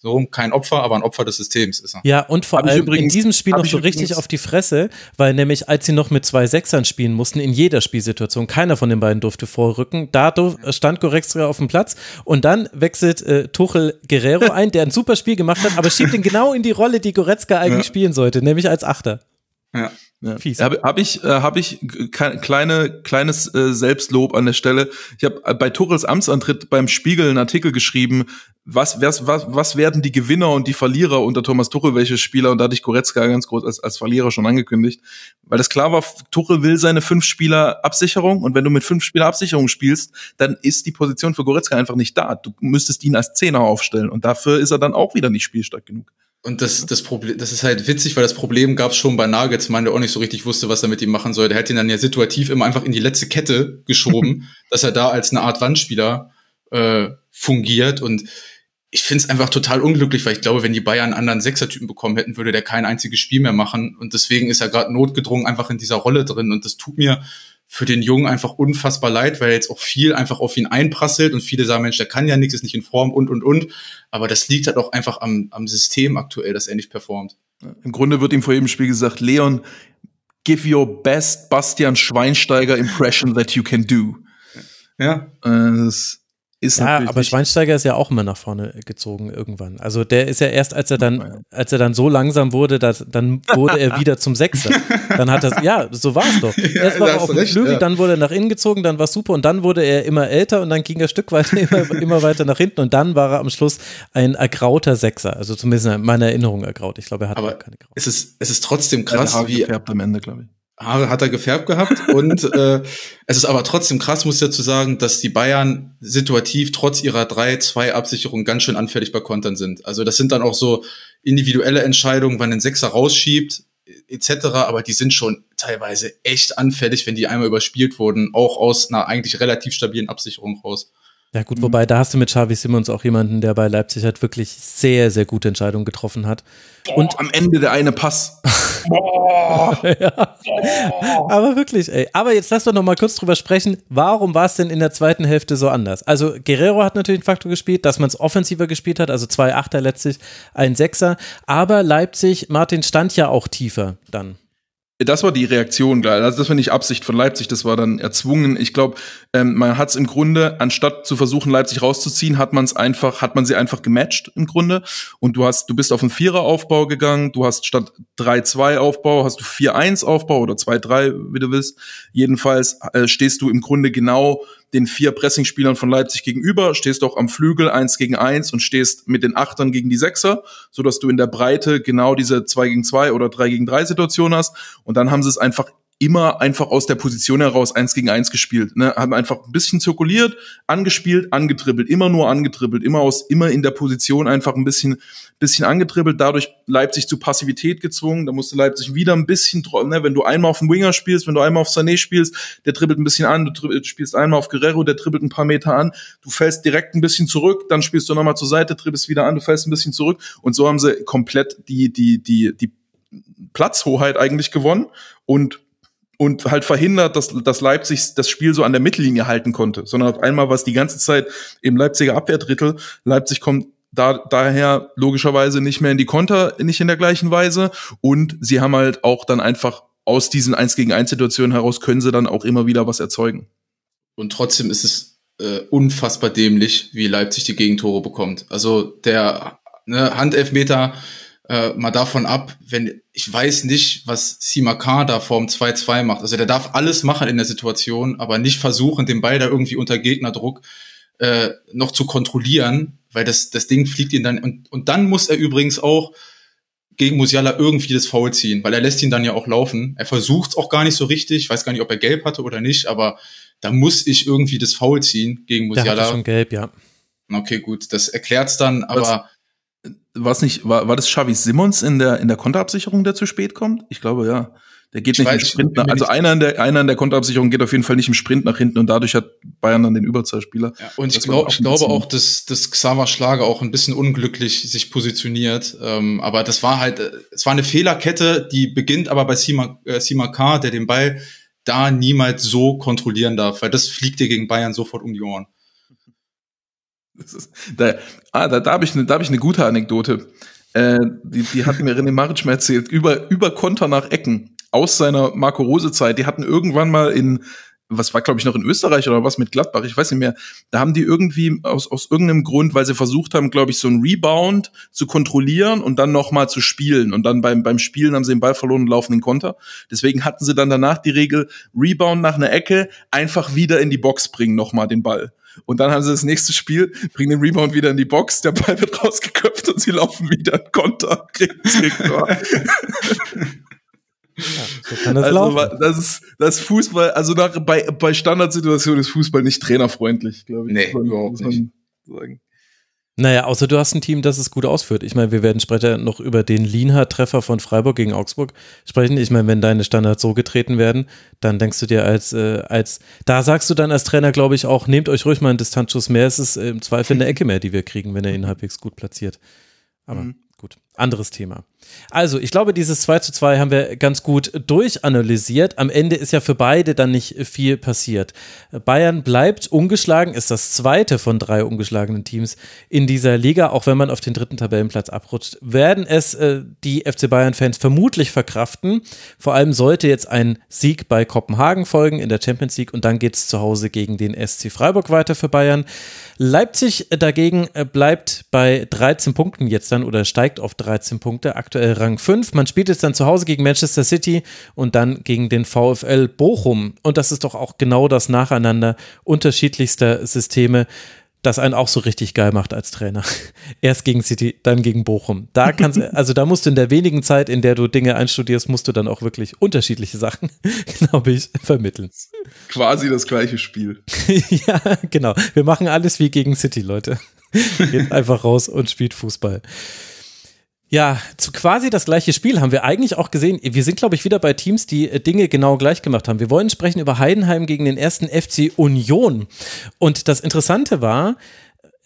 So, kein Opfer, aber ein Opfer des Systems ist er. Ja, und vor Hab allem übrigens- in diesem Spiel noch so richtig auf die Fresse, weil nämlich als sie noch mit zwei Sechsern spielen mussten, in jeder Spielsituation, keiner von den beiden durfte vorrücken, da durf, stand Goretzka auf dem Platz und dann wechselt äh, Tuchel Guerrero ein, der ein super Spiel gemacht hat, aber schiebt ihn genau in die Rolle, die Goretzka eigentlich Ja. spielen sollte, nämlich als Achter. Ja. Ja. Fies. Habe hab ich, äh, hab ich kleine, kleines äh, Selbstlob an der Stelle. Ich habe äh, bei Tuchels Amtsantritt beim Spiegel einen Artikel geschrieben, was, was, was, was werden die Gewinner und die Verlierer unter Thomas Tuchel, welche Spieler, und da hatte ich Goretzka ganz groß als, als Verlierer schon angekündigt, weil das klar war, Tuchel will seine fünf Spieler Absicherung und wenn du mit fünf Spieler Absicherung spielst, dann ist die Position für Goretzka einfach nicht da. Du müsstest ihn als Zehner aufstellen und dafür ist er dann auch wieder nicht spielstark genug. Und das, das Problem, das ist halt witzig, weil das Problem gab es schon bei Nagelsmann, der auch nicht so richtig wusste, was er mit ihm machen soll. Der hat ihn dann ja situativ immer einfach in die letzte Kette geschoben, dass er da als eine Art Wandspieler äh, fungiert. Und ich finde es einfach total unglücklich, weil ich glaube, wenn die Bayern einen anderen Sechsertypen bekommen hätten, würde der kein einziges Spiel mehr machen. Und deswegen ist er gerade notgedrungen einfach in dieser Rolle drin. Und das tut mir für den Jungen einfach unfassbar leid, weil jetzt auch viel einfach auf ihn einprasselt und viele sagen, Mensch, der kann ja nichts, ist nicht in Form und, und, und. Aber das liegt halt auch einfach am, am System aktuell, dass er nicht performt. Im Grunde wird ihm vor jedem Spiel gesagt, Leon, give your best Bastian Schweinsteiger impression that you can do. Ja. Äh, Das ist Ja, aber Schweinsteiger ist ja auch immer nach vorne gezogen irgendwann. Also der ist ja erst, als er dann, als er dann so langsam wurde, dass, dann wurde er wieder zum Sechser. Dann hat das, ja, so war es doch. Erst war er auf dem recht, Flügel, ja. dann wurde er nach innen gezogen, dann war super und dann wurde er immer älter und dann ging er Stück weiter, immer, immer weiter nach hinten und dann war er am Schluss ein ergrauter Sechser. Also zumindest in meiner Erinnerung ergraut. Ich glaube, er hat Aber keine Grau. Es ist, es ist trotzdem Er krass, wie gefärbt am Ende, glaube ich. Haare hat er gefärbt gehabt und äh, es ist aber trotzdem krass, muss ich dazu sagen, dass die Bayern situativ trotz ihrer 3-2-Absicherung ganz schön anfällig bei Kontern sind. Also das sind dann auch so individuelle Entscheidungen, wann ein Sechser rausschiebt etc., aber die sind schon teilweise echt anfällig, wenn die einmal überspielt wurden, auch aus einer eigentlich relativ stabilen Absicherung raus. Ja gut, wobei da hast du mit Xavi Simmons auch jemanden, der bei Leipzig halt wirklich sehr, sehr gute Entscheidungen getroffen hat. Und am Ende der eine Pass. Aber wirklich, ey. Aber jetzt lass doch noch mal kurz drüber sprechen. Warum war es denn in der zweiten Hälfte so anders? Also Guerrero hat natürlich einen Faktor gespielt, dass man es offensiver gespielt hat, also zwei Achter letztlich, ein Sechser. Aber Leipzig, Martin stand ja auch tiefer dann. Das war die Reaktion, klar. Also das war nicht Absicht von Leipzig, das war dann erzwungen. Ich glaube, ähm, man hat es im Grunde, anstatt zu versuchen, Leipzig rauszuziehen, hat man es einfach, hat man sie einfach gematcht im Grunde. Und du hast, du bist auf einen Vierer-Aufbau gegangen, du hast statt 3-2-Aufbau, hast du 4-1-Aufbau oder 2-3, wie du willst. Jedenfalls äh, stehst du im Grunde genau den vier Pressingspielern von Leipzig gegenüber, stehst auch am Flügel eins gegen eins und stehst mit den Achtern gegen die Sechser, so dass du in der Breite genau diese zwei gegen zwei oder drei gegen drei Situation hast. Und dann haben sie es einfach immer einfach aus der Position heraus eins gegen eins gespielt. Ne? Haben einfach ein bisschen zirkuliert, angespielt, angetribbelt, immer nur angetribbelt, immer aus, immer in der Position einfach ein bisschen, bisschen angetribbelt, dadurch Leipzig zu Passivität gezwungen. Da musste Leipzig wieder ein bisschen, ne? wenn du einmal auf den Winger spielst, wenn du einmal auf Sané spielst, der dribbelt ein bisschen an, du spielst einmal auf Guerrero, der dribbelt ein paar Meter an, du fällst direkt ein bisschen zurück, dann spielst du nochmal zur Seite, dribbelst wieder an, du fällst ein bisschen zurück und so haben sie komplett die, die, die, die Platzhoheit eigentlich gewonnen und und halt verhindert, dass, dass Leipzig das Spiel so an der Mittellinie halten konnte, sondern auf einmal war es die ganze Zeit im Leipziger Abwehrdrittel. Leipzig kommt da, daher logischerweise nicht mehr in die Konter, nicht in der gleichen Weise. Und sie haben halt auch dann einfach aus diesen 1 gegen 1 Situationen heraus können sie dann auch immer wieder was erzeugen. Und trotzdem ist es äh, unfassbar dämlich, wie Leipzig die Gegentore bekommt. Also der ne, Handelfmeter, äh, mal davon ab, wenn ich weiß nicht, was Simakar da vorm 2-2 macht. Also der darf alles machen in der Situation, aber nicht versuchen, den Ball da irgendwie unter Gegnerdruck äh, noch zu kontrollieren, weil das, das Ding fliegt ihn dann. Und, und dann muss er übrigens auch gegen Musiala irgendwie das Foul ziehen, weil er lässt ihn dann ja auch laufen. Er versucht es auch gar nicht so richtig, ich weiß gar nicht, ob er gelb hatte oder nicht, aber da muss ich irgendwie das Foul ziehen gegen Der hatte Musiala. schon gelb, ja. Okay, gut, das erklärt's dann, aber Was nicht, war, war das Xavi Simmons in der, in der Konterabsicherung, der zu spät kommt? Ich glaube, ja. Der geht Ich nicht weiß- im Sprint nach, also einer in der, einer in der Konterabsicherung geht auf jeden Fall nicht im Sprint nach hinten und dadurch hat Bayern dann den Überzahlspieler. Ja, und ich, Das glaub, ich glaube auch, dass, dass Xaver Schlager auch ein bisschen unglücklich sich positioniert. Ähm, aber das war halt, äh, es war eine Fehlerkette, die beginnt aber bei Sima, äh, Sima K., der den Ball da niemals so kontrollieren darf, weil das fliegt dir gegen Bayern sofort um die Ohren. Ist, da, ah, da, da habe ich eine hab ich ne gute Anekdote. Äh, die, die hat mir René Maric mal erzählt. Über, über Konter nach Ecken aus seiner Marco Rose Zeit. Die hatten irgendwann mal in was war, glaube ich, noch in Österreich oder was mit Gladbach, ich weiß nicht mehr. Da haben die irgendwie aus, aus irgendeinem Grund, weil sie versucht haben, glaube ich, so einen Rebound zu kontrollieren und dann nochmal zu spielen. Und dann beim, beim Spielen haben sie den Ball verloren und laufen den Konter. Deswegen hatten sie dann danach die Regel, Rebound nach einer Ecke, einfach wieder in die Box bringen, nochmal den Ball. Und dann haben sie das nächste Spiel, bringen den Rebound wieder in die Box, der Ball wird rausgeköpft und sie laufen wieder in Konter. Kriegen, Ja, so kann das also, laufen. das ist das Fußball, also nach, bei, bei Standardsituationen ist Fußball nicht trainerfreundlich, glaube ich. Nee, überhaupt nicht. Sagen. Naja, außer du hast ein Team, das es gut ausführt. Ich meine, wir werden später noch über den Lienhardt-Treffer von Freiburg gegen Augsburg sprechen. Ich meine, wenn deine Standards so getreten werden, dann denkst du dir als, äh, als, da sagst du dann als Trainer, glaube ich, auch, nehmt euch ruhig mal einen Distanzschuss mehr. Es ist äh, im Zweifel eine Ecke mehr, die wir kriegen, wenn er ihn halbwegs gut platziert. Aber Mhm. gut, anderes Thema. Also, ich glaube, dieses 2 zu 2 haben wir ganz gut durchanalysiert. Am Ende ist ja für beide dann nicht viel passiert. Bayern bleibt ungeschlagen, ist das zweite von drei ungeschlagenen Teams in dieser Liga, auch wenn man auf den dritten Tabellenplatz abrutscht. Werden es äh, die FC Bayern-Fans vermutlich verkraften. Vor allem sollte jetzt ein Sieg bei Kopenhagen folgen in der Champions League und dann geht es zu Hause gegen den SC Freiburg weiter für Bayern. Leipzig dagegen äh, bleibt bei 13 Punkten jetzt dann oder steigt auf 13 Punkte, aktuell Rang 5. Man spielt jetzt dann zu Hause gegen Manchester City und dann gegen den VfL Bochum. Und das ist doch auch genau das Nacheinander unterschiedlichster Systeme, das einen auch so richtig geil macht als Trainer. Erst gegen City, dann gegen Bochum. Da kannst also da musst du in der wenigen Zeit, in der du Dinge einstudierst, musst du dann auch wirklich unterschiedliche Sachen, glaube ich, vermitteln. Quasi das gleiche Spiel. ja, genau. Wir machen alles wie gegen City, Leute. Geht einfach raus und spielt Fußball. Ja, zu quasi das gleiche Spiel haben wir eigentlich auch gesehen. Wir sind, glaube ich, wieder bei Teams, die äh, Dinge genau gleich gemacht haben. Wir wollen sprechen über Heidenheim gegen den ersten FC Union. Und das Interessante war,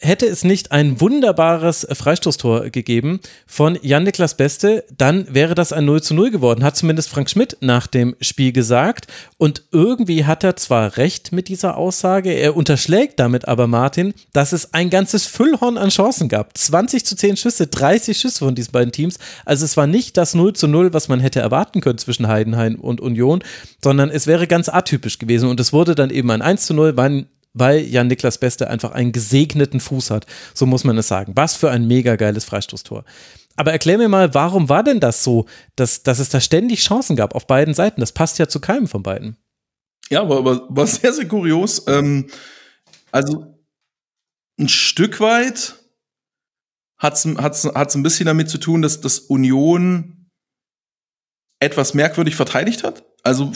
hätte es nicht ein wunderbares Freistoßtor gegeben von Jan-Niklas Beste, dann wäre das ein 0 zu 0 geworden, hat zumindest Frank Schmidt nach dem Spiel gesagt. Und irgendwie hat er zwar recht mit dieser Aussage, er unterschlägt damit aber Martin, dass es ein ganzes Füllhorn an Chancen gab. 20 zu 10 Schüsse, 30 Schüsse von diesen beiden Teams. Also es war nicht das 0 zu 0, was man hätte erwarten können zwischen Heidenheim und Union, sondern es wäre ganz atypisch gewesen. Und es wurde dann eben ein 1 zu 0, weil weil Jan Niklas Beste einfach einen gesegneten Fuß hat. So muss man es sagen. Was für ein mega geiles Freistoßtor. Aber erklär mir mal, warum war denn das so, dass, dass es da ständig Chancen gab auf beiden Seiten? Das passt ja zu keinem von beiden. Ja, war, war, war sehr, sehr kurios. Ähm, also ein Stück weit hat's hat's, hat's ein bisschen damit zu tun, dass das Union etwas merkwürdig verteidigt hat. Also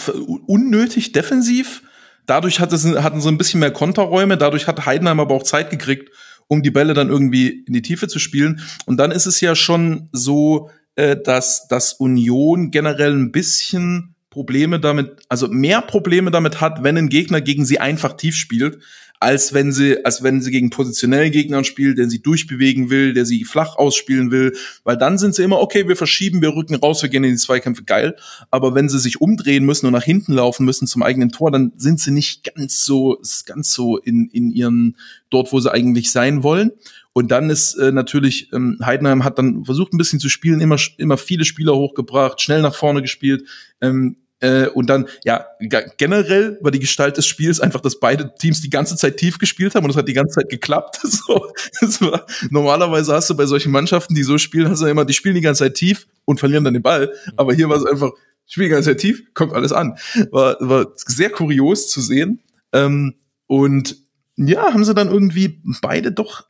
unnötig defensiv. Dadurch hat es, hatten sie ein bisschen mehr Konterräume. Dadurch hat Heidenheim aber auch Zeit gekriegt, um die Bälle dann irgendwie in die Tiefe zu spielen. Und dann ist es ja schon so, äh, dass das Union generell ein bisschen Probleme damit, also mehr Probleme damit hat, wenn ein Gegner gegen sie einfach tief spielt, als wenn sie, als wenn sie gegen positionelle Gegner spielt, der sie durchbewegen will, der sie flach ausspielen will, weil dann sind sie immer, okay, wir verschieben, wir rücken raus, wir gehen in die Zweikämpfe, geil. Aber wenn sie sich umdrehen müssen und nach hinten laufen müssen zum eigenen Tor, dann sind sie nicht ganz so, ganz so in, in ihren, dort, wo sie eigentlich sein wollen. Und dann ist äh, natürlich, ähm, Heidenheim hat dann versucht ein bisschen zu spielen, immer, immer viele Spieler hochgebracht, schnell nach vorne gespielt. Ähm, äh, und dann, ja, ge- generell war die Gestalt des Spiels einfach, dass beide Teams die ganze Zeit tief gespielt haben und es hat die ganze Zeit geklappt. So, das war, normalerweise hast du bei solchen Mannschaften, die so spielen, hast du immer, die spielen die ganze Zeit tief und verlieren dann den Ball. Aber hier war es einfach, spielen die ganze Zeit tief, kommt alles an. War, war sehr kurios zu sehen. Ähm, und ja, haben sie dann irgendwie beide doch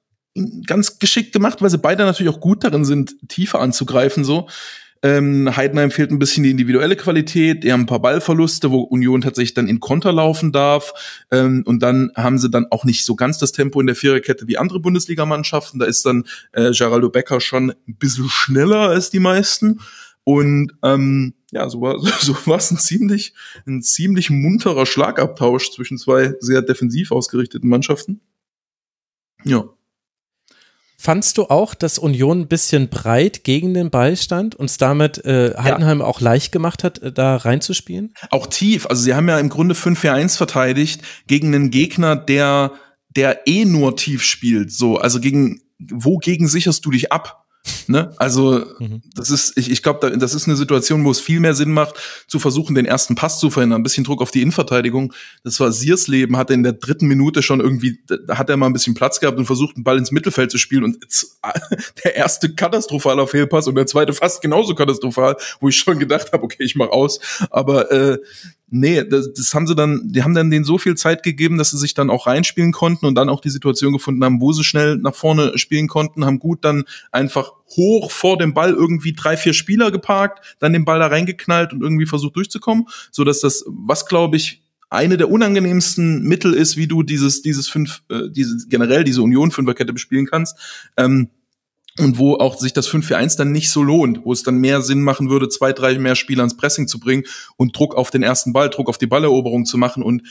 ganz geschickt gemacht, weil sie beide natürlich auch gut darin sind, tiefer anzugreifen, so. Ähm, Heidenheim fehlt ein bisschen die individuelle Qualität, die haben ein paar Ballverluste, wo Union tatsächlich dann in Konter laufen darf. Ähm, und dann haben sie dann auch nicht so ganz das Tempo in der Viererkette wie andere Bundesligamannschaften. Da ist dann äh, Geraldo Becker schon ein bisschen schneller als die meisten. Und ähm, ja, so war so war es ein ziemlich, ein ziemlich munterer Schlagabtausch zwischen zwei sehr defensiv ausgerichteten Mannschaften. Ja. Fandst du auch, dass Union ein bisschen breit gegen den Ball stand und es damit äh, Heidenheim auch leicht gemacht hat, äh, da reinzuspielen? auch tief. Also sie haben ja im Grunde 5-4-1 verteidigt gegen einen Gegner, der der eh nur tief spielt. So, also gegen, wogegen sicherst du dich ab? Ne? Also mhm. das ist, ich, ich glaube, das ist eine Situation, wo es viel mehr Sinn macht, zu versuchen, den ersten Pass zu verhindern. Ein bisschen Druck auf die Innenverteidigung. Das war Siersleben, hat in der dritten Minute schon irgendwie, da hat er mal ein bisschen Platz gehabt und versucht, einen Ball ins Mittelfeld zu spielen. Und jetzt, der erste katastrophaler Fehlpass und der zweite fast genauso katastrophal, wo ich schon gedacht habe, okay, ich mach aus. Aber äh, Nee, das, das haben sie dann, die haben dann denen so viel Zeit gegeben, dass sie sich dann auch reinspielen konnten und dann auch die Situation gefunden haben, wo sie schnell nach vorne spielen konnten, haben gut dann einfach hoch vor dem Ball irgendwie drei, vier Spieler geparkt, dann den Ball da reingeknallt und irgendwie versucht durchzukommen, so dass das, was glaube ich, eine der unangenehmsten Mittel ist, wie du dieses, dieses fünf, äh, diese, generell diese Union-Fünferkette bespielen kannst. Ähm, und wo auch sich das 5-4-1 dann nicht so lohnt, wo es dann mehr Sinn machen würde, zwei, drei mehr Spieler ins Pressing zu bringen und Druck auf den ersten Ball, Druck auf die Balleroberung zu machen und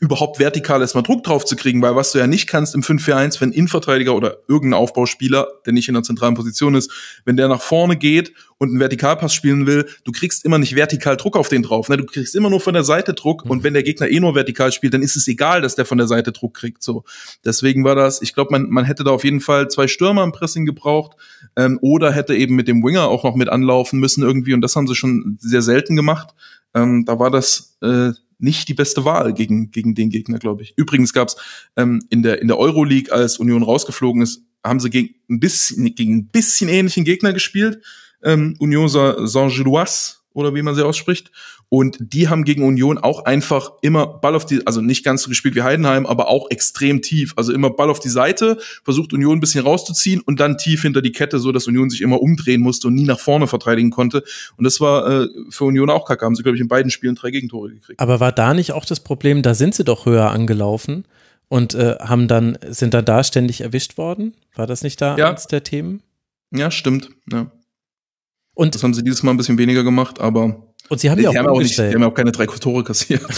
überhaupt vertikal erstmal Druck drauf zu kriegen, weil was du ja nicht kannst im 5-4-1, wenn Innenverteidiger oder irgendein Aufbauspieler, der nicht in der zentralen Position ist, wenn der nach vorne geht und einen Vertikalpass spielen will, du kriegst immer nicht vertikal Druck auf den drauf. Ne? Du kriegst immer nur von der Seite Druck und wenn der Gegner eh nur vertikal spielt, dann ist es egal, dass der von der Seite Druck kriegt. So, Deswegen war das, ich glaube, man, man hätte da auf jeden Fall zwei Stürmer im Pressing gebraucht ähm, oder hätte eben mit dem Winger auch noch mit anlaufen müssen irgendwie und das haben sie schon sehr selten gemacht. Ähm, da war das äh, nicht die beste Wahl gegen, gegen den Gegner, glaube ich. Übrigens gab es ähm, in der, in der Euroleague, als Union rausgeflogen ist, haben sie gegen ein bisschen, gegen ein bisschen ähnlichen Gegner gespielt. Ähm, Union Saint-Gilloise oder wie man sie ausspricht. Und die haben gegen Union auch einfach immer Ball auf die, also nicht ganz so gespielt wie Heidenheim, aber auch extrem tief. Also immer Ball auf die Seite, versucht Union ein bisschen rauszuziehen und dann tief hinter die Kette, so dass Union sich immer umdrehen musste und nie nach vorne verteidigen konnte. Und das war äh, für Union auch kacke. Haben sie, glaube ich, in beiden Spielen drei Gegentore gekriegt. Aber war da nicht auch das Problem, da sind sie doch höher angelaufen und äh, haben dann, sind dann da ständig erwischt worden? War das nicht da ja. eins der Themen? Ja, stimmt. Ja. Und das haben sie dieses Mal ein bisschen weniger gemacht, aber und sie haben ja auch, haben auch nicht, die haben auch keine drei Tore kassiert.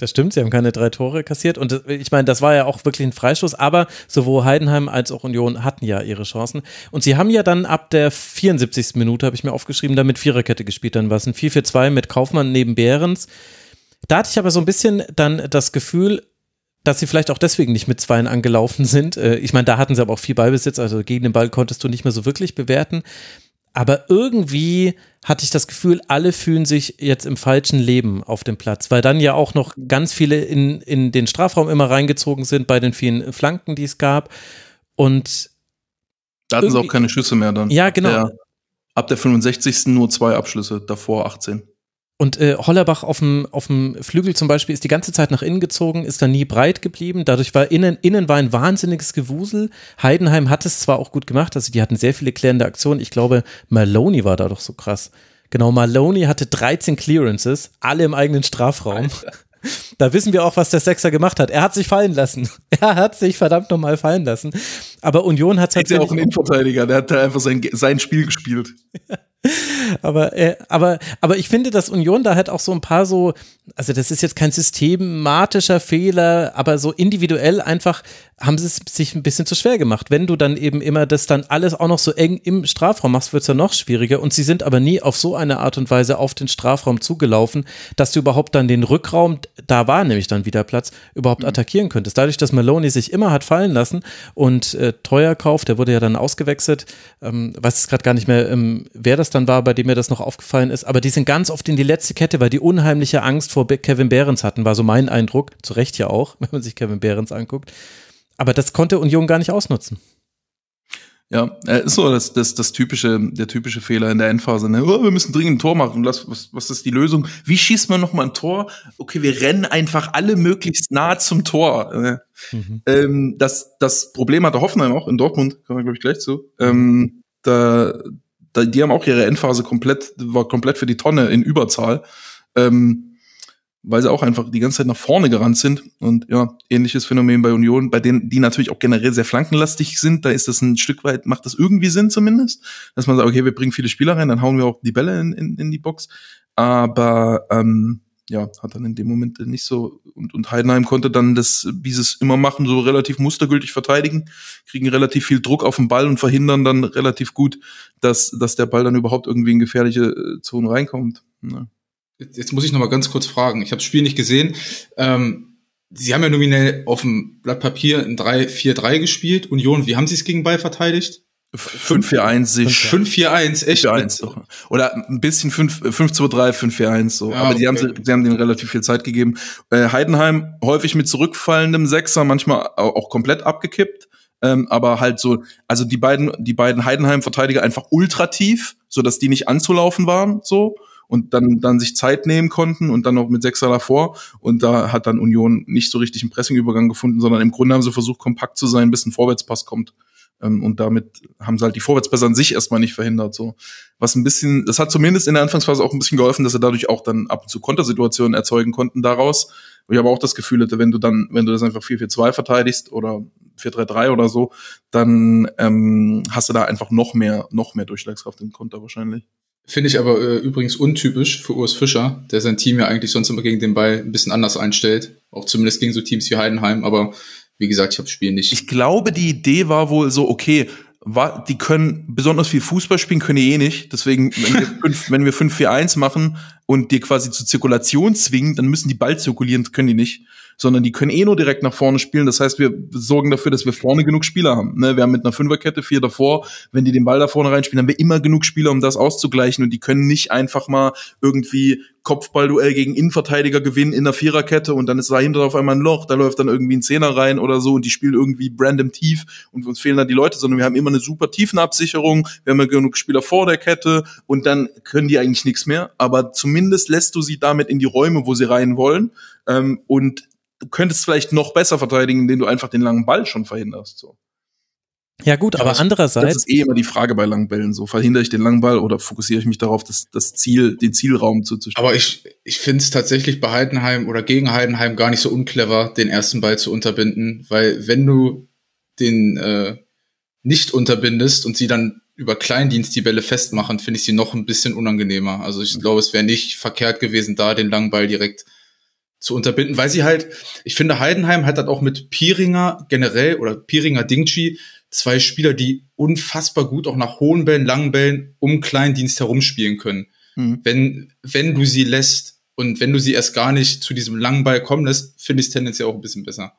Das stimmt, sie haben keine drei Tore kassiert. Und ich meine, das war ja auch wirklich ein Freistoß, aber sowohl Heidenheim als auch Union hatten ja ihre Chancen. Und sie haben ja dann ab der 74. Minute, habe ich mir aufgeschrieben, da mit Viererkette gespielt. Dann war es ein 4-4-2 mit Kaufmann neben Behrens. Da hatte ich aber so ein bisschen dann das Gefühl, dass sie vielleicht auch deswegen nicht mit Zweien angelaufen sind. Äh, ich meine, da hatten sie aber auch viel Ballbesitz, also gegen den Ball konntest du nicht mehr so wirklich bewerten. Aber irgendwie hatte ich das Gefühl, alle fühlen sich jetzt im falschen Leben auf dem Platz, weil dann ja auch noch ganz viele in, in den Strafraum immer reingezogen sind bei den vielen Flanken, die es gab. Und da hatten sie auch keine Schüsse mehr dann. Ja, genau. Ab der, ab der 65. nur zwei Abschlüsse, davor 18. Und äh, Hollerbach auf dem, auf dem Flügel zum Beispiel ist die ganze Zeit nach innen gezogen, ist da nie breit geblieben. Dadurch war innen, innen war ein wahnsinniges Gewusel. Heidenheim hat es zwar auch gut gemacht, also die hatten sehr viele klärende Aktionen. Ich glaube, Maloney war da doch so krass. Genau, Maloney hatte 13 Clearances, alle im eigenen Strafraum. Alter. Da wissen wir auch, was der Sechser gemacht hat. Er hat sich fallen lassen. Er hat sich verdammt nochmal fallen lassen. Aber Union hat halt. Ist ja auch ein Innenverteidiger, der hat da einfach sein, sein Spiel gespielt. aber, äh, aber, aber ich finde, dass Union da halt auch so ein paar so, also das ist jetzt kein systematischer Fehler, aber so individuell einfach haben sie es sich ein bisschen zu schwer gemacht. Wenn du dann eben immer das dann alles auch noch so eng im Strafraum machst, wird es ja noch schwieriger. Und sie sind aber nie auf so eine Art und Weise auf den Strafraum zugelaufen, dass du überhaupt dann den Rückraum, da war nämlich dann wieder Platz, überhaupt mhm. attackieren könntest. Dadurch, dass Maloney sich immer hat fallen lassen und äh, teuer kauft, der wurde ja dann ausgewechselt, ähm, weiß es gerade gar nicht mehr, ähm, wer das dann war, bei dem mir das noch aufgefallen ist, aber die sind ganz oft in die letzte Kette, weil die unheimliche Angst vor Kevin Behrens hatten, war so mein Eindruck, zu Recht ja auch, wenn man sich Kevin Behrens anguckt. Aber das konnte Union gar nicht ausnutzen. Ja, äh, ist so das, das, das typische, der typische Fehler in der Endphase. Ne? Oh, wir müssen dringend ein Tor machen. Was, was, was ist die Lösung? Wie schießt man noch mal ein Tor? Okay, wir rennen einfach alle möglichst nah zum Tor. Ne? Mhm. Ähm, das, das Problem hatte Hoffenheim auch in Dortmund, kann man glaube ich gleich zu. Ähm, da, da, die haben auch ihre Endphase komplett, war komplett für die Tonne in Überzahl. Ähm, weil sie auch einfach die ganze Zeit nach vorne gerannt sind. Und ja, ähnliches Phänomen bei Union, bei denen, die natürlich auch generell sehr flankenlastig sind, da ist das ein Stück weit, macht das irgendwie Sinn zumindest, dass man sagt, okay, wir bringen viele Spieler rein, dann hauen wir auch die Bälle in, in, in die Box. Aber ähm, ja, hat dann in dem Moment nicht so, und, und Heidenheim konnte dann das, wie sie es immer machen, so relativ mustergültig verteidigen, kriegen relativ viel Druck auf den Ball und verhindern dann relativ gut, dass, dass der Ball dann überhaupt irgendwie in gefährliche äh, Zonen reinkommt. Ja. Jetzt muss ich noch mal ganz kurz fragen. Ich habe das Spiel nicht gesehen. Ähm, sie haben ja nominell auf dem Blatt Papier ein 3-4-3 gespielt. Union, wie haben sie es gegen Ball verteidigt? 5-4-1 sich. 5-4-1, echt? 5-4-1. Oder ein bisschen 5-2-3, 5-4-1 so. Ja, Aber die okay. haben, sie, sie haben denen relativ viel Zeit gegeben. Äh, Heidenheim häufig mit zurückfallendem Sechser, manchmal au- auch komplett abgekippt. Ähm, aber halt so, also die beiden, die beiden Heidenheim-Verteidiger einfach ultra tief, so dass die nicht anzulaufen waren, so. Und dann, dann sich Zeit nehmen konnten und dann noch mit Sechser davor. Und da hat dann Union nicht so richtig einen Pressingübergang gefunden, sondern im Grunde haben sie versucht, kompakt zu sein, bis ein Vorwärtspass kommt. Ähm, und damit haben sie halt die Vorwärtspässe an sich erstmal nicht verhindert. So. Was ein bisschen, das hat zumindest in der Anfangsphase auch ein bisschen geholfen, dass sie dadurch auch dann ab und zu Kontersituationen erzeugen konnten daraus. Wo ich aber auch das Gefühl hatte, wenn du dann, wenn du das einfach 4-4-2 verteidigst oder 4-3-3 oder so, dann ähm, hast du da einfach noch mehr, noch mehr Durchschlagskraft im Konter wahrscheinlich. Finde ich aber äh, übrigens untypisch für Urs Fischer, der sein Team ja eigentlich sonst immer gegen den Ball ein bisschen anders einstellt. Auch zumindest gegen so Teams wie Heidenheim. Aber wie gesagt, ich habe das Spiel nicht. Ich glaube, die Idee war wohl so, okay, wa- die können besonders viel Fußball spielen, können die eh nicht. Deswegen, wenn wir, fünf, wenn wir 5-4-1 machen und die quasi zur Zirkulation zwingen, dann müssen die Ball zirkulieren, können die nicht. Sondern die können eh nur direkt nach vorne spielen. Das heißt, wir sorgen dafür, dass wir vorne genug Spieler haben. Ne? Wir haben mit einer Fünferkette vier davor. Wenn die den Ball da vorne reinspielen, haben wir immer genug Spieler, um das auszugleichen. Und die können nicht einfach mal irgendwie Kopfballduell gegen Innenverteidiger gewinnen in der Viererkette und dann ist dahinter auf einmal ein Loch, da läuft dann irgendwie ein Zehner rein oder so und die spielen irgendwie random tief und uns fehlen dann die Leute, sondern wir haben immer eine super Tiefenabsicherung, wir haben ja genug Spieler vor der Kette und dann können die eigentlich nichts mehr, aber zumindest lässt du sie damit in die Räume, wo sie rein wollen ähm, und du könntest vielleicht noch besser verteidigen, indem du einfach den langen Ball schon verhinderst. So. Ja gut, aber das- andererseits, Das ist eh immer die Frage bei langen Bällen. So verhindere ich den langen Ball oder fokussiere ich mich darauf, das, das Ziel, den Zielraum zuzustellen. Aber ich, ich finde es tatsächlich bei Heidenheim oder gegen Heidenheim gar nicht so unclever, den ersten Ball zu unterbinden, weil wenn du den äh, nicht unterbindest und sie dann über Kleindienst die Bälle festmachen, finde ich sie noch ein bisschen unangenehmer. Also ich glaube, es wäre nicht verkehrt gewesen, da den langen Ball direkt zu unterbinden, weil sie halt, ich finde, Heidenheim hat halt auch mit Piringer generell oder Piringer Dingchi zwei Spieler, die unfassbar gut auch nach hohen Bällen, langen Bällen um Kleindienst herumspielen können Mhm. wenn, wenn du sie lässt und wenn du sie erst gar nicht zu diesem langen Ball kommen lässt, finde ich es tendenziell auch ein bisschen besser.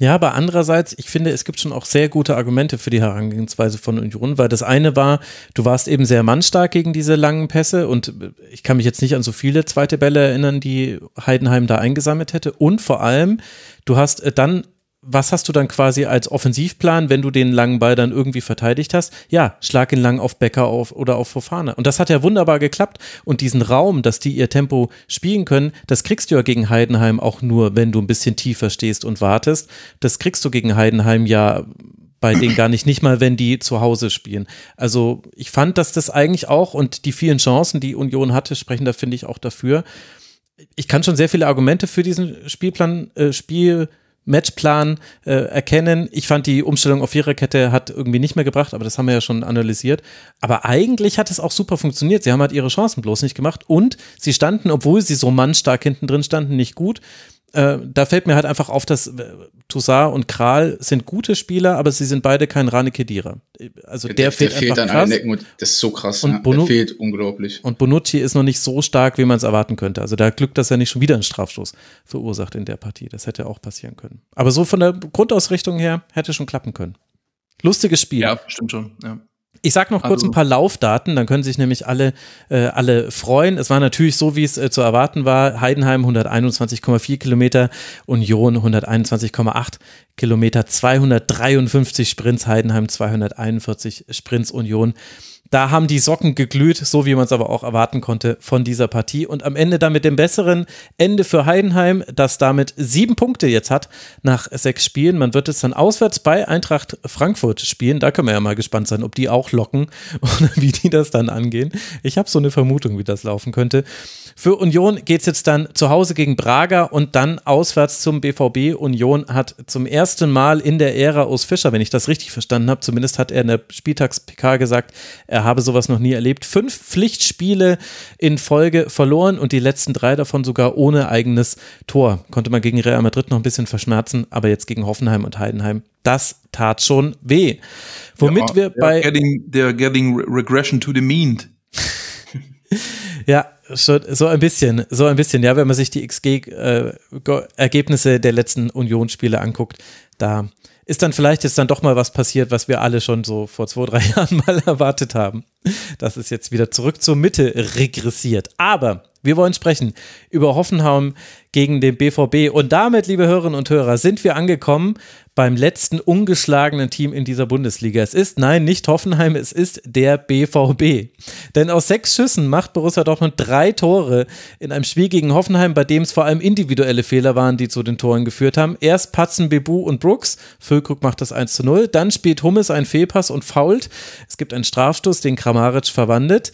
Ja, aber andererseits, ich finde, es gibt schon auch sehr gute Argumente für die Herangehensweise von Union, weil das eine war, du warst eben sehr mannstark gegen diese langen Pässe und ich kann mich jetzt nicht an so viele zweite Bälle erinnern, die Heidenheim da eingesammelt hätte. Und vor allem, du hast äh, dann was hast du dann quasi als Offensivplan, wenn du den langen Ball dann irgendwie verteidigt hast? Ja, schlag ihn lang auf Becker auf oder auf Fofana. Und das hat ja wunderbar geklappt. Und diesen Raum, dass die ihr Tempo spielen können, das kriegst du ja gegen Heidenheim auch nur, wenn du ein bisschen tiefer stehst und wartest. Das kriegst du gegen Heidenheim ja bei denen gar nicht, nicht mal, wenn die zu Hause spielen. Also ich fand, dass das eigentlich auch und die vielen Chancen, die Union hatte, sprechen da, finde ich, auch dafür. Ich kann schon sehr viele Argumente für diesen Spielplan, äh, Spiel, Matchplan äh, erkennen. Ich fand die Umstellung auf Viererkette hat irgendwie nicht mehr gebracht, aber das haben wir ja schon analysiert. Aber eigentlich hat es auch super funktioniert. Sie haben halt ihre Chancen bloß nicht gemacht und sie standen, obwohl sie so mannstark hinten drin standen, nicht gut. Äh, da fällt mir halt einfach auf, dass äh, Toussaint und Kral sind gute Spieler, aber sie sind beide kein Rane Kedira. Also der, fehlt, einfach an krass. Ecken und das ist so krass. Und ja. Der fehlt unglaublich. Und Bonucci ist noch nicht so stark, wie man es erwarten könnte. Also da Glück, dass er nicht schon wieder einen Strafstoß verursacht in der Partie. Das hätte auch passieren können. Aber so von der Grundausrichtung her hätte schon klappen können. Lustiges Spiel. Ja, stimmt schon. Ja. Ich sag noch kurz Also- ein paar Laufdaten, dann können sich nämlich alle, äh, alle freuen. Es war natürlich so, wie es äh, zu erwarten war. Heidenheim 121,4 Kilometer, Union 121,8 Kilometer, 253 Sprints, Heidenheim 241 Sprints, Union. Da haben die Socken geglüht, so wie man es aber auch erwarten konnte von dieser Partie. Und am Ende dann mit dem besseren Ende für Heidenheim, das damit sieben Punkte jetzt hat nach sechs Spielen. Man wird es dann auswärts bei Eintracht Frankfurt spielen. Da können wir ja mal gespannt sein, ob die auch locken oder wie die das dann angehen. Ich habe so eine Vermutung, wie das laufen könnte. Für Union geht es jetzt dann zu Hause gegen Braga und dann auswärts zum BVB. Union hat zum ersten Mal in der Ära aus Fischer, wenn ich das richtig verstanden habe, zumindest hat er in der Spieltags-PK gesagt, er habe sowas noch nie erlebt. Fünf Pflichtspiele in Folge verloren und die letzten drei davon sogar ohne eigenes Tor. Konnte man gegen Real Madrid noch ein bisschen verschmerzen, aber jetzt gegen Hoffenheim und Heidenheim, das tat schon weh. Womit Ja, wir they're bei Getting, they're getting re- regression to the mean. Ja, schon, so ein bisschen, so ein bisschen, ja, wenn man sich die XG-Ergebnisse äh, der letzten Unionsspiele anguckt, da ist dann vielleicht jetzt dann doch mal was passiert, was wir alle schon so vor zwei, drei Jahren mal erwartet haben. Das ist jetzt wieder zurück zur Mitte regressiert. Aber wir wollen sprechen über Hoffenheim gegen den BVB. Und damit, liebe Hörerinnen und Hörer, sind wir angekommen beim letzten ungeschlagenen Team in dieser Bundesliga. Es ist, nein, nicht Hoffenheim, es ist der BVB. Denn aus sechs Schüssen macht Borussia Dortmund drei Tore in einem Spiel gegen Hoffenheim, bei dem es vor allem individuelle Fehler waren, die zu den Toren geführt haben. Erst Patzen, Bebu und Brooks. Füllkrug macht das 1 zu 0. Dann spielt Hummes einen Fehlpass und fault. Es gibt einen Strafstoß, den Kramaric verwandelt.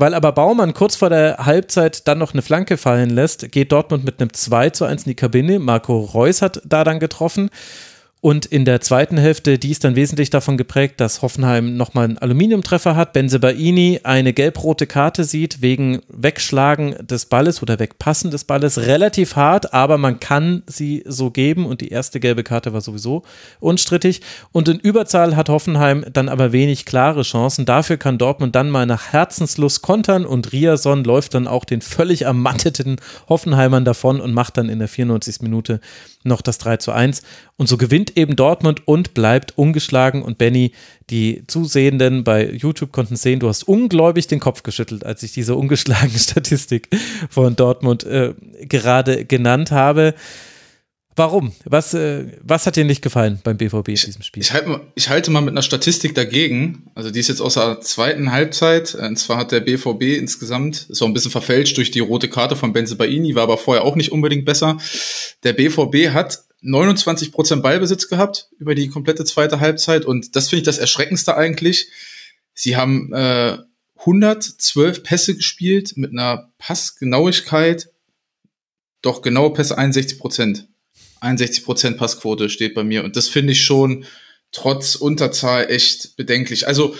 Weil aber Baumann kurz vor der Halbzeit dann noch eine Flanke fallen lässt, geht Dortmund mit einem 2 zu 1 in die Kabine. Marco Reus hat da dann getroffen. Und in der zweiten Hälfte, die ist dann wesentlich davon geprägt, dass Hoffenheim nochmal einen Aluminiumtreffer hat. Benzebaini eine gelb-rote Karte sieht wegen Wegschlagen des Balles oder Wegpassen des Balles. Relativ hart, aber man kann sie so geben. Und die erste gelbe Karte war sowieso unstrittig. Und in Überzahl hat Hoffenheim dann aber wenig klare Chancen. Dafür kann Dortmund dann mal nach Herzenslust kontern und Riason läuft dann auch den völlig ermatteten Hoffenheimern davon und macht dann in der 94. Minute noch das 3 zu 1. Und so gewinnt eben Dortmund und bleibt ungeschlagen. Und Benny, die Zusehenden bei YouTube konnten sehen, du hast ungläubig den Kopf geschüttelt, als ich diese ungeschlagene Statistik von Dortmund äh, gerade genannt habe. Warum? Was, äh, was hat dir nicht gefallen beim BVB in diesem Spiel? Ich, halte, ich halte mal mit einer Statistik dagegen. Also die ist jetzt aus der zweiten Halbzeit. Und zwar hat der BVB insgesamt, ist auch ein bisschen verfälscht durch die rote Karte von Benze Baini, war aber vorher auch nicht unbedingt besser. Der BVB hat 29 Prozent Ballbesitz gehabt über die komplette zweite Halbzeit und das finde ich das Erschreckendste eigentlich. Sie haben äh, 112 Pässe gespielt mit einer Passgenauigkeit, doch genaue Pässe 61 Prozent. 61% Passquote steht bei mir. Und das finde ich schon trotz Unterzahl echt bedenklich. Also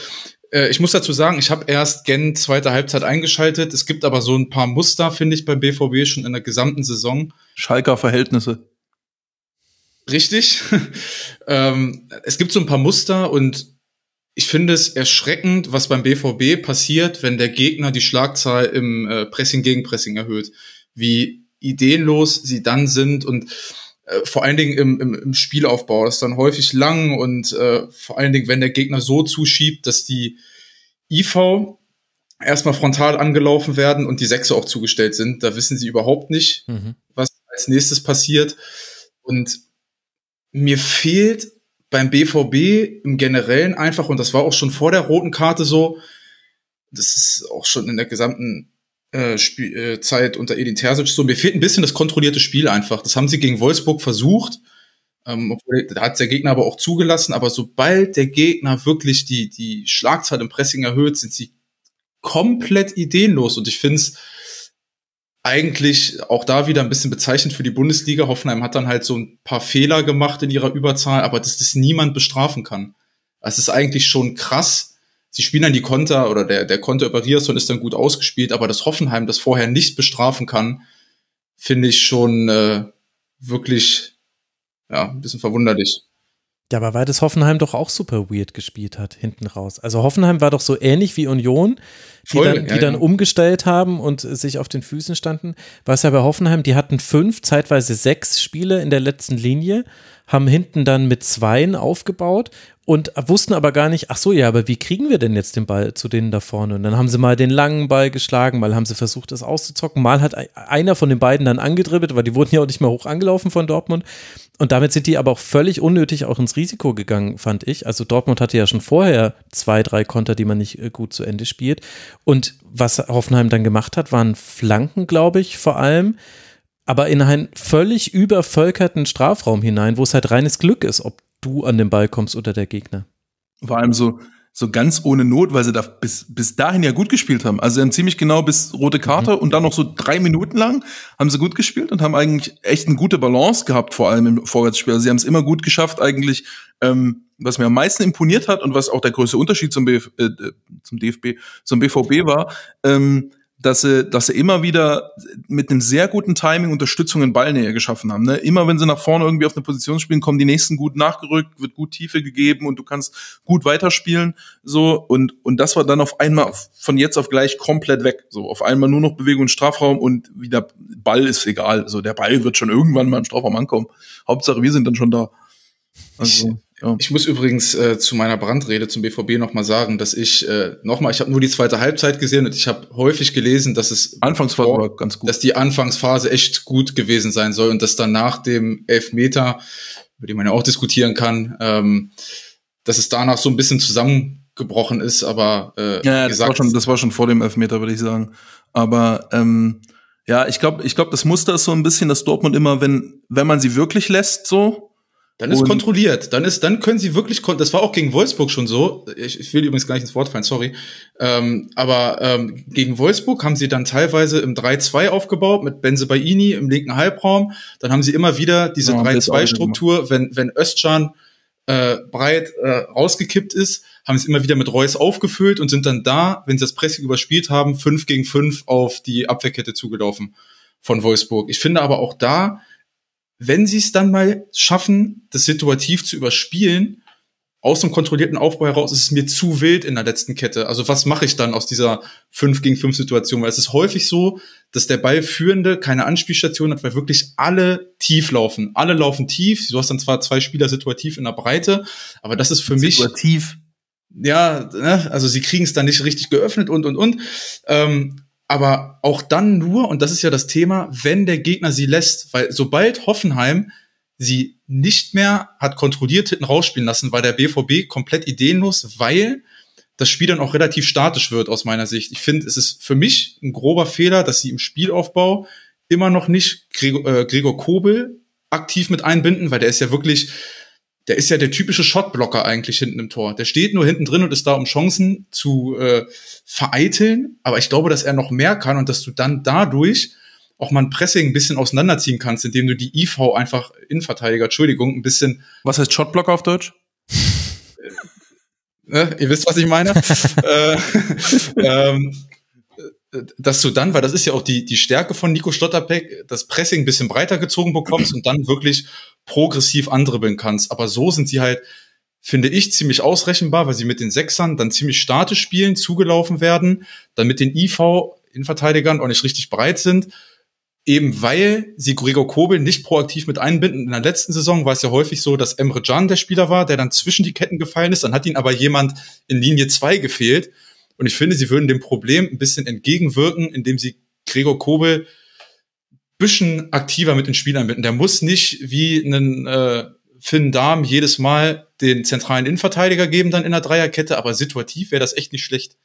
äh, ich muss dazu sagen, ich habe erst Gen zweite Halbzeit eingeschaltet. Es gibt aber so ein paar Muster, finde ich, beim BVB schon in der gesamten Saison. Schalker Verhältnisse. Richtig. ähm, es gibt so ein paar Muster und ich finde es erschreckend, was beim BVB passiert, wenn der Gegner die Schlagzahl im äh, Pressing gegen Pressing erhöht. Wie ideenlos sie dann sind und äh, vor allen Dingen im, im, im Spielaufbau. Das ist dann häufig lang und äh, vor allen Dingen, wenn der Gegner so zuschiebt, dass die IV erstmal frontal angelaufen werden und die Sechse auch zugestellt sind. Da wissen sie überhaupt nicht, mhm. was als nächstes passiert. Und mir fehlt beim BVB im Generellen einfach, und das war auch schon vor der roten Karte so, das ist auch schon in der gesamten äh, Spiel, äh, Zeit unter Edin Terzic so. Mir fehlt ein bisschen das kontrollierte Spiel einfach. Das haben sie gegen Wolfsburg versucht. Ähm, obwohl, da hat der Gegner aber auch zugelassen. Aber sobald der Gegner wirklich die, die Schlagzahl im Pressing erhöht, sind sie komplett ideenlos. Und ich finde es eigentlich auch da wieder ein bisschen bezeichnend für die Bundesliga. Hoffenheim hat dann halt so ein paar Fehler gemacht in ihrer Überzahl, aber dass das niemand bestrafen kann. Es ist eigentlich schon krass, sie spielen dann die Konter oder der, der Konter über Riasson ist dann gut ausgespielt, aber dass Hoffenheim das vorher nicht bestrafen kann, finde ich schon äh, wirklich ja, ein bisschen verwunderlich. Ja, aber weil das Hoffenheim doch auch super weird gespielt hat, hinten raus. Also Hoffenheim war doch so ähnlich wie Union, die, Voll, dann, die ja, dann ja. umgestellt haben und sich auf den Füßen standen. Was ja bei Hoffenheim, die hatten fünf, zeitweise sechs Spiele in der letzten Linie, haben hinten dann mit Zweien aufgebaut und wussten aber gar nicht, ach so, ja, aber wie kriegen wir denn jetzt den Ball zu denen da vorne? Und dann haben sie mal den langen Ball geschlagen, mal haben sie versucht, das auszuzocken, mal hat einer von den beiden dann angedribbelt, weil die wurden ja auch nicht mehr hoch angelaufen von Dortmund. Und damit sind die aber auch völlig unnötig auch ins Risiko gegangen, fand ich. Also Dortmund hatte ja schon vorher zwei, drei Konter, die man nicht äh, gut zu Ende spielt. Und was Hoffenheim dann gemacht hat, waren Flanken, glaube ich, vor allem aber in einen völlig übervölkerten Strafraum hinein, wo es halt reines Glück ist, ob du an den Ball kommst oder der Gegner. Vor allem so, so ganz ohne Not, weil sie da bis, bis dahin ja gut gespielt haben. Also sie haben ziemlich genau bis rote Karte mhm. und dann noch so drei Minuten lang haben sie gut gespielt und haben eigentlich echt eine gute Balance gehabt, vor allem im Vorwärtsspiel. Also sie haben es immer gut geschafft, eigentlich, ähm, was mir am meisten imponiert hat und was auch der größte Unterschied zum, Bf äh, zum DFB, zum BVB war, ähm, dass sie, dass sie immer wieder mit einem sehr guten Timing Unterstützung in Ballnähe geschaffen haben. Ne? Immer wenn sie nach vorne irgendwie auf eine Position spielen, kommen die nächsten gut nachgerückt, wird gut Tiefe gegeben und du kannst gut weiterspielen. So und und das war dann auf einmal von jetzt auf gleich komplett weg. So auf einmal nur noch Bewegung im Strafraum und wieder Ball ist egal. So der Ball wird schon irgendwann mal im Strafraum ankommen. Hauptsache wir sind dann schon da. Also, ja. Ich muss übrigens äh, zu meiner Brandrede zum BVB nochmal sagen, dass ich äh, nochmal, ich habe nur die zweite Halbzeit gesehen und ich habe häufig gelesen, dass es Anfangsphase war ganz gut, dass die Anfangsphase echt gut gewesen sein soll und dass dann nach dem Elfmeter, über den man ja auch diskutieren kann, ähm, dass es danach so ein bisschen zusammengebrochen ist, aber äh, ja, das, war schon, das war schon vor dem Elfmeter, würde ich sagen. Aber ähm, ja, ich glaube, ich glaube, das Muster ist so ein bisschen, dass Dortmund immer, wenn wenn man sie wirklich lässt, so dann ist und kontrolliert. Dann ist, dann können sie wirklich, das war auch gegen Wolfsburg schon so. Ich, ich will übrigens gar nicht ins Wort fallen, sorry. Ähm, aber ähm, gegen Wolfsburg haben sie dann teilweise im 3-2 aufgebaut mit Benze Baini im linken Halbraum. Dann haben sie immer wieder diese ja, 3-2-Struktur, wenn, wenn Östschan äh, breit äh, rausgekippt ist, haben sie immer wieder mit Reus aufgefüllt und sind dann da, wenn sie das Pressing überspielt haben, 5 gegen 5 auf die Abwehrkette zugelaufen von Wolfsburg. Ich finde aber auch da, wenn sie es dann mal schaffen, das situativ zu überspielen, aus dem kontrollierten Aufbau heraus ist es mir zu wild in der letzten Kette. Also was mache ich dann aus dieser 5 gegen 5 Situation? Weil es ist häufig so, dass der Ballführende keine Anspielstation hat, weil wirklich alle tief laufen. Alle laufen tief. Du hast dann zwar zwei Spieler situativ in der Breite, aber das ist für situativ. mich. Situativ. Ja, ne? also sie kriegen es dann nicht richtig geöffnet und und und. Ähm, aber auch dann nur, und das ist ja das Thema, wenn der Gegner sie lässt, weil sobald Hoffenheim sie nicht mehr hat kontrolliert hinten rausspielen lassen, war der BVB komplett ideenlos, weil das Spiel dann auch relativ statisch wird aus meiner Sicht. Ich finde, es ist für mich ein grober Fehler, dass sie im Spielaufbau immer noch nicht Gregor, äh, Gregor Kobel aktiv mit einbinden, weil der ist ja wirklich der ist ja der typische Shotblocker eigentlich hinten im Tor. Der steht nur hinten drin und ist da, um Chancen zu äh, vereiteln. Aber ich glaube, dass er noch mehr kann und dass du dann dadurch auch mal ein Pressing ein bisschen auseinanderziehen kannst, indem du die IV einfach Innenverteidiger, Entschuldigung, ein bisschen. Was heißt Shotblocker auf Deutsch? äh, ihr wisst, was ich meine. äh, ähm, dass du dann, weil das ist ja auch die, die Stärke von Nico Schlotterbeck, das Pressing ein bisschen breiter gezogen bekommst und dann wirklich progressiv andribbeln kannst. Aber so sind sie halt, finde ich, ziemlich ausrechenbar, weil sie mit den Sechsern dann ziemlich statisch spielen, zugelaufen werden, dann mit den IV-Innenverteidigern auch nicht richtig breit sind. Eben weil sie Gregor Kobel nicht proaktiv mit einbinden. In der letzten Saison war es ja häufig so, dass Emre Can der Spieler war, der dann zwischen die Ketten gefallen ist. Dann hat ihn aber jemand in Linie zwei gefehlt. Und ich finde, sie würden dem Problem ein bisschen entgegenwirken, indem sie Gregor Kobel bisschen aktiver mit ins Spiel einbinden. Der muss nicht wie einen äh, Finn Darm jedes Mal den zentralen Innenverteidiger geben dann in der Dreierkette, aber situativ wäre das echt nicht schlecht.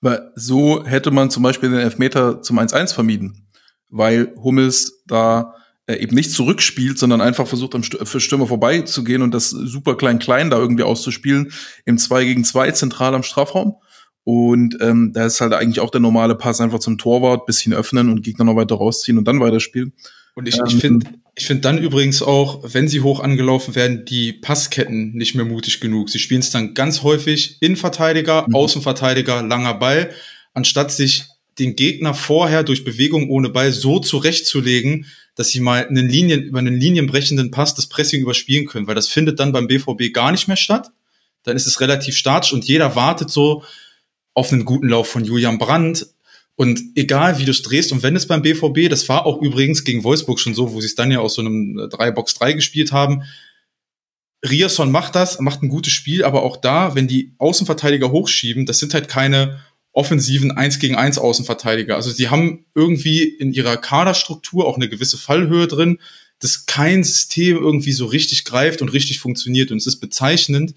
Weil so hätte man zum Beispiel den Elfmeter zum 1-1 vermieden, weil Hummels da äh, eben nicht zurückspielt, sondern einfach versucht, am Stürmer vorbeizugehen und das super klein-klein da irgendwie auszuspielen, im 2 gegen 2 zentral am Strafraum. Und ähm, da ist halt eigentlich auch der normale Pass einfach zum Torwart, bisschen öffnen und Gegner noch weiter rausziehen und dann weiterspielen. Und ich, ähm, ich finde ich finde dann übrigens auch, wenn sie hoch angelaufen werden, die Passketten nicht mehr mutig genug. Sie spielen es dann ganz häufig Innenverteidiger, mhm. Außenverteidiger, langer Ball, anstatt sich den Gegner vorher durch Bewegung ohne Ball so zurechtzulegen, dass sie mal einen Linien, über einen linienbrechenden Pass das Pressing überspielen können, weil das findet dann beim BVB gar nicht mehr statt. Dann ist es relativ statisch und jeder wartet so, auf einen guten Lauf von Julian Brandt. Und egal, wie du es drehst und wenn es beim BVB, das war auch übrigens gegen Wolfsburg schon so, wo sie es dann ja aus so einem 3-Box-3 äh, gespielt haben. Rierson macht das, macht ein gutes Spiel, aber auch da, wenn die Außenverteidiger hochschieben, das sind halt keine offensiven 1 gegen 1 Außenverteidiger. Also sie haben irgendwie in ihrer Kaderstruktur auch eine gewisse Fallhöhe drin, dass kein System irgendwie so richtig greift und richtig funktioniert. Und es ist bezeichnend,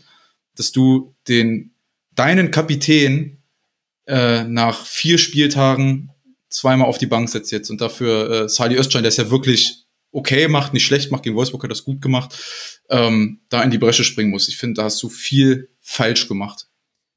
dass du den, deinen Kapitän äh, nach vier Spieltagen zweimal auf die Bank setzt jetzt und dafür äh, Sali Özcan, der ist ja wirklich okay macht, nicht schlecht macht, gegen Wolfsburg hat das gut gemacht, ähm, da in die Bresche springen muss. Ich finde, da hast du viel falsch gemacht.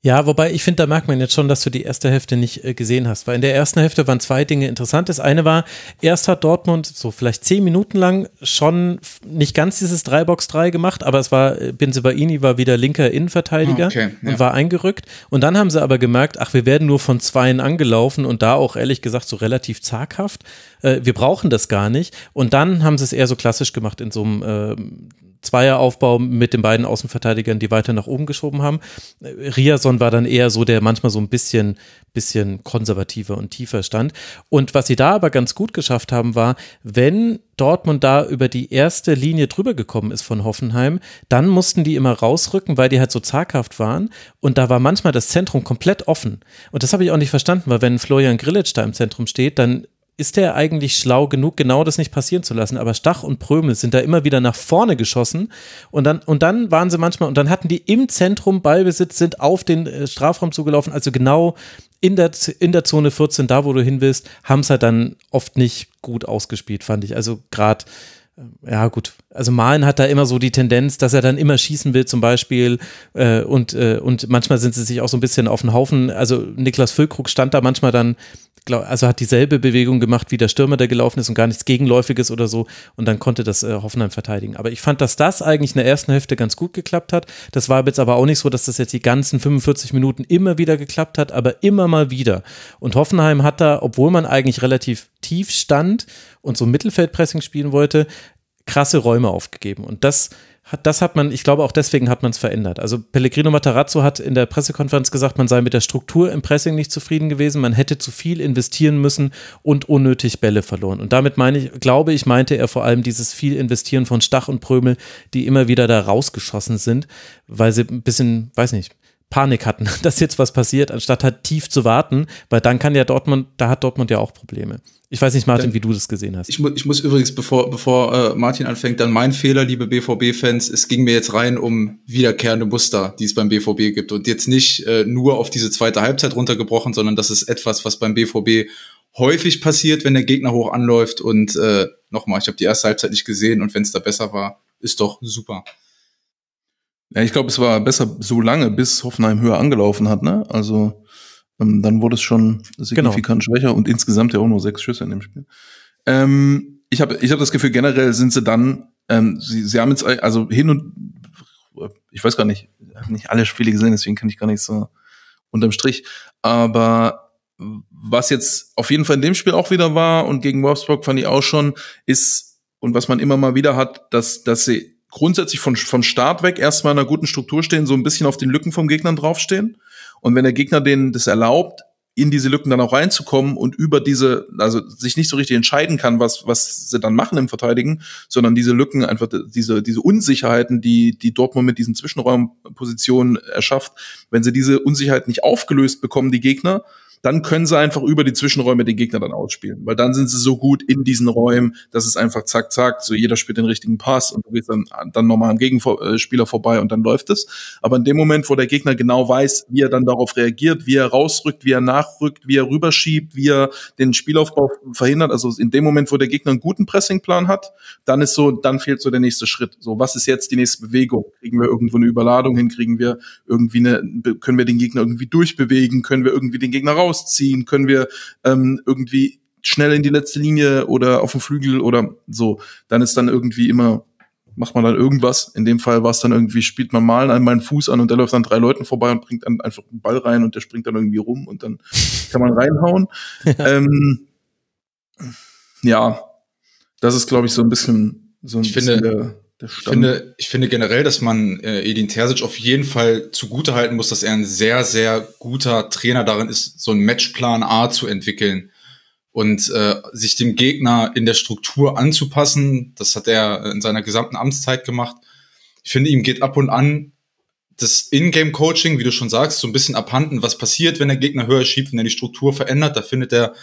Ja, wobei ich finde, da merkt man jetzt schon, dass du die erste Hälfte nicht äh, gesehen hast, weil in der ersten Hälfte waren zwei Dinge interessant. Das eine war, erst hat Dortmund so vielleicht zehn Minuten lang schon nicht ganz dieses 3-Box-3 gemacht, aber es war, äh, Benzebaini war wieder linker Innenverteidiger Okay, ja. und war eingerückt. Und dann haben sie aber gemerkt, ach, wir werden nur von Zweien angelaufen und da auch ehrlich gesagt so relativ zaghaft. Äh, wir brauchen das gar nicht. Und dann haben sie es eher so klassisch gemacht in so einem ähm, Zweieraufbau mit den beiden Außenverteidigern, die weiter nach oben geschoben haben. Riason war dann eher so, der manchmal so ein bisschen, bisschen konservativer und tiefer stand. Und was sie da aber ganz gut geschafft haben, war, wenn Dortmund da über die erste Linie drüber gekommen ist von Hoffenheim, dann mussten die immer rausrücken, weil die halt so zaghaft waren. Und da war manchmal das Zentrum komplett offen. Und das habe ich auch nicht verstanden, weil wenn Florian Grillitsch da im Zentrum steht, dann ist er eigentlich schlau genug, genau das nicht passieren zu lassen. Aber Stach und Prömel sind da immer wieder nach vorne geschossen und dann, und dann waren sie manchmal, und dann hatten die im Zentrum Ballbesitz, sind auf den äh, Strafraum zugelaufen, also genau in der, in der Zone 14, da wo du hin willst, haben es halt dann oft nicht gut ausgespielt, fand ich. Also gerade ja gut, also Malen hat da immer so die Tendenz, dass er dann immer schießen will zum Beispiel äh, und, äh, und manchmal sind sie sich auch so ein bisschen auf den Haufen, also Niklas Füllkrug stand da manchmal dann, also hat dieselbe Bewegung gemacht wie der Stürmer, der gelaufen ist und gar nichts Gegenläufiges oder so und dann konnte das äh, Hoffenheim verteidigen. Aber ich fand, dass das eigentlich in der ersten Hälfte ganz gut geklappt hat. Das war jetzt aber auch nicht so, dass das jetzt die ganzen 45 Minuten immer wieder geklappt hat, aber immer mal wieder. Und Hoffenheim hat da, obwohl man eigentlich relativ tief stand und so Mittelfeldpressing spielen wollte, krasse Räume aufgegeben. Und das hat, das hat man, ich glaube auch deswegen hat man es verändert. Also Pellegrino Matarazzo hat in der Pressekonferenz gesagt, man sei mit der Struktur im Pressing nicht zufrieden gewesen, man hätte zu viel investieren müssen und unnötig Bälle verloren. Und damit meine ich, glaube ich, meinte er vor allem dieses viel Investieren von Stach und Prömel, die immer wieder da rausgeschossen sind, weil sie ein bisschen, weiß nicht, Panik hatten, dass jetzt was passiert, anstatt halt tief zu warten, weil dann kann ja Dortmund, da hat Dortmund ja auch Probleme. Ich weiß nicht, Martin, wie du das gesehen hast. Ich, mu ich muss übrigens, bevor, bevor äh, Martin anfängt, dann mein Fehler, liebe BVB-Fans, es ging mir jetzt rein um wiederkehrende Muster, die es beim BVB gibt und jetzt nicht äh, nur auf diese zweite Halbzeit runtergebrochen, sondern das ist etwas, was beim BVB häufig passiert, wenn der Gegner hoch anläuft und äh, nochmal, ich habe die erste Halbzeit nicht gesehen und wenn es da besser war, ist doch super. Ja, ich glaube, es war besser so lange, bis Hoffenheim höher angelaufen hat, ne? Also ähm, dann wurde es schon signifikant schwächer und insgesamt ja auch nur sechs Schüsse in dem Spiel. Ähm, ich habe ich hab das Gefühl, generell sind sie dann, ähm, sie, sie haben jetzt also hin und ich weiß gar nicht, ich habe nicht alle Spiele gesehen, deswegen kann ich gar nicht so unterm Strich. Aber was jetzt auf jeden Fall in dem Spiel auch wieder war und gegen Wolfsburg fand ich auch schon, ist, und was man immer mal wieder hat, dass, dass sie grundsätzlich von, von Start weg erstmal in einer guten Struktur stehen, so ein bisschen auf den Lücken vom Gegnern draufstehen. Und wenn der Gegner denen das erlaubt, in diese Lücken dann auch reinzukommen und über diese, also sich nicht so richtig entscheiden kann, was, was sie dann machen im Verteidigen, sondern diese Lücken, einfach diese, diese Unsicherheiten, die, die Dortmund mit diesen Zwischenraumpositionen erschafft, wenn sie diese Unsicherheit nicht aufgelöst bekommen, die Gegner, dann können sie einfach über die Zwischenräume den Gegner dann ausspielen. Weil dann sind sie so gut in diesen Räumen, dass es einfach zack, zack, so jeder spielt den richtigen Pass und du gehst dann, dann nochmal am Gegenspieler vorbei und dann läuft es. Aber in dem Moment, wo der Gegner genau weiß, wie er dann darauf reagiert, wie er rausrückt, wie er nachrückt, wie er rüberschiebt, wie er den Spielaufbau verhindert, also in dem Moment, wo der Gegner einen guten Pressingplan hat, dann ist so, dann fehlt so der nächste Schritt. So, was ist jetzt die nächste Bewegung? Kriegen wir irgendwo eine Überladung hin? Kriegen wir irgendwie eine, können wir den Gegner irgendwie durchbewegen? Können wir irgendwie den Gegner rausziehen? Können wir ähm, irgendwie schnell in die letzte Linie oder auf dem Flügel oder so? Dann ist dann irgendwie immer macht man dann irgendwas. In dem Fall war es dann irgendwie, spielt man mal einmal einen Fuß an und der läuft dann drei Leuten vorbei und bringt dann einfach einen Ball rein und der springt dann irgendwie rum und dann kann man reinhauen. ähm, ja, das ist, glaube ich, so ein bisschen so ein Ich bisschen finde- Ich finde, ich finde generell, dass man äh, Edin Terzic auf jeden Fall zugutehalten muss, dass er ein sehr, sehr guter Trainer darin ist, so einen Matchplan A zu entwickeln und äh, sich dem Gegner in der Struktur anzupassen. Das hat er in seiner gesamten Amtszeit gemacht. Ich finde, ihm geht ab und an das Ingame-Coaching, wie du schon sagst, so ein bisschen abhanden. Was passiert, wenn der Gegner höher schiebt, wenn er die Struktur verändert? Da findet der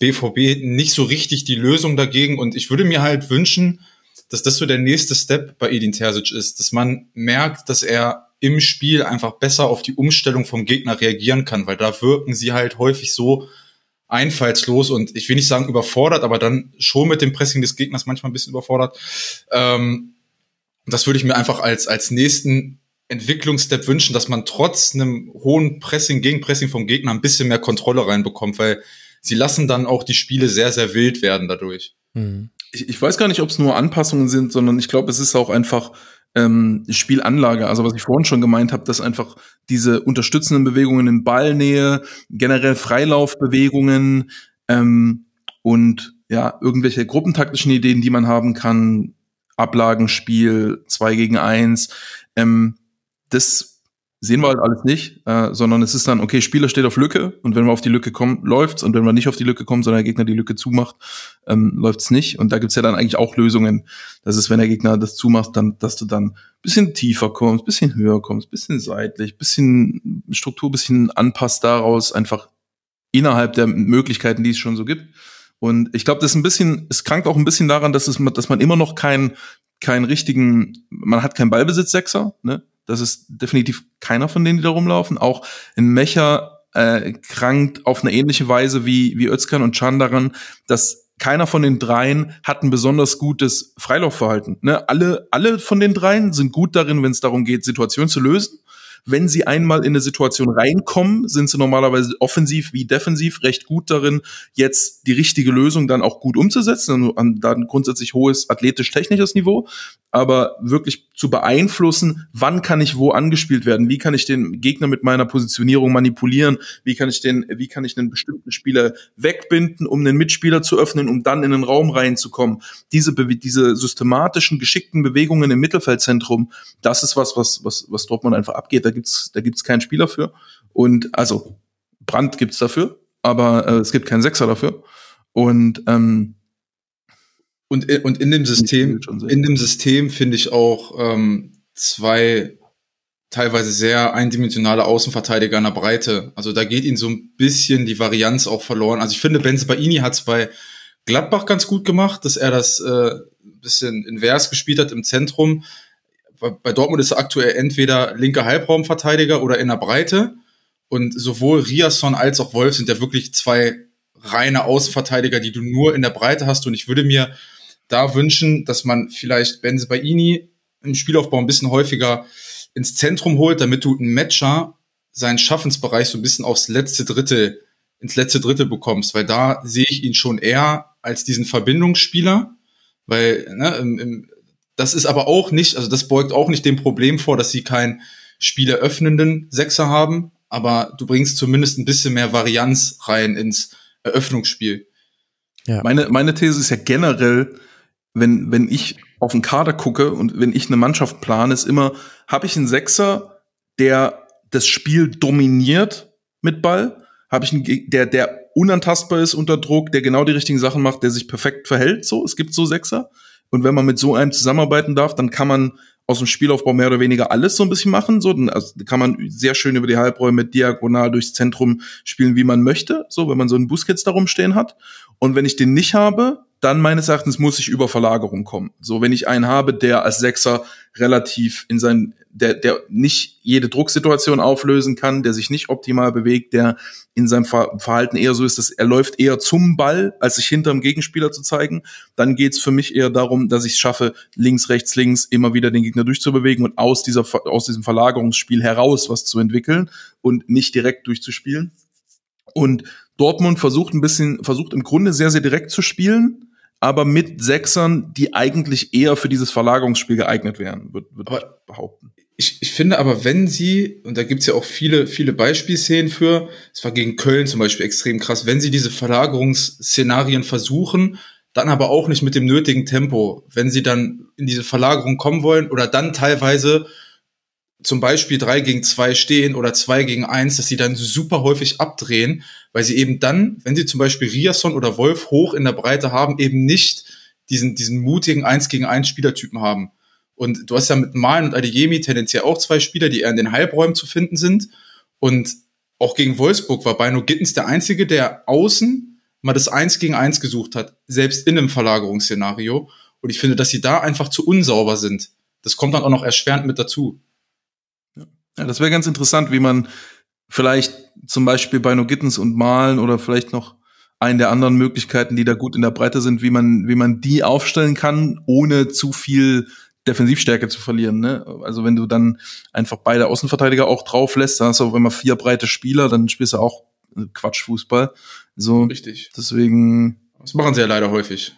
BVB nicht so richtig die Lösung dagegen. Und ich würde mir halt wünschen, dass das so der nächste Step bei Edin Terzic ist, dass man merkt, dass er im Spiel einfach besser auf die Umstellung vom Gegner reagieren kann, weil da wirken sie halt häufig so einfallslos und ich will nicht sagen überfordert, aber dann schon mit dem Pressing des Gegners manchmal ein bisschen überfordert. Ähm, das würde ich mir einfach als, als nächsten Entwicklungsstep wünschen, dass man trotz einem hohen Pressing, Gegenpressing vom Gegner ein bisschen mehr Kontrolle reinbekommt, weil sie lassen dann auch die Spiele sehr, sehr wild werden dadurch. Mhm. Ich, ich weiß gar nicht, ob es nur Anpassungen sind, sondern ich glaube, es ist auch einfach ähm, Spielanlage. Also was ich vorhin schon gemeint habe, dass einfach diese unterstützenden Bewegungen in Ballnähe, generell Freilaufbewegungen ähm, und ja, irgendwelche gruppentaktischen Ideen, die man haben kann, Ablagenspiel, zwei gegen eins, ähm, das sehen wir halt alles nicht, äh, sondern es ist dann, okay, Spieler steht auf Lücke und wenn wir auf die Lücke kommen, läuft's und wenn wir nicht auf die Lücke kommen, sondern der Gegner die Lücke zumacht, ähm, läuft's nicht und da gibt's ja dann eigentlich auch Lösungen. Das ist, wenn der Gegner das zumacht, dann, dass du dann bisschen tiefer kommst, bisschen höher kommst, bisschen seitlich, bisschen Struktur, bisschen anpasst daraus, einfach innerhalb der Möglichkeiten, die es schon so gibt. Und ich glaube, das ist ein bisschen, es krankt auch ein bisschen daran, dass es, dass man immer noch keinen keinen richtigen, man hat keinen Ballbesitz-Sechser, ne? Das ist definitiv keiner von denen, die da rumlaufen. Auch in Mecher äh, krankt auf eine ähnliche Weise wie, wie Özkan und Chan daran, dass keiner von den dreien hat ein besonders gutes Freilaufverhalten. Ne? Alle, alle von den dreien sind gut darin, wenn es darum geht, Situationen zu lösen. Wenn sie einmal in eine Situation reinkommen, sind sie normalerweise offensiv wie defensiv recht gut darin, jetzt die richtige Lösung dann auch gut umzusetzen und dann grundsätzlich hohes athletisch-technisches Niveau aber wirklich zu beeinflussen, wann kann ich wo angespielt werden, wie kann ich den Gegner mit meiner Positionierung manipulieren, wie kann ich den, wie kann ich einen bestimmten Spieler wegbinden, um den Mitspieler zu öffnen, um dann in den Raum reinzukommen. Diese, diese systematischen, geschickten Bewegungen im Mittelfeldzentrum, das ist was, was, was, was Dortmund einfach abgeht. Da gibt's, da gibt's keinen Spieler für. Und also Brand gibt's dafür, aber äh, es gibt keinen Sechser dafür. Und ähm, und, und in dem System, in dem System finde ich auch ähm, zwei teilweise sehr eindimensionale Außenverteidiger in der Breite. Also da geht ihnen so ein bisschen die Varianz auch verloren. Also ich finde, Benz Baini hat es bei Gladbach ganz gut gemacht, dass er das äh, bisschen invers gespielt hat im Zentrum. Bei, Dortmund ist er aktuell entweder linker Halbraumverteidiger oder in der Breite. Und sowohl Riasson als auch Wolf sind ja wirklich zwei reine Außenverteidiger, die du nur in der Breite hast. Und ich würde mir da wünschen, dass man vielleicht Benze Baini im Spielaufbau ein bisschen häufiger ins Zentrum holt, damit du einen Matcher seinen Schaffensbereich so ein bisschen aufs letzte Drittel, ins letzte Drittel bekommst, weil da sehe ich ihn schon eher als diesen Verbindungsspieler, weil ne, im, im, das ist aber auch nicht, also das beugt auch nicht dem Problem vor, dass sie keinen spieleröffnenden Sechser haben, aber du bringst zumindest ein bisschen mehr Varianz rein ins Eröffnungsspiel. Ja. Meine, meine These ist ja generell, wenn, wenn ich auf den Kader gucke und wenn ich eine Mannschaft plane, ist immer, habe ich einen Sechser, der das Spiel dominiert mit Ball? Habe ich einen, der, der unantastbar ist unter Druck, der genau die richtigen Sachen macht, der sich perfekt verhält? So, es gibt so Sechser. Und wenn man mit so einem zusammenarbeiten darf, dann kann man aus dem Spielaufbau mehr oder weniger alles so ein bisschen machen. So, dann also kann man sehr schön über die Halbräume diagonal durchs Zentrum spielen, wie man möchte. So, wenn man so einen Busquets darum stehen hat. Und wenn ich den nicht habe, dann meines Erachtens muss ich über Verlagerung kommen. So, wenn ich einen habe, der als Sechser relativ in sein, der, der nicht jede Drucksituation auflösen kann, der sich nicht optimal bewegt, der in seinem Verhalten eher so ist, dass er läuft eher zum Ball, als sich hinterm Gegenspieler zu zeigen, dann geht's für mich eher darum, dass ich es schaffe, links, rechts, links immer wieder den Gegner durchzubewegen und aus dieser, aus diesem Verlagerungsspiel heraus was zu entwickeln und nicht direkt durchzuspielen. Und Dortmund versucht ein bisschen, versucht im Grunde sehr, sehr direkt zu spielen, aber mit Sechsern, die eigentlich eher für dieses Verlagerungsspiel geeignet wären, würde würd ich behaupten. Ich, ich finde aber, wenn sie, und da gibt's ja auch viele, viele Beispielszenen für, es war gegen Köln zum Beispiel extrem krass, wenn sie diese Verlagerungsszenarien versuchen, dann aber auch nicht mit dem nötigen Tempo. Wenn sie dann in diese Verlagerung kommen wollen oder dann teilweise zum Beispiel drei gegen zwei stehen oder zwei gegen eins, dass sie dann super häufig abdrehen, weil sie eben dann, wenn sie zum Beispiel Riasson oder Wolf hoch in der Breite haben, eben nicht diesen, diesen mutigen eins gegen eins Spielertypen haben. Und du hast ja mit Malen und Adeyemi tendenziell auch zwei Spieler, die eher in den Halbräumen zu finden sind. Und auch gegen Wolfsburg war Beino Gittens der Einzige, der außen mal das Eins gegen Eins gesucht hat, selbst in einem Verlagerungsszenario. Und ich finde, dass sie da einfach zu unsauber sind. Das kommt dann auch noch erschwerend mit dazu. Ja, das wäre ganz interessant, wie man vielleicht zum Beispiel bei No Gittens und Malen oder vielleicht noch einen der anderen Möglichkeiten, die da gut in der Breite sind, wie man, wie man die aufstellen kann, ohne zu viel Defensivstärke zu verlieren. Ne? Also wenn du dann einfach beide Außenverteidiger auch drauf lässt, dann hast du auch immer vier breite Spieler, dann spielst du auch Quatschfußball. So, Richtig. deswegen Das machen sie ja leider häufig.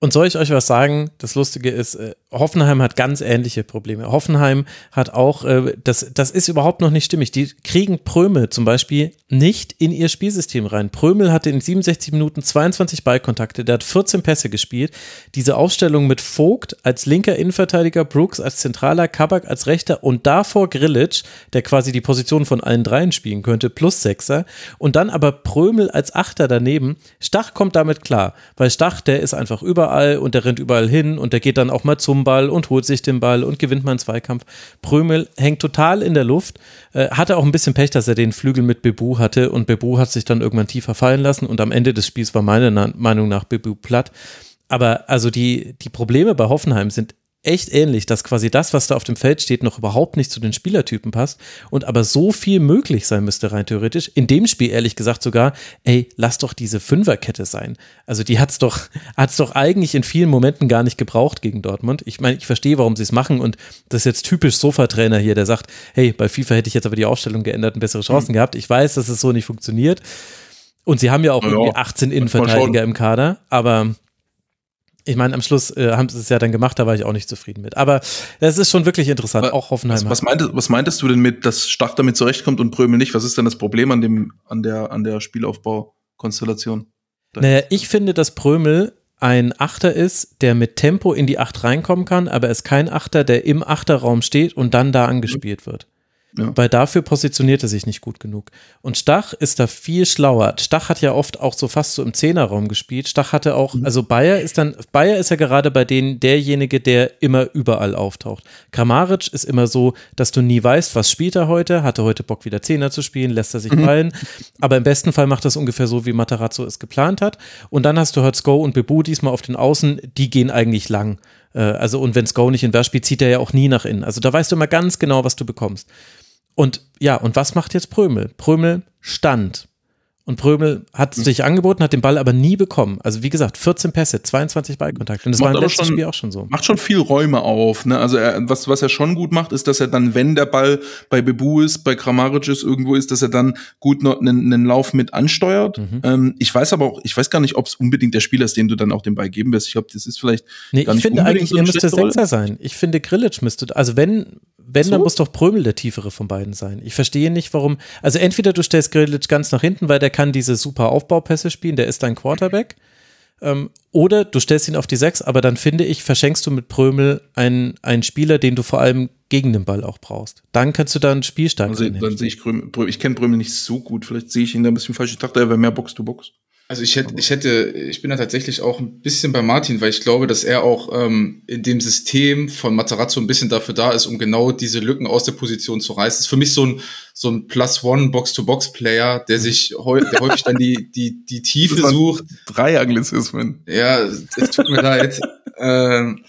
Und soll ich euch was sagen? Das Lustige ist, äh, Hoffenheim hat ganz ähnliche Probleme. Hoffenheim hat auch, äh, das, das ist überhaupt noch nicht stimmig. Die kriegen Prömel zum Beispiel nicht in ihr Spielsystem rein. Prömel hatte in 67 Minuten 22 Ballkontakte, der hat 14 Pässe gespielt. Diese Aufstellung mit Vogt als linker Innenverteidiger, Brooks als zentraler, Kabak als rechter und davor Grillitsch, der quasi die Position von allen dreien spielen könnte, plus Sechser. Und dann aber Prömel als Achter daneben. Stach kommt damit klar, weil Stach, der ist einfach überall und der rennt überall hin und der geht dann auch mal zum Ball und holt sich den Ball und gewinnt mal einen Zweikampf. Prömel hängt total in der Luft, äh, hatte auch ein bisschen Pech, dass er den Flügel mit Bebu hatte und Bebu hat sich dann irgendwann tiefer fallen lassen und am Ende des Spiels war meiner Meinung nach Bebu platt. Aber also die, die Probleme bei Hoffenheim sind echt ähnlich, dass quasi das, was da auf dem Feld steht, noch überhaupt nicht zu den Spielertypen passt und aber so viel möglich sein müsste rein theoretisch. In dem Spiel ehrlich gesagt sogar, ey, lass doch diese Fünferkette sein. Also die hat's doch, hat's doch eigentlich in vielen Momenten gar nicht gebraucht gegen Dortmund. Ich meine, ich verstehe, warum sie es machen und das ist jetzt typisch Sofa-Trainer hier, der sagt, hey, bei FIFA hätte ich jetzt aber die Aufstellung geändert und bessere Chancen gehabt. Ich weiß, dass es so nicht funktioniert. Und sie haben ja auch Ja, irgendwie 18 mal Innenverteidiger im Kader, aber ich meine, am Schluss äh, haben sie es ja dann gemacht, da war ich auch nicht zufrieden mit. Aber das ist schon wirklich interessant, Aber auch Hoffenheim. Was, was, meintest, was meintest du denn mit, dass Stach damit zurechtkommt und Prömel nicht? Was ist denn das Problem an dem, an der, an der Spielaufbaukonstellation? Naja, ich finde, dass Prömel ein Achter ist, der mit Tempo in die Acht reinkommen kann, aber er ist kein Achter, der im Achterraum steht und dann da angespielt wird. Ja. Weil dafür positioniert er sich nicht gut genug. Und Stach ist da viel schlauer. Stach hat ja oft auch so fast so im Zehnerraum gespielt. Stach hatte auch, also Bayer ist dann, Bayer ist ja gerade bei denen derjenige, der immer überall auftaucht. Kramaric ist immer so, dass du nie weißt, was spielt er heute, hatte heute Bock wieder Zehner zu spielen, lässt er sich fallen. Aber im besten Fall macht das ungefähr so, wie Matarazzo es geplant hat. Und dann hast du Sko und Bebu diesmal auf den Außen, die gehen eigentlich lang. Äh, Also, und wenn Sko nicht in Wer spielt, zieht er ja auch nie nach innen. Also da weißt du immer ganz genau, was du bekommst. Und ja, und was macht jetzt Prömel? Prömel stand. Und Prömel hat Hm. sich angeboten, hat den Ball aber nie bekommen. Also wie gesagt, 14 Pässe, 22 Ballkontakte. Und das Macht war im letzten schon- Spiel auch schon so. Macht schon viel Räume auf. Ne? Also er, was, was er schon gut macht, ist, dass er dann, wenn der Ball bei Bebu ist, bei Kramaric ist, irgendwo ist, dass er dann gut noch einen, einen Lauf mit ansteuert. Mhm. Ähm, ich weiß aber auch, ich weiß gar nicht, ob es unbedingt der Spieler ist, dem du dann auch den Ball geben wirst. Ich glaube, das ist vielleicht Nee, gar ich nicht finde eigentlich, so er müsste. Sechser sein. Ich finde, Grillitsch müsste, also wenn, wenn, dann So? muss doch Prömel der tiefere von beiden sein. Ich verstehe nicht, warum, also entweder du stellst Grillitsch ganz nach hinten, weil der kann diese super Aufbaupässe spielen, der ist dein Quarterback, ähm, oder du stellst ihn auf die Sechs, aber dann finde ich, verschenkst du mit Prömel einen, einen Spieler, den du vor allem gegen den Ball auch brauchst. Dann kannst du dann spielstark Also, sein. dann sehe ich Brömel, Brö- ich kenne Brömel nicht so gut. Vielleicht sehe ich ihn da ein bisschen falsch. Ich dachte, er wäre mehr Box to Box. Also ich hätte, ich hätte, ich bin da tatsächlich auch ein bisschen bei Martin, weil ich glaube, dass er auch ähm, in dem System von Matarazzo ein bisschen dafür da ist, um genau diese Lücken aus der Position zu reißen. Das ist für mich so ein so ein Plus One Box to Box Player, der sich heu, der häufig dann die die die Tiefe sucht. Drei Anglizismen. Ja, es tut mir leid. Ähm,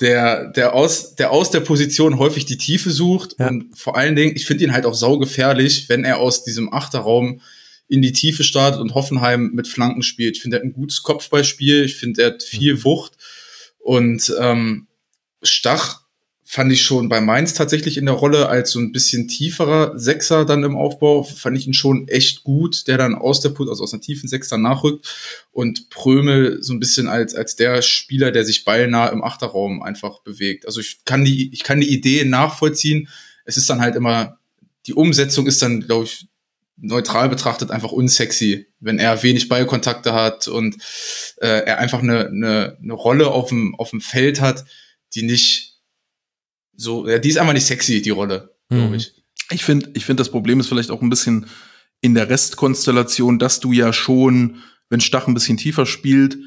der, der, aus, der aus der Position häufig die Tiefe sucht Ja. und vor allen Dingen, ich finde ihn halt auch saugefährlich, wenn er aus diesem Achterraum in die Tiefe startet und Hoffenheim mit Flanken spielt. Ich finde, er hat ein gutes Kopfballspiel, ich finde, er hat viel Wucht und ähm, Stach fand ich schon bei Mainz tatsächlich in der Rolle als so ein bisschen tieferer Sechser dann im Aufbau, fand ich ihn schon echt gut, der dann aus der Put, also aus einer tiefen Sechser nachrückt und Prömel so ein bisschen als, als der Spieler, der sich ballnah im Achterraum einfach bewegt. Also ich kann die, ich kann die Idee nachvollziehen. Es ist dann halt immer, die Umsetzung ist dann, glaube ich, neutral betrachtet einfach unsexy, wenn er wenig Ballkontakte hat und äh, er einfach eine, eine, eine Rolle auf dem, auf dem Feld hat, die nicht so, ja, die ist einfach nicht sexy, die Rolle, glaube Mhm. ich. Ich finde, ich finde, das Problem ist vielleicht auch ein bisschen in der Restkonstellation, dass du ja schon, wenn Stach ein bisschen tiefer spielt,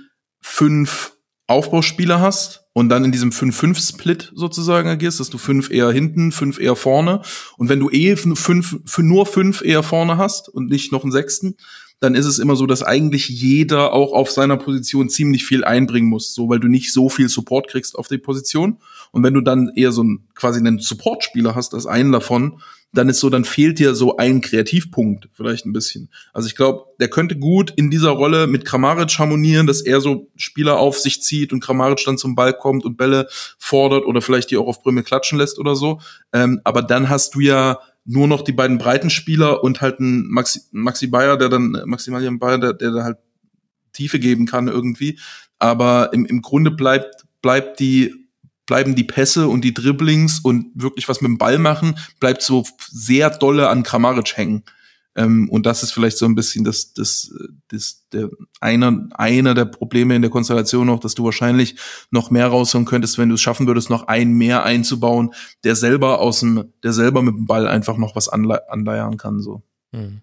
fünf Aufbauspieler hast und dann in diesem 5-5-Split sozusagen agierst, dass du fünf eher hinten, fünf eher vorne. Und wenn du eh fünf, nur fünf eher vorne hast und nicht noch einen sechsten, dann ist es immer so, dass eigentlich jeder auch auf seiner Position ziemlich viel einbringen muss, so weil du nicht so viel Support kriegst auf die Position. Und wenn du dann eher so ein quasi einen Support-Spieler hast als einen davon, dann ist so, dann fehlt dir so ein Kreativpunkt vielleicht ein bisschen. Also ich glaube, der könnte gut in dieser Rolle mit Kramaric harmonieren, dass er so Spieler auf sich zieht und Kramaric dann zum Ball kommt und Bälle fordert oder vielleicht die auch auf Brümmel klatschen lässt oder so. Ähm, aber dann hast du ja nur noch die beiden breiten Spieler und halt ein Maxi, Maxi Bayer, der dann, Maximilian Bayer, der, der da halt Tiefe geben kann irgendwie. Aber im, im Grunde bleibt, bleibt die bleiben die Pässe und die Dribblings und wirklich was mit dem Ball machen, bleibt so sehr dolle an Kramaric hängen. Ähm, und das ist vielleicht so ein bisschen das, das, das, der, einer, einer der Probleme in der Konstellation noch, dass du wahrscheinlich noch mehr rausholen könntest, wenn du es schaffen würdest, noch einen mehr einzubauen, der selber aus dem, der selber mit dem Ball einfach noch was anle anleiern kann, so. Hm.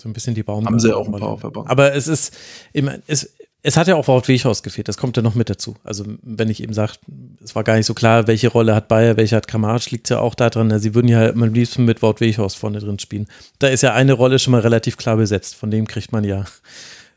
So ein bisschen die Baum. Haben sie auch ein paar auf der Bank. Aber es ist, immer, es, es hat ja auch Wout Weghorst gefehlt, das kommt ja noch mit dazu. Also wenn ich eben sage, es war gar nicht so klar, welche Rolle hat Bayer, welche hat Kramaric, liegt ja auch daran, sie würden ja am liebsten mit Wout Weghorst vorne drin spielen. Da ist ja eine Rolle schon mal relativ klar besetzt, von dem kriegt man ja,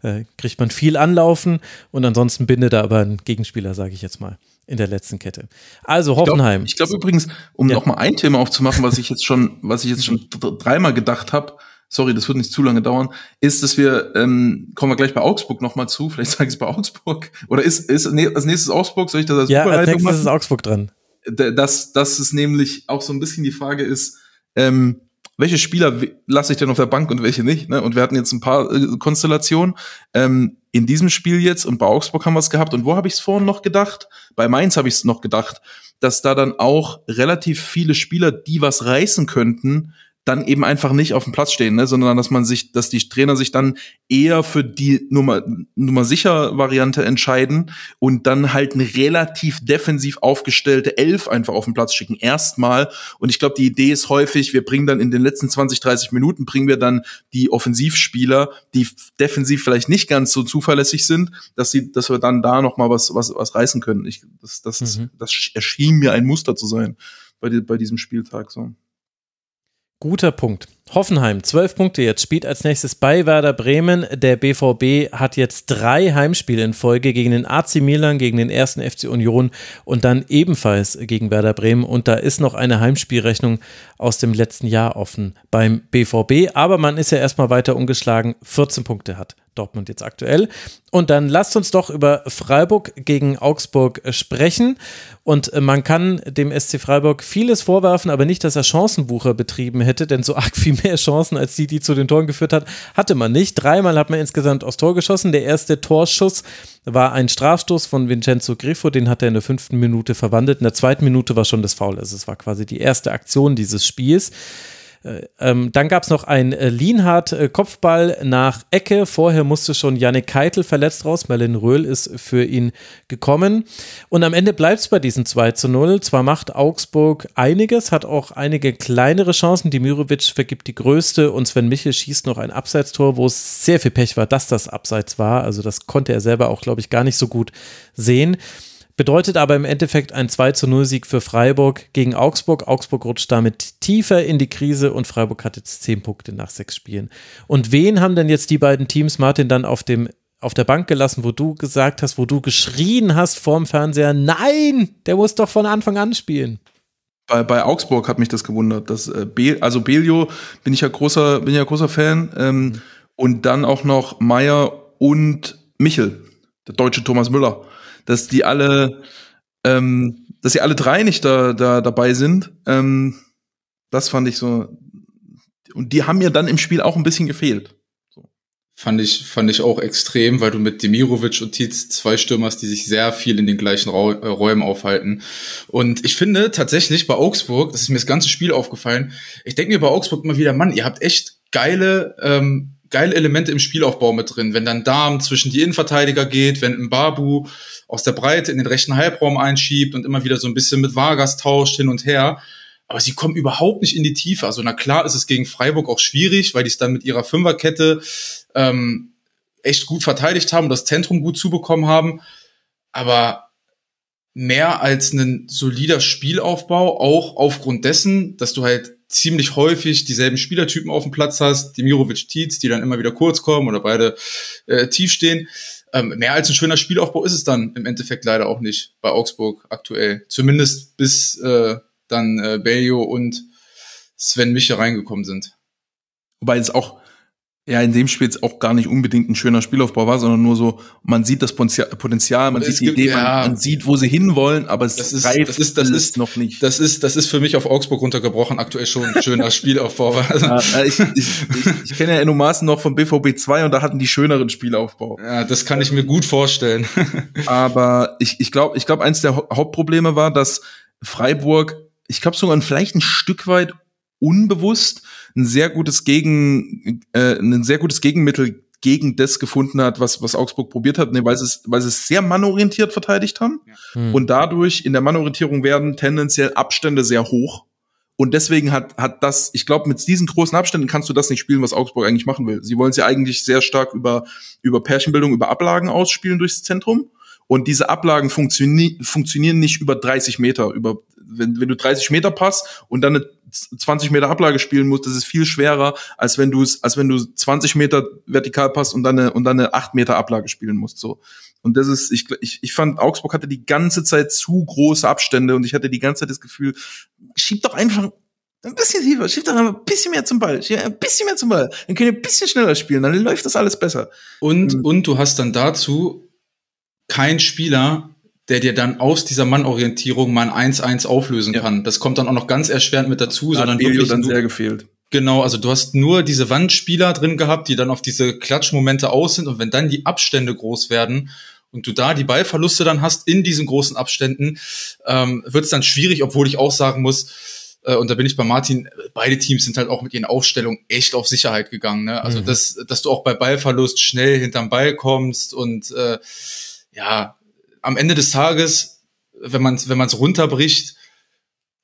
äh, kriegt man viel Anlaufen und ansonsten bindet da aber ein Gegenspieler, sage ich jetzt mal in der letzten Kette. Also Hoffenheim. Ich glaube glaub übrigens, um ja. noch mal ein Thema aufzumachen, was ich jetzt schon, was ich jetzt schon dreimal gedacht habe, sorry, das wird nicht zu lange dauern, ist, dass wir, ähm, kommen wir gleich bei Augsburg nochmal zu, vielleicht sage ich es bei Augsburg, oder ist, ist als nächstes Augsburg, soll ich das als Ja, als nächstes machen? ist Augsburg dran. Dass, dass es nämlich auch so ein bisschen die Frage ist, ähm, welche Spieler lasse ich denn auf der Bank und welche nicht? Ne? Und wir hatten jetzt ein paar äh, Konstellationen. Ähm, in diesem Spiel jetzt und bei Augsburg haben wir es gehabt. Und wo habe ich es vorhin noch gedacht? Bei Mainz habe ich es noch gedacht, dass da dann auch relativ viele Spieler, die was reißen könnten, dann eben einfach nicht auf dem Platz stehen, ne, sondern dass man sich, dass die Trainer sich dann eher für die Nummer, Nummer sicher Variante entscheiden und dann halt eine relativ defensiv aufgestellte Elf einfach auf den Platz schicken. Erstmal. Und ich glaube, die Idee ist häufig, wir bringen dann in den letzten 20, 30 Minuten bringen wir dann die Offensivspieler, die defensiv vielleicht nicht ganz so zuverlässig sind, dass sie, dass wir dann da noch mal was, was, was reißen können. Ich, das, das, mhm. das erschien mir ein Muster zu sein bei, bei diesem Spieltag so. Guter Punkt. Hoffenheim, zwölf Punkte jetzt, spielt als nächstes bei Werder Bremen. Der BVB hat jetzt drei Heimspiele in Folge gegen den AC Milan, gegen den ersten FC Union und dann ebenfalls gegen Werder Bremen. Und da ist noch eine Heimspielrechnung aus dem letzten Jahr offen beim BVB. Aber man ist ja erstmal weiter ungeschlagen, 14 Punkte hat Dortmund jetzt aktuell. Und dann lasst uns doch über Freiburg gegen Augsburg sprechen. Und man kann dem SC Freiburg vieles vorwerfen, aber nicht, dass er Chancenbucher betrieben hätte, denn so arg viel mehr Chancen als die, die zu den Toren geführt hat, hatte man nicht. Dreimal hat man insgesamt aufs Tor geschossen. Der erste Torschuss war ein Strafstoß von Vincenzo Griffo, den hat er in der fünften Minute verwandelt. In der zweiten Minute war schon das Foul. Also es war quasi die erste Aktion dieses Spiels. Äh, ähm, dann gab es noch ein äh, Lienhardt-Kopfball äh, nach Ecke. Vorher musste schon Yannick Keitel verletzt raus. Merlin Röhl ist für ihn gekommen. Und am Ende bleibt es bei diesen 2 zu 0. Zwar macht Augsburg einiges, hat auch einige kleinere Chancen. Dimirovic vergibt die größte und Sven Michel schießt noch ein Abseitstor, wo es sehr viel Pech war, dass das Abseits war. Also das konnte er selber auch, glaube ich, gar nicht so gut sehen. Bedeutet aber im Endeffekt ein 2 zu 0 Sieg für Freiburg gegen Augsburg. Augsburg rutscht damit tiefer in die Krise und Freiburg hat jetzt 10 Punkte nach sechs Spielen. Und wen haben denn jetzt die beiden Teams, Martin, dann auf dem auf der Bank gelassen, wo du gesagt hast, wo du geschrien hast vorm Fernseher, nein, der muss doch von Anfang an spielen. Bei, bei Augsburg hat mich das gewundert. Dass, äh, Be also Belio bin ich ja großer, bin ja großer Fan. Ähm, mhm. Und dann auch noch Meier und Michel, der deutsche Thomas Müller dass die alle, ähm, dass sie alle drei nicht da, da dabei sind. Ähm, das fand ich so. Und die haben mir dann im Spiel auch ein bisschen gefehlt. So. Fand ich, fand ich auch extrem, weil du mit Demirovic und Tietz zwei Stürmer hast, die sich sehr viel in den gleichen Ra äh, Räumen aufhalten. Und ich finde tatsächlich bei Augsburg, das ist mir das ganze Spiel aufgefallen, ich denke mir bei Augsburg immer wieder, Mann, ihr habt echt geile ähm, geile Elemente im Spielaufbau mit drin. Wenn dann Darm zwischen die Innenverteidiger geht, wenn ein Babu aus der Breite in den rechten Halbraum einschiebt und immer wieder so ein bisschen mit Vargas tauscht hin und her. Aber sie kommen überhaupt nicht in die Tiefe. Also na klar ist es gegen Freiburg auch schwierig, weil die es dann mit ihrer Fünferkette ähm, echt gut verteidigt haben und das Zentrum gut zubekommen haben. Aber mehr als ein solider Spielaufbau, auch aufgrund dessen, dass du halt ziemlich häufig dieselben Spielertypen auf dem Platz hast, Dimirovic, Tietz, die dann immer wieder kurz kommen oder beide äh, tief stehen. Ähm, mehr als ein schöner Spielaufbau ist es dann im Endeffekt leider auch nicht bei Augsburg aktuell. Zumindest bis äh, dann äh, Bellio und Sven Miche reingekommen sind. Wobei es auch ja in dem Spiel jetzt auch gar nicht unbedingt ein schöner Spielaufbau war, sondern nur so, man sieht das Potenzial, man Es sieht die gibt- Idee, ja. man, man sieht, wo sie hinwollen, aber es Das ist- reift das ist- das ist- noch nicht. Das ist, das ist für mich auf Augsburg runtergebrochen aktuell schon ein schöner Spielaufbau. Ja, äh, ich, ich, ich, ich kenne ja Enno Maaßen noch vom BVB 2 und da hatten die schöneren Spielaufbau. ja, das kann ich mir gut vorstellen. Aber ich, ich glaube, ich glaube, eins der Hau- Hauptprobleme war, dass Freiburg, ich glaube sogar vielleicht ein Stück weit unbewusst ein sehr gutes Gegen, äh, ein sehr gutes Gegenmittel gegen das gefunden hat, was, was Augsburg probiert hat, ne, weil sie es, weil sie es sehr mannorientiert verteidigt haben. Hm. Und dadurch in der Mannorientierung werden tendenziell Abstände sehr hoch. Und deswegen hat, hat das, ich glaube, mit diesen großen Abständen kannst du das nicht spielen, was Augsburg eigentlich machen will. Sie wollen sie eigentlich sehr stark über, über Pärchenbildung, über Ablagen ausspielen durchs Zentrum. Und diese Ablagen funktioni funktionieren nicht über 30 Meter. Über, wenn, wenn du 30 Meter passt und dann eine 20 Meter Ablage spielen musst, das ist viel schwerer, als wenn du es, als wenn du 20 Meter vertikal passt und dann eine, und dann eine 8 Meter Ablage spielen musst, so. Und das ist, ich, ich, ich fand, Augsburg hatte die ganze Zeit zu große Abstände und ich hatte die ganze Zeit das Gefühl, schieb doch einfach ein bisschen tiefer, schieb doch einfach ein bisschen mehr zum Ball, ein bisschen mehr zum Ball. Dann könnt ihr ein bisschen schneller spielen, dann läuft das alles besser. Und, Mhm. und du hast dann dazu keinen Spieler, der dir dann aus dieser Mannorientierung mal ein 1-1 auflösen Ja. kann. Das kommt dann auch noch ganz erschwerend mit dazu, Da sondern wirklich dann sehr gefehlt. Genau, also du hast nur diese Wandspieler drin gehabt, die dann auf diese Klatschmomente aus sind und wenn dann die Abstände groß werden und du da die Ballverluste dann hast in diesen großen Abständen, ähm, wird es dann schwierig, obwohl ich auch sagen muss, äh, und da bin ich bei Martin, beide Teams sind halt auch mit ihren Aufstellungen echt auf Sicherheit gegangen. Ne? Also Mhm. dass, dass du auch bei Ballverlust schnell hinterm Ball kommst und äh, ja, am Ende des Tages, wenn man es wenn runterbricht,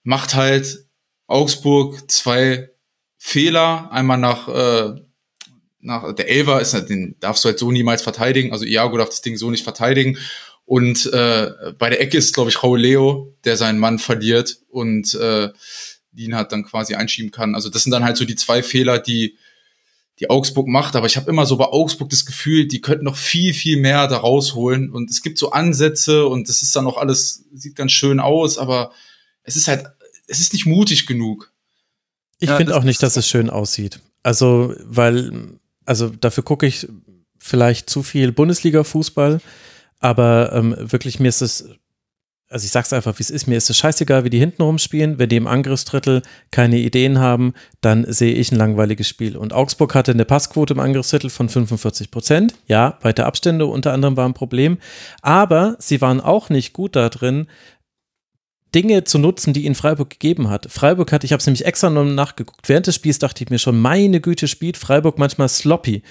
macht halt Augsburg zwei Fehler, einmal nach, äh, nach der Elver ist halt, den darfst du halt so niemals verteidigen. Also Iago darf das Ding so nicht verteidigen. Und äh, bei der Ecke ist, glaube ich, Raul Leo, der seinen Mann verliert und äh, Lienhardt dann quasi einschieben kann. Also das sind dann halt so die zwei Fehler, die die Augsburg macht. Aber ich habe immer so bei Augsburg das Gefühl, die könnten noch viel, viel mehr da rausholen. Und es gibt so Ansätze und das ist dann auch alles, sieht ganz schön aus, aber es ist halt, es ist nicht mutig genug. Ich Ja, finde auch nicht, dass es schön aussieht. Also, weil, also dafür gucke ich vielleicht zu viel Bundesliga-Fußball, aber ähm, wirklich mir ist es, also ich sag's einfach, wie es ist, mir ist es scheißegal, wie die hinten rumspielen. Wenn die im Angriffsdrittel keine Ideen haben, dann sehe ich ein langweiliges Spiel. Und Augsburg hatte eine Passquote im Angriffsdrittel von 45 Prozent. Ja, weite Abstände unter anderem war ein Problem. Aber sie waren auch nicht gut da drin, Dinge zu nutzen, die ihnen Freiburg gegeben hat. Freiburg hat, ich habe es nämlich extra noch nachgeguckt, während des Spiels dachte ich mir schon, meine Güte, spielt Freiburg manchmal sloppy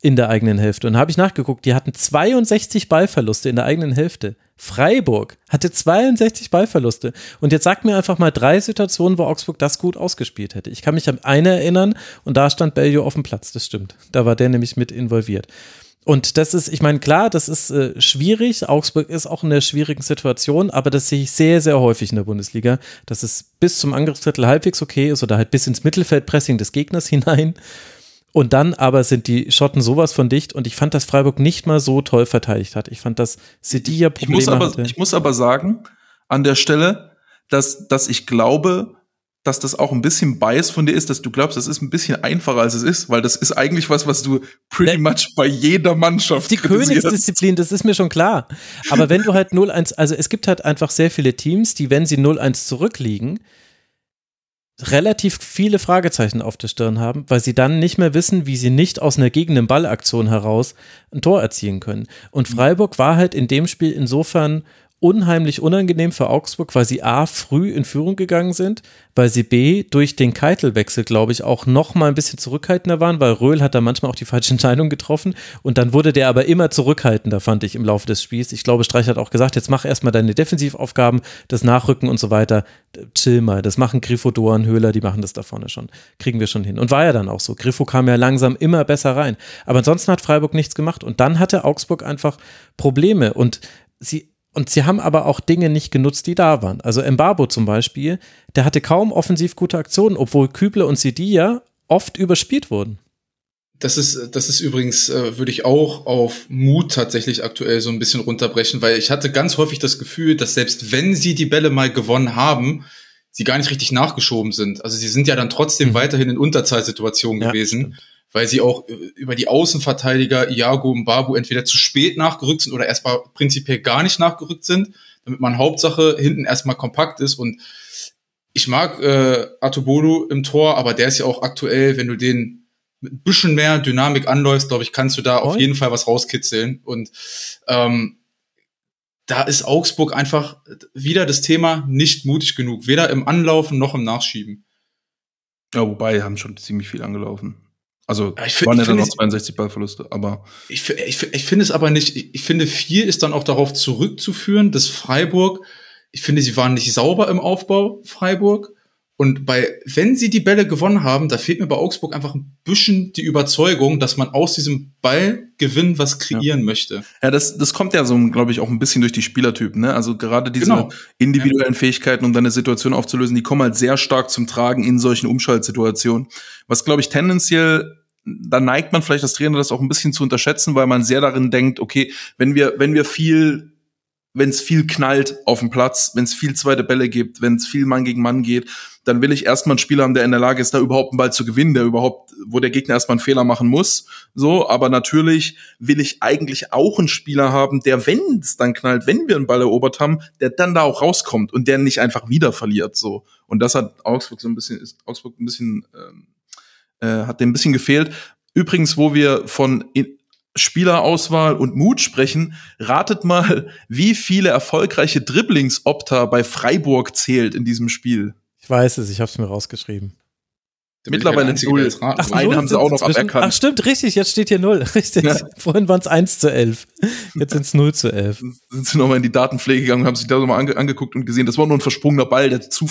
in der eigenen Hälfte. Und habe ich nachgeguckt, die hatten 62 Ballverluste in der eigenen Hälfte. Freiburg hatte 62 Ballverluste. Und jetzt sag mir einfach mal drei Situationen, wo Augsburg das gut ausgespielt hätte. Ich kann mich an eine erinnern und da stand Bellio auf dem Platz, das stimmt. Da war der nämlich mit involviert. Und das ist, ich meine, klar, das ist äh, schwierig. Augsburg ist auch in einer schwierigen Situation, aber das sehe ich sehr, sehr häufig in der Bundesliga, dass es bis zum Angriffsdrittel halbwegs okay ist oder halt bis ins Mittelfeldpressing des Gegners hinein. Und dann aber sind die Schotten sowas von dicht und ich fand, dass Freiburg nicht mal so toll verteidigt hat. Ich fand, dass Sedilla Ich muss, Probleme aber, hatte. ich muss aber sagen, an der Stelle, dass, dass ich glaube, dass das auch ein bisschen Bias von dir ist, dass du glaubst, das ist ein bisschen einfacher, als es ist, weil das ist eigentlich was, was du pretty Ne- much bei jeder Mannschaft die. Königsdisziplin, das ist mir schon klar. Aber wenn du halt 0-1, also es gibt halt einfach sehr viele Teams, die, wenn sie 0-1 zurückliegen, relativ viele Fragezeichen auf der Stirn haben, weil sie dann nicht mehr wissen, wie sie nicht aus einer gegenden Ballaktion heraus ein Tor erzielen können. Und Freiburg war halt in dem Spiel insofern unheimlich unangenehm für Augsburg, weil sie A, früh in Führung gegangen sind, weil sie B, durch den Keitelwechsel, glaube ich, auch noch mal ein bisschen zurückhaltender waren, weil Röhl hat da manchmal auch die falsche Entscheidung getroffen. Und dann wurde der aber immer zurückhaltender, fand ich, im Laufe des Spiels. Ich glaube, Streich hat auch gesagt, jetzt mach erstmal deine Defensivaufgaben, das Nachrücken und so weiter, chill mal, das machen Griffo, Doan, Höhler, die machen das da vorne schon, kriegen wir schon hin. Und war ja dann auch so, Griffo kam ja langsam immer besser rein, aber ansonsten hat Freiburg nichts gemacht. Und dann hatte Augsburg einfach Probleme. Und sie und sie haben aber auch Dinge nicht genutzt, die da waren. Also Mbabo zum Beispiel, der hatte kaum offensiv gute Aktionen, obwohl Küble und Sidia oft überspielt wurden. Das ist, das ist übrigens, äh, würde ich auch auf Mut tatsächlich aktuell so ein bisschen runterbrechen, weil ich hatte ganz häufig das Gefühl, dass selbst wenn sie die Bälle mal gewonnen haben, sie gar nicht richtig nachgeschoben sind. Also sie sind ja dann trotzdem mhm. weiterhin in Unterzahlsituationen ja, gewesen, stimmt. Weil sie auch äh, über die Außenverteidiger Iago und Babu entweder zu spät nachgerückt sind oder erstmal prinzipiell gar nicht nachgerückt sind, damit man Hauptsache hinten erstmal kompakt ist und ich mag äh, Atobolu im Tor, aber der ist ja auch aktuell, wenn du den mit ein bisschen mehr Dynamik anläufst, glaube ich, kannst du da oh. auf jeden Fall was rauskitzeln. Und ähm, da ist Augsburg einfach wieder das Thema nicht mutig genug, weder im Anlaufen noch im Nachschieben. Ja, wobei haben schon ziemlich viel angelaufen. Also ich waren ja dann noch 62 Ballverluste, aber. Ich, ich, ich finde es aber nicht, ich, ich finde viel ist dann auch darauf zurückzuführen, dass Freiburg, ich finde, sie waren nicht sauber im Aufbau, Freiburg. Und bei, wenn sie die Bälle gewonnen haben, da fehlt mir bei Augsburg einfach ein bisschen die Überzeugung, dass man aus diesem Ballgewinn was kreieren ja. möchte. Ja, das, das kommt ja so, glaube ich, auch ein bisschen durch die Spielertypen, ne? Also gerade diese genau. individuellen ja. Fähigkeiten, um deine Situation aufzulösen, die kommen halt sehr stark zum Tragen in solchen Umschaltsituationen. Was, glaube ich, tendenziell da neigt man vielleicht als Trainer das auch ein bisschen zu unterschätzen, weil man sehr darin denkt, okay, wenn wir, wenn wir viel wenn es viel knallt auf dem Platz, wenn es viel zweite Bälle gibt, wenn es viel Mann gegen Mann geht, dann will ich erstmal einen Spieler haben, der in der Lage ist, da überhaupt einen Ball zu gewinnen, der überhaupt, wo der Gegner erstmal einen Fehler machen muss. So, aber natürlich will ich eigentlich auch einen Spieler haben, der, wenn es dann knallt, wenn wir einen Ball erobert haben, der dann da auch rauskommt und der nicht einfach wieder verliert. So. Und das hat Augsburg so ein bisschen, ist Augsburg ein bisschen, ähm, äh, hat dem ein bisschen gefehlt. Übrigens, wo wir von Spielerauswahl und Mut sprechen, ratet mal, wie viele erfolgreiche Dribblings Opta bei Freiburg zählt in diesem Spiel. Ich weiß es, ich habe es mir rausgeschrieben. Mittlerweile null. Ach, einen haben sie auch noch aberkannt. Ach stimmt, richtig, jetzt steht hier null. Richtig. Ja. Vorhin waren es 1 zu 11. Jetzt sind es 0 zu 11. Sind sie nochmal in die Datenpflege gegangen, haben sich da nochmal ange angeguckt und gesehen, das war nur ein versprungener Ball, der zu,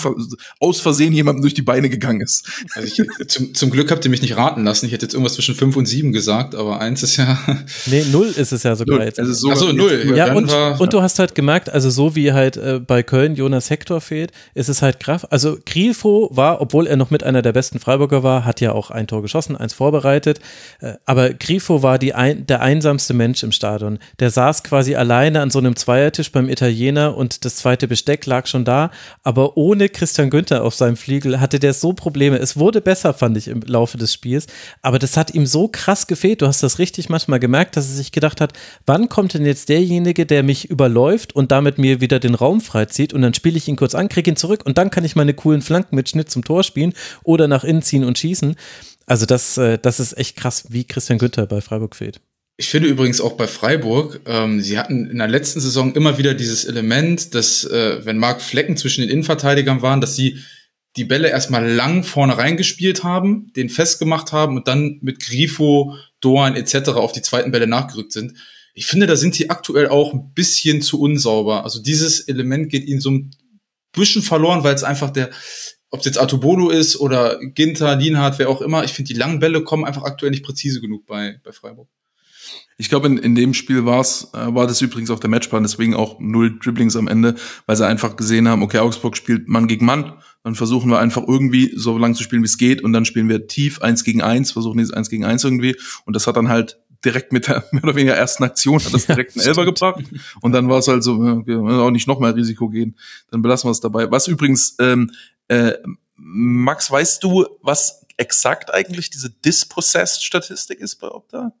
aus Versehen jemandem durch die Beine gegangen ist. Also ich, zum, zum Glück habt ihr mich nicht raten lassen. Ich hätte jetzt irgendwas zwischen 5 und 7 gesagt, aber 1 ist ja. Nee, 0 ist es ja sogar null. jetzt. Also so Ach so, 0. Ja, und, und du hast halt gemerkt, also so wie halt äh, bei Köln Jonas Hector fehlt, ist es halt Kraft. Also Grifo war, obwohl er noch mit einer der besten Freiburger war, hat ja auch ein Tor geschossen, eins vorbereitet. Äh, aber Grifo war ein, der einsamste Mensch im Stadion. Der saß quasi alleine an so einem Zweiertisch beim Italiener und das zweite Besteck lag schon da. Aber ohne Christian Günther auf seinem Flügel hatte der so Probleme. Es wurde besser, fand ich, im Laufe des Spiels. Aber das hat ihm so krass gefehlt. Du hast das richtig manchmal gemerkt, dass er sich gedacht hat, wann kommt denn jetzt derjenige, der mich überläuft und damit mir wieder den Raum freizieht und dann spiele ich ihn kurz an, kriege ihn zurück und dann kann ich meine coolen Flanken mit Schnitt zum Tor spielen oder nach innen ziehen und schießen. Also das, äh, das ist echt krass, wie Christian Günther bei Freiburg fehlt. Ich finde übrigens auch bei Freiburg, ähm, sie hatten in der letzten Saison immer wieder dieses Element, dass äh, wenn Marc Flecken zwischen den Innenverteidigern waren, dass sie die Bälle erstmal lang vorne reingespielt haben, den festgemacht haben und dann mit Grifo, Doan etc. auf die zweiten Bälle nachgerückt sind. Ich finde, da sind sie aktuell auch ein bisschen zu unsauber. Also dieses Element geht ihnen so ein bisschen verloren, weil es einfach der ob es jetzt Artubolo ist oder Ginter, Lienhardt, wer auch immer, ich finde, die langen Bälle kommen einfach aktuell nicht präzise genug bei, bei Freiburg. Ich glaube, in, in dem Spiel war's, äh, war das übrigens auch der Matchplan, deswegen auch null Dribblings am Ende, weil sie einfach gesehen haben, okay, Augsburg spielt Mann gegen Mann, dann versuchen wir einfach irgendwie so lang zu spielen, wie es geht, und dann spielen wir tief eins gegen eins, versuchen dieses eins gegen eins irgendwie, und das hat dann halt direkt mit der mehr oder weniger ersten Aktion hat das direkt einen Elfer gebracht und dann war es halt so, okay, auch nicht noch mehr Risiko gehen, dann belassen wir es dabei. Was übrigens ähm, äh, Max, weißt du, was exakt eigentlich diese Dispossessed-Statistik ist bei Opta?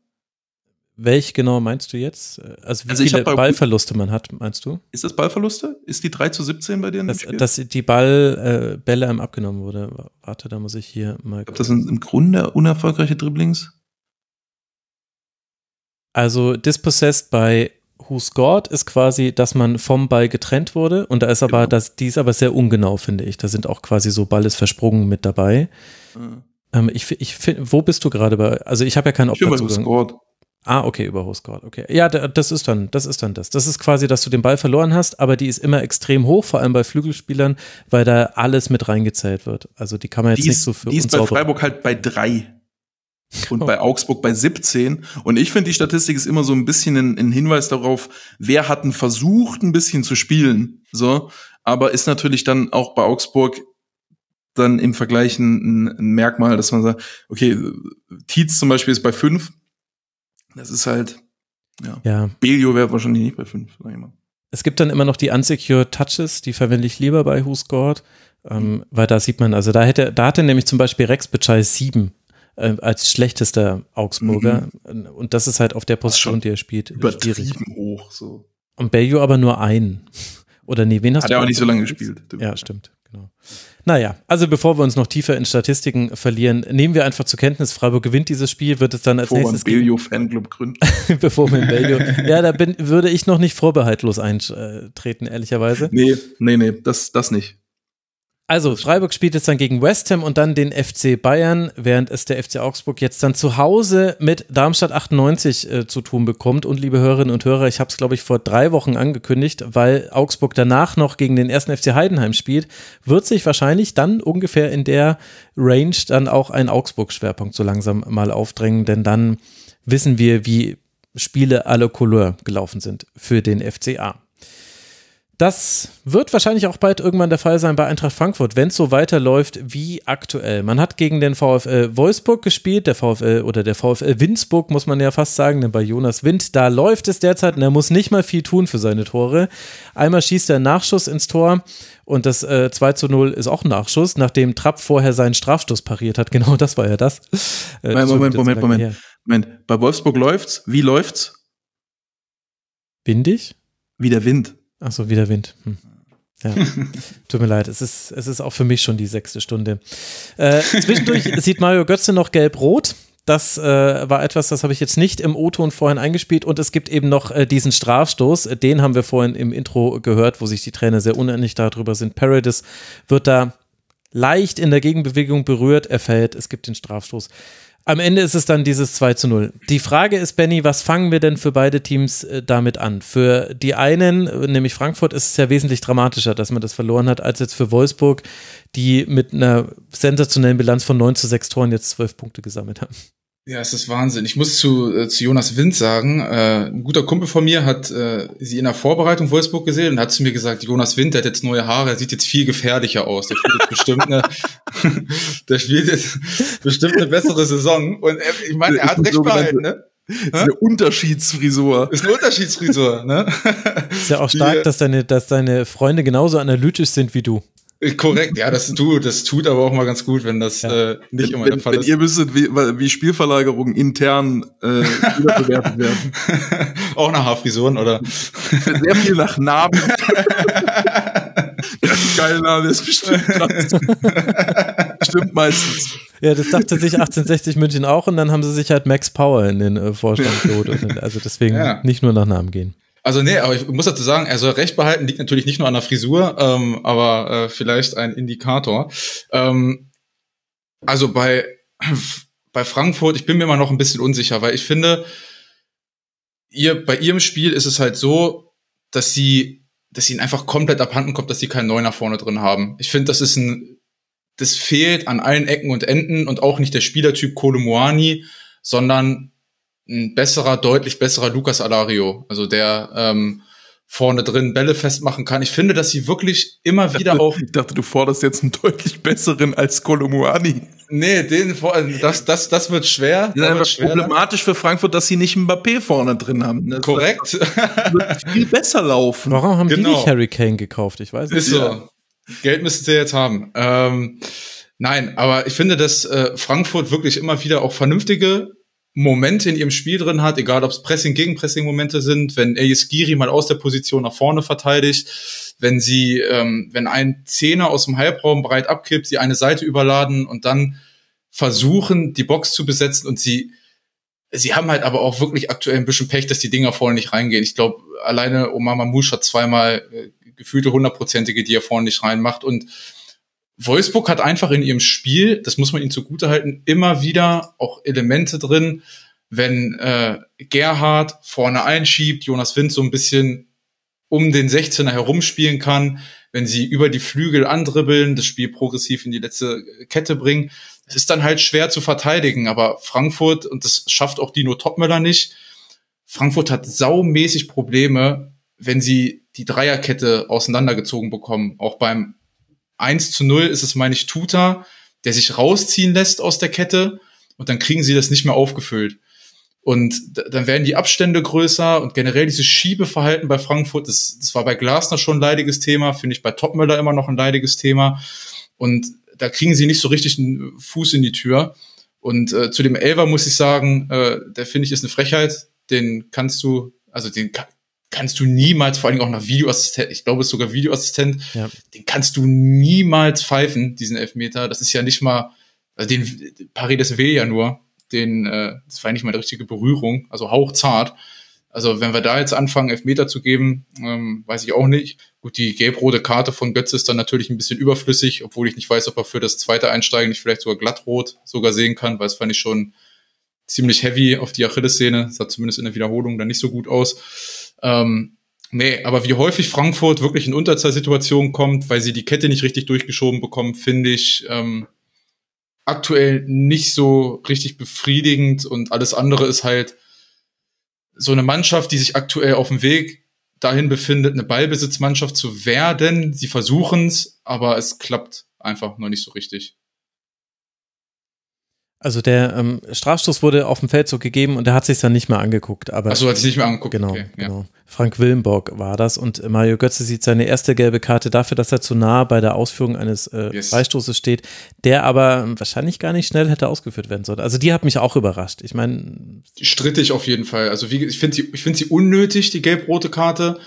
Welch genau meinst du jetzt? Also wie also viele Ballverluste man hat, meinst du? Ist das Ballverluste? Ist die 3 zu 17 bei dir? Dass, dass die Ball, äh, Bälle einem abgenommen wurde. Warte, da muss ich hier mal. Ich glaube, das sind im Grunde unerfolgreiche Dribblings. Also Dispossessed bei Who Scored ist quasi, dass man vom Ball getrennt wurde und da ist aber, genau. das, die ist aber sehr ungenau, finde ich. Da sind auch quasi so Ball ist versprungen mit dabei. Mhm. Ähm, ich ich finde, wo bist du gerade bei? Also ich habe ja keinen Opferzugang. Ah, okay, über Hostguard, okay. Ja, das ist dann, das ist dann das. Das ist quasi, dass du den Ball verloren hast, aber die ist immer extrem hoch, vor allem bei Flügelspielern, weil da alles mit reingezählt wird. Also die kann man jetzt die nicht so für Die ist bei Freiburg halt bei drei. Und bei Augsburg bei 17. Und ich finde, die Statistik ist immer so ein bisschen ein, ein, Hinweis darauf, wer hat versucht, ein bisschen zu spielen. So, aber ist natürlich dann auch bei Augsburg dann im Vergleich ein, ein Merkmal, dass man sagt, okay, Tietz zum Beispiel ist bei 5. Das ist halt, ja. ja. Belio wäre wahrscheinlich nicht bei 5, sag ich mal. Es gibt dann immer noch die Unsecure Touches, die verwende ich lieber bei Who Scored, ähm, weil da sieht man, also da hätte, da hatte nämlich zum Beispiel Rex Bitschei 7 äh, als schlechtester Augsburger. Mhm. Und das ist halt auf der Position, die er spielt, schwierig. hoch, so. Und Bello aber nur einen. Oder nee, wen hast Hat du? Hat er auch nicht so lange gespielt. Ja, stimmt. Genau. Naja, also bevor wir uns noch tiefer in Statistiken verlieren, nehmen wir einfach zur Kenntnis, Freiburg gewinnt dieses Spiel, wird es dann als bevor nächstes. Bevor man Belgio-Fanclub gründen. bevor wir Belgio. ja, da bin, würde ich noch nicht vorbehaltlos eintreten, ehrlicherweise. Nee, nee, nee, das, das nicht. Also, Freiburg spielt jetzt dann gegen West Ham und dann den FC Bayern, während es der FC Augsburg jetzt dann zu Hause mit Darmstadt 98 äh, zu tun bekommt. Und liebe Hörerinnen und Hörer, ich habe es, glaube ich, vor drei Wochen angekündigt, weil Augsburg danach noch gegen den ersten FC Heidenheim spielt, wird sich wahrscheinlich dann ungefähr in der Range dann auch ein Augsburg-Schwerpunkt so langsam mal aufdrängen, denn dann wissen wir, wie Spiele la Couleur gelaufen sind für den FCA. Das wird wahrscheinlich auch bald irgendwann der Fall sein bei Eintracht Frankfurt, wenn es so weiterläuft wie aktuell. Man hat gegen den VfL Wolfsburg gespielt, der VfL oder der VfL Winzburg, muss man ja fast sagen, denn bei Jonas Wind, da läuft es derzeit und er muss nicht mal viel tun für seine Tore. Einmal schießt er Nachschuss ins Tor und das äh, 2 zu 0 ist auch ein Nachschuss, nachdem Trapp vorher seinen Strafstoß pariert hat. Genau das war ja das. Äh, Moment, Moment, Moment, Moment, Moment. Bei Wolfsburg läuft's. Wie läuft's? Windig? Wie der Wind. Ach so, wieder Wind. Hm. Ja, tut mir leid, es ist, es ist auch für mich schon die sechste Stunde. Äh, zwischendurch sieht Mario Götze noch gelb-rot. Das äh, war etwas, das habe ich jetzt nicht im O-Ton vorhin eingespielt. Und es gibt eben noch äh, diesen Strafstoß. Den haben wir vorhin im Intro gehört, wo sich die Trainer sehr uneinig darüber sind. Paradis wird da leicht in der Gegenbewegung berührt. Er fällt. Es gibt den Strafstoß. Am Ende ist es dann dieses 2 zu 0. Die Frage ist, Benny, was fangen wir denn für beide Teams äh, damit an? Für die einen, nämlich Frankfurt, ist es ja wesentlich dramatischer, dass man das verloren hat, als jetzt für Wolfsburg, die mit einer sensationellen Bilanz von 9 zu 6 Toren jetzt 12 Punkte gesammelt haben. Ja, es ist Wahnsinn. Ich muss zu, äh, zu Jonas Wind sagen, äh, ein guter Kumpel von mir hat äh, sie in der Vorbereitung Wolfsburg gesehen und hat zu mir gesagt, Jonas Wind, der hat jetzt neue Haare, er sieht jetzt viel gefährlicher aus. Der spielt jetzt bestimmt eine, der spielt jetzt bestimmt eine bessere Saison. Und er, ich meine, er hat recht behalten, ne? Das ist eine Unterschiedsfrisur. Das ist eine Unterschiedsfrisur, ne? Ist ja auch stark, Die, dass deine, dass deine Freunde genauso analytisch sind wie du. Korrekt, ja, das tut, das tut aber auch mal ganz gut, wenn das ja. äh, nicht wenn, immer der Fall wenn ist. Wenn ihr müsstet, wie, wie Spielverlagerungen intern äh, bewertet werden. auch nach Haarfrisuren, oder? Sehr viel nach Namen. Ganz geil Name, ist bestimmt Stimmt meistens. Ja, das dachte sich 1860 München auch und dann haben sie sich halt Max Power in den äh, Vorstand geholt. Also deswegen ja. nicht nur nach Namen gehen. Also nee, aber ich muss dazu sagen, er soll recht behalten, liegt natürlich nicht nur an der Frisur, ähm, aber äh, vielleicht ein Indikator. Ähm, also bei, bei Frankfurt, ich bin mir immer noch ein bisschen unsicher, weil ich finde, ihr, bei ihrem Spiel ist es halt so, dass sie, dass ihnen einfach komplett abhanden kommt, dass sie keinen Neuner vorne drin haben. Ich finde, das ist ein, das fehlt an allen Ecken und Enden und auch nicht der Spielertyp Kolomoani, sondern ein besserer, deutlich besserer Lukas Alario, also der ähm, vorne drin Bälle festmachen kann. Ich finde, dass sie wirklich immer wieder dachte, auch. Ich dachte, du forderst jetzt einen deutlich besseren als Kolomuani. Nee, den das, das, das wird schwer. Das ist einfach schwer problematisch für Frankfurt, dass sie nicht Mbappé vorne drin haben. Das Korrekt. Wird viel besser laufen. Warum haben genau. die nicht Harry Kane gekauft? Ich weiß nicht. Ist so. Geld müssten sie jetzt haben. Ähm, nein, aber ich finde, dass äh, Frankfurt wirklich immer wieder auch vernünftige Momente in ihrem Spiel drin hat, egal ob es Pressing, Gegenpressing-Momente sind, wenn Elias Giri mal aus der Position nach vorne verteidigt, wenn sie, ähm, wenn ein Zehner aus dem Halbraum breit abkippt, sie eine Seite überladen und dann versuchen, die Box zu besetzen und sie, sie haben halt aber auch wirklich aktuell ein bisschen Pech, dass die Dinger vorne nicht reingehen. Ich glaube, alleine Omar Mamouche hat zweimal äh, gefühlte hundertprozentige, die er vorne nicht reinmacht und Wolfsburg hat einfach in ihrem Spiel, das muss man ihnen zugutehalten, immer wieder auch Elemente drin, wenn äh, Gerhard vorne einschiebt, Jonas Wind so ein bisschen um den 16er herumspielen kann, wenn sie über die Flügel andribbeln, das Spiel progressiv in die letzte Kette bringen. es ist dann halt schwer zu verteidigen, aber Frankfurt, und das schafft auch Dino Topmöller nicht, Frankfurt hat saumäßig Probleme, wenn sie die Dreierkette auseinandergezogen bekommen. Auch beim 1 zu 0 ist es, meine ich, Tuta, der sich rausziehen lässt aus der Kette und dann kriegen sie das nicht mehr aufgefüllt. Und dann werden die Abstände größer und generell dieses Schiebeverhalten bei Frankfurt, das, das war bei Glasner schon ein leidiges Thema, finde ich bei Topmöller immer noch ein leidiges Thema. Und da kriegen sie nicht so richtig einen Fuß in die Tür. Und äh, zu dem Elver muss ich sagen, äh, der finde ich ist eine Frechheit. Den kannst du, also den kannst du niemals, vor allem auch nach Videoassistent, ich glaube es ist sogar Videoassistent, ja. den kannst du niemals pfeifen, diesen Elfmeter. Das ist ja nicht mal, also den Paredes will ja nur, den, äh, das war ja nicht mal eine richtige Berührung, also hauchzart. Also wenn wir da jetzt anfangen, Elfmeter zu geben, ähm, weiß ich auch nicht. Gut, die gelb-rote Karte von Götze ist dann natürlich ein bisschen überflüssig, obwohl ich nicht weiß, ob er für das zweite Einsteigen nicht vielleicht sogar glattrot sogar sehen kann, weil es fand ich schon ziemlich heavy auf die Achillessehne. Sah zumindest in der Wiederholung dann nicht so gut aus. Ähm, nee, aber wie häufig Frankfurt wirklich in Unterzahlsituationen kommt, weil sie die Kette nicht richtig durchgeschoben bekommen, finde ich ähm, aktuell nicht so richtig befriedigend und alles andere ist halt so eine Mannschaft, die sich aktuell auf dem Weg dahin befindet, eine Ballbesitzmannschaft zu werden. Sie versuchen es, aber es klappt einfach noch nicht so richtig. Also der ähm, Strafstoß wurde auf dem Feld so gegeben und er hat sich dann nicht mehr angeguckt. Aber Achso, hat sich nicht mehr angeguckt. Genau, okay, genau. Frank Willenborg war das und Mario Götze sieht seine erste gelbe Karte dafür, dass er zu nah bei der Ausführung eines äh, yes. Freistoßes steht, der aber wahrscheinlich gar nicht schnell hätte ausgeführt werden sollen. Also die hat mich auch überrascht. Ich meine, strittig auf jeden Fall. Also wie, ich finde sie, ich finde sie unnötig die gelb-rote Karte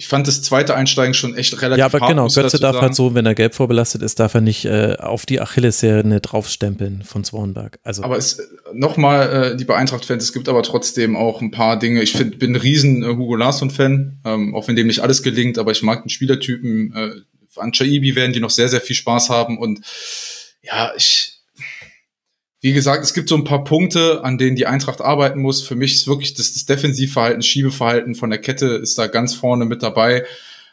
ich fand das zweite Einsteigen schon echt relativ Ja, aber genau, Götze darf sagen. halt so, wenn er gelb vorbelastet ist, darf er nicht äh, auf die Achillessehne draufstempeln von Swanberg. Also. Aber es nochmal, äh, die Eintracht-Fans, es gibt aber trotzdem auch ein paar Dinge. Ich find, bin ein riesen äh, Hugo Larsson-Fan, ähm, auch wenn dem nicht alles gelingt, aber ich mag den Spielertypen. Äh, an Chaibi werden die noch sehr, sehr viel Spaß haben und ja, ich, wie gesagt, es gibt so ein paar Punkte, an denen die Eintracht arbeiten muss. Für mich ist wirklich das, das Defensivverhalten, Schiebeverhalten von der Kette ist da ganz vorne mit dabei.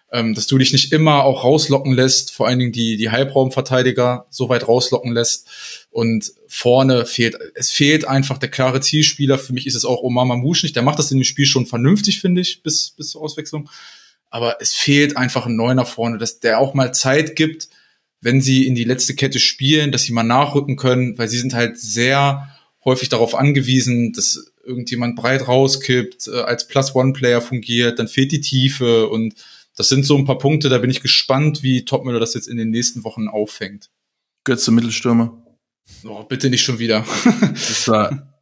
Ähm, dass du dich nicht immer auch rauslocken lässt, vor allen Dingen die, die Halbraumverteidiger so weit rauslocken lässt. Und vorne fehlt, es fehlt einfach der klare Zielspieler. Für mich ist es auch Omar Mamouche nicht. Der macht das in dem Spiel schon vernünftig, finde ich, bis, bis zur Auswechslung. Aber es fehlt einfach ein Neuner vorne, dass der auch mal Zeit gibt, wenn sie in die letzte Kette spielen, dass sie mal nachrücken können, weil sie sind halt sehr häufig darauf angewiesen, dass irgendjemand breit rauskippt, äh, als Plus-One-Player fungiert, dann fehlt die Tiefe und das sind so ein paar Punkte, da bin ich gespannt, wie Topmüller das jetzt in den nächsten Wochen auffängt. Götze Mittelstürmer. Oh, bitte nicht schon wieder. das war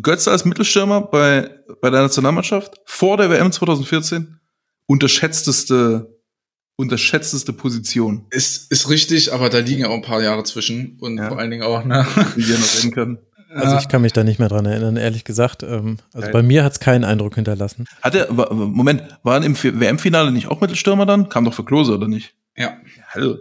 Götze als Mittelstürmer bei, bei der Nationalmannschaft vor der WM 2014 unterschätzteste unterschätzteste Position. Ist, ist richtig, aber da liegen ja auch ein paar Jahre zwischen und ja. vor allen Dingen auch, ne? Wie wir noch reden können. Also ich kann mich da nicht mehr dran erinnern, ehrlich gesagt. Ähm, also bei mir hat es keinen Eindruck hinterlassen. Hatte, Moment, waren im WM-Finale nicht auch Mittelstürmer dann? Kam doch für Klose, oder nicht? Ja. Hallo.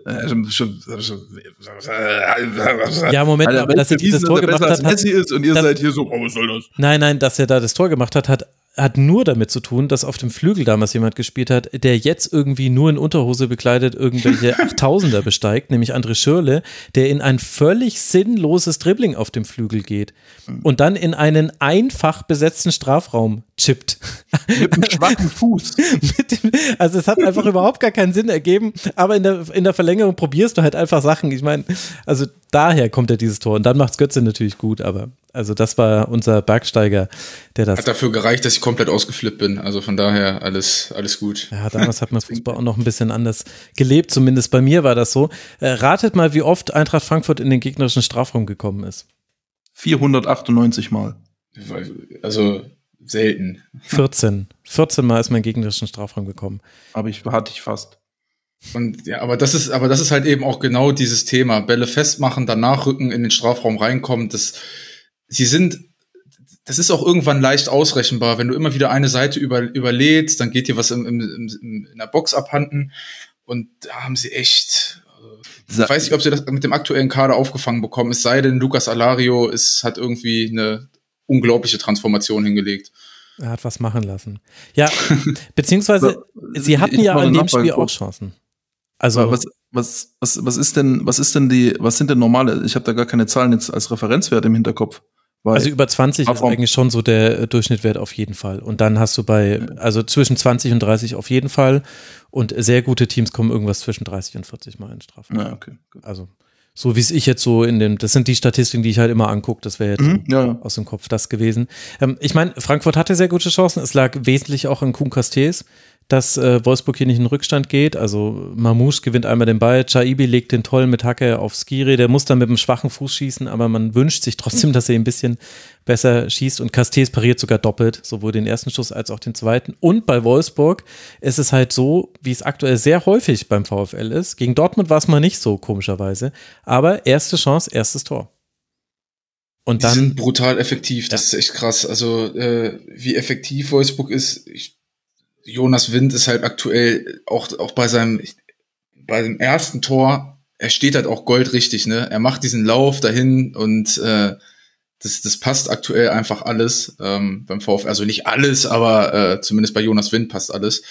Ja, Moment, Alter, aber dass er dieses Tor gemacht hat. Messi ist und ihr seid hier so, oh, was soll das? Nein, nein, dass er da das Tor gemacht hat, hat hat nur damit zu tun, dass auf dem Flügel damals jemand gespielt hat, der jetzt irgendwie nur in Unterhose bekleidet irgendwelche Achttausender besteigt, nämlich André Schürle, der in ein völlig sinnloses Dribbling auf dem Flügel geht und dann in einen einfach besetzten Strafraum chippt. Mit einem schwachen Fuß. also es hat einfach überhaupt gar keinen Sinn ergeben, aber in der, in der Verlängerung probierst du halt einfach Sachen. Ich meine, also daher kommt ja dieses Tor und dann macht's Götze natürlich gut, aber also das war unser Bergsteiger, der das. Hat dafür gereicht, dass ich komplett ausgeflippt bin. Also von daher alles, alles gut. Ja, damals hat man Fußball auch noch ein bisschen anders gelebt. Zumindest bei mir war das so. Äh, ratet mal, wie oft Eintracht Frankfurt in den gegnerischen Strafraum gekommen ist. 498 Mal. Also selten. 14. 14 Mal ist mein gegnerischen Strafraum gekommen. Aber ich hatte ich fast. Und ja, aber das ist, aber das ist halt eben auch genau dieses Thema. Bälle festmachen, danach rücken, in den Strafraum reinkommen. Das, sie sind, das ist auch irgendwann leicht ausrechenbar. Wenn du immer wieder eine Seite über, überlädst, dann geht dir was im, im, im, in der Box abhanden. Und da haben sie echt, äh, ich weiß nicht, ob sie das mit dem aktuellen Kader aufgefangen bekommen, es sei denn, Lucas Alario ist, hat irgendwie eine unglaubliche Transformation hingelegt. Er hat was machen lassen. Ja, beziehungsweise, sie hatten ja in dem Spiel auch Chancen. Also, was, was, was, was ist denn, was ist denn die, was sind denn normale? Ich habe da gar keine Zahlen jetzt als Referenzwert im Hinterkopf. Also über 20 ist eigentlich schon so der äh, Durchschnittwert auf jeden Fall. Und dann hast du bei, also zwischen 20 und 30 auf jeden Fall. Und sehr gute Teams kommen irgendwas zwischen 30 und 40 Mal in Strafen. Ja, okay. Gut. Also so wie es ich jetzt so in dem, das sind die Statistiken, die ich halt immer angucke, das wäre jetzt Mhm, ja, ja. aus dem Kopf das gewesen. Ähm, ich meine, Frankfurt hatte sehr gute Chancen, es lag wesentlich auch an Kuhn Castells, dass äh, Wolfsburg hier nicht in Rückstand geht, also Mamouche gewinnt einmal den Ball, Chaibi legt den toll mit Hacke auf Skiri, der muss dann mit dem schwachen Fuß schießen, aber man wünscht sich trotzdem, dass er ein bisschen besser schießt und Castells pariert sogar doppelt, sowohl den ersten Schuss als auch den zweiten. Und bei Wolfsburg ist es halt so, wie es aktuell sehr häufig beim VfL ist. Gegen Dortmund war es mal nicht so, komischerweise. Aber erste Chance, erstes Tor. Und Die dann, sind brutal effektiv, das ist echt krass. Also äh, wie effektiv Wolfsburg ist, ich, Jonas Wind ist halt aktuell auch, auch bei seinem bei dem ersten Tor, er steht halt auch goldrichtig, ne? Er macht diesen Lauf dahin und äh, das, das passt aktuell einfach alles ähm, beim VfL. Also nicht alles, aber äh, zumindest bei Jonas Wind passt alles.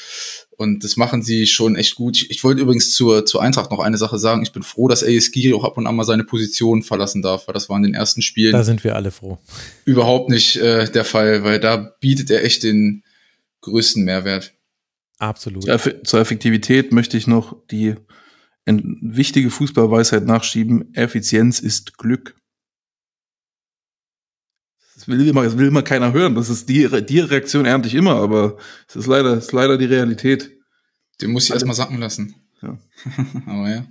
Und das machen sie schon echt gut. Ich, ich wollte übrigens zur, zur Eintracht noch eine Sache sagen. Ich bin froh, dass ASG auch ab und an mal seine Position verlassen darf, weil das war in den ersten Spielen da sind wir alle froh. überhaupt nicht äh, der Fall, weil da bietet er echt den größten Mehrwert. Absolut. Zur Eff- Zur Effektivität möchte ich noch die wichtige Fußballweisheit nachschieben. Effizienz ist Glück. Das will immer, das will immer keiner hören. Das ist die, die Reaktion ernte ich immer, aber es ist leider, es ist leider die Realität. Den muss ich erstmal sacken lassen. Ja. Aber ja.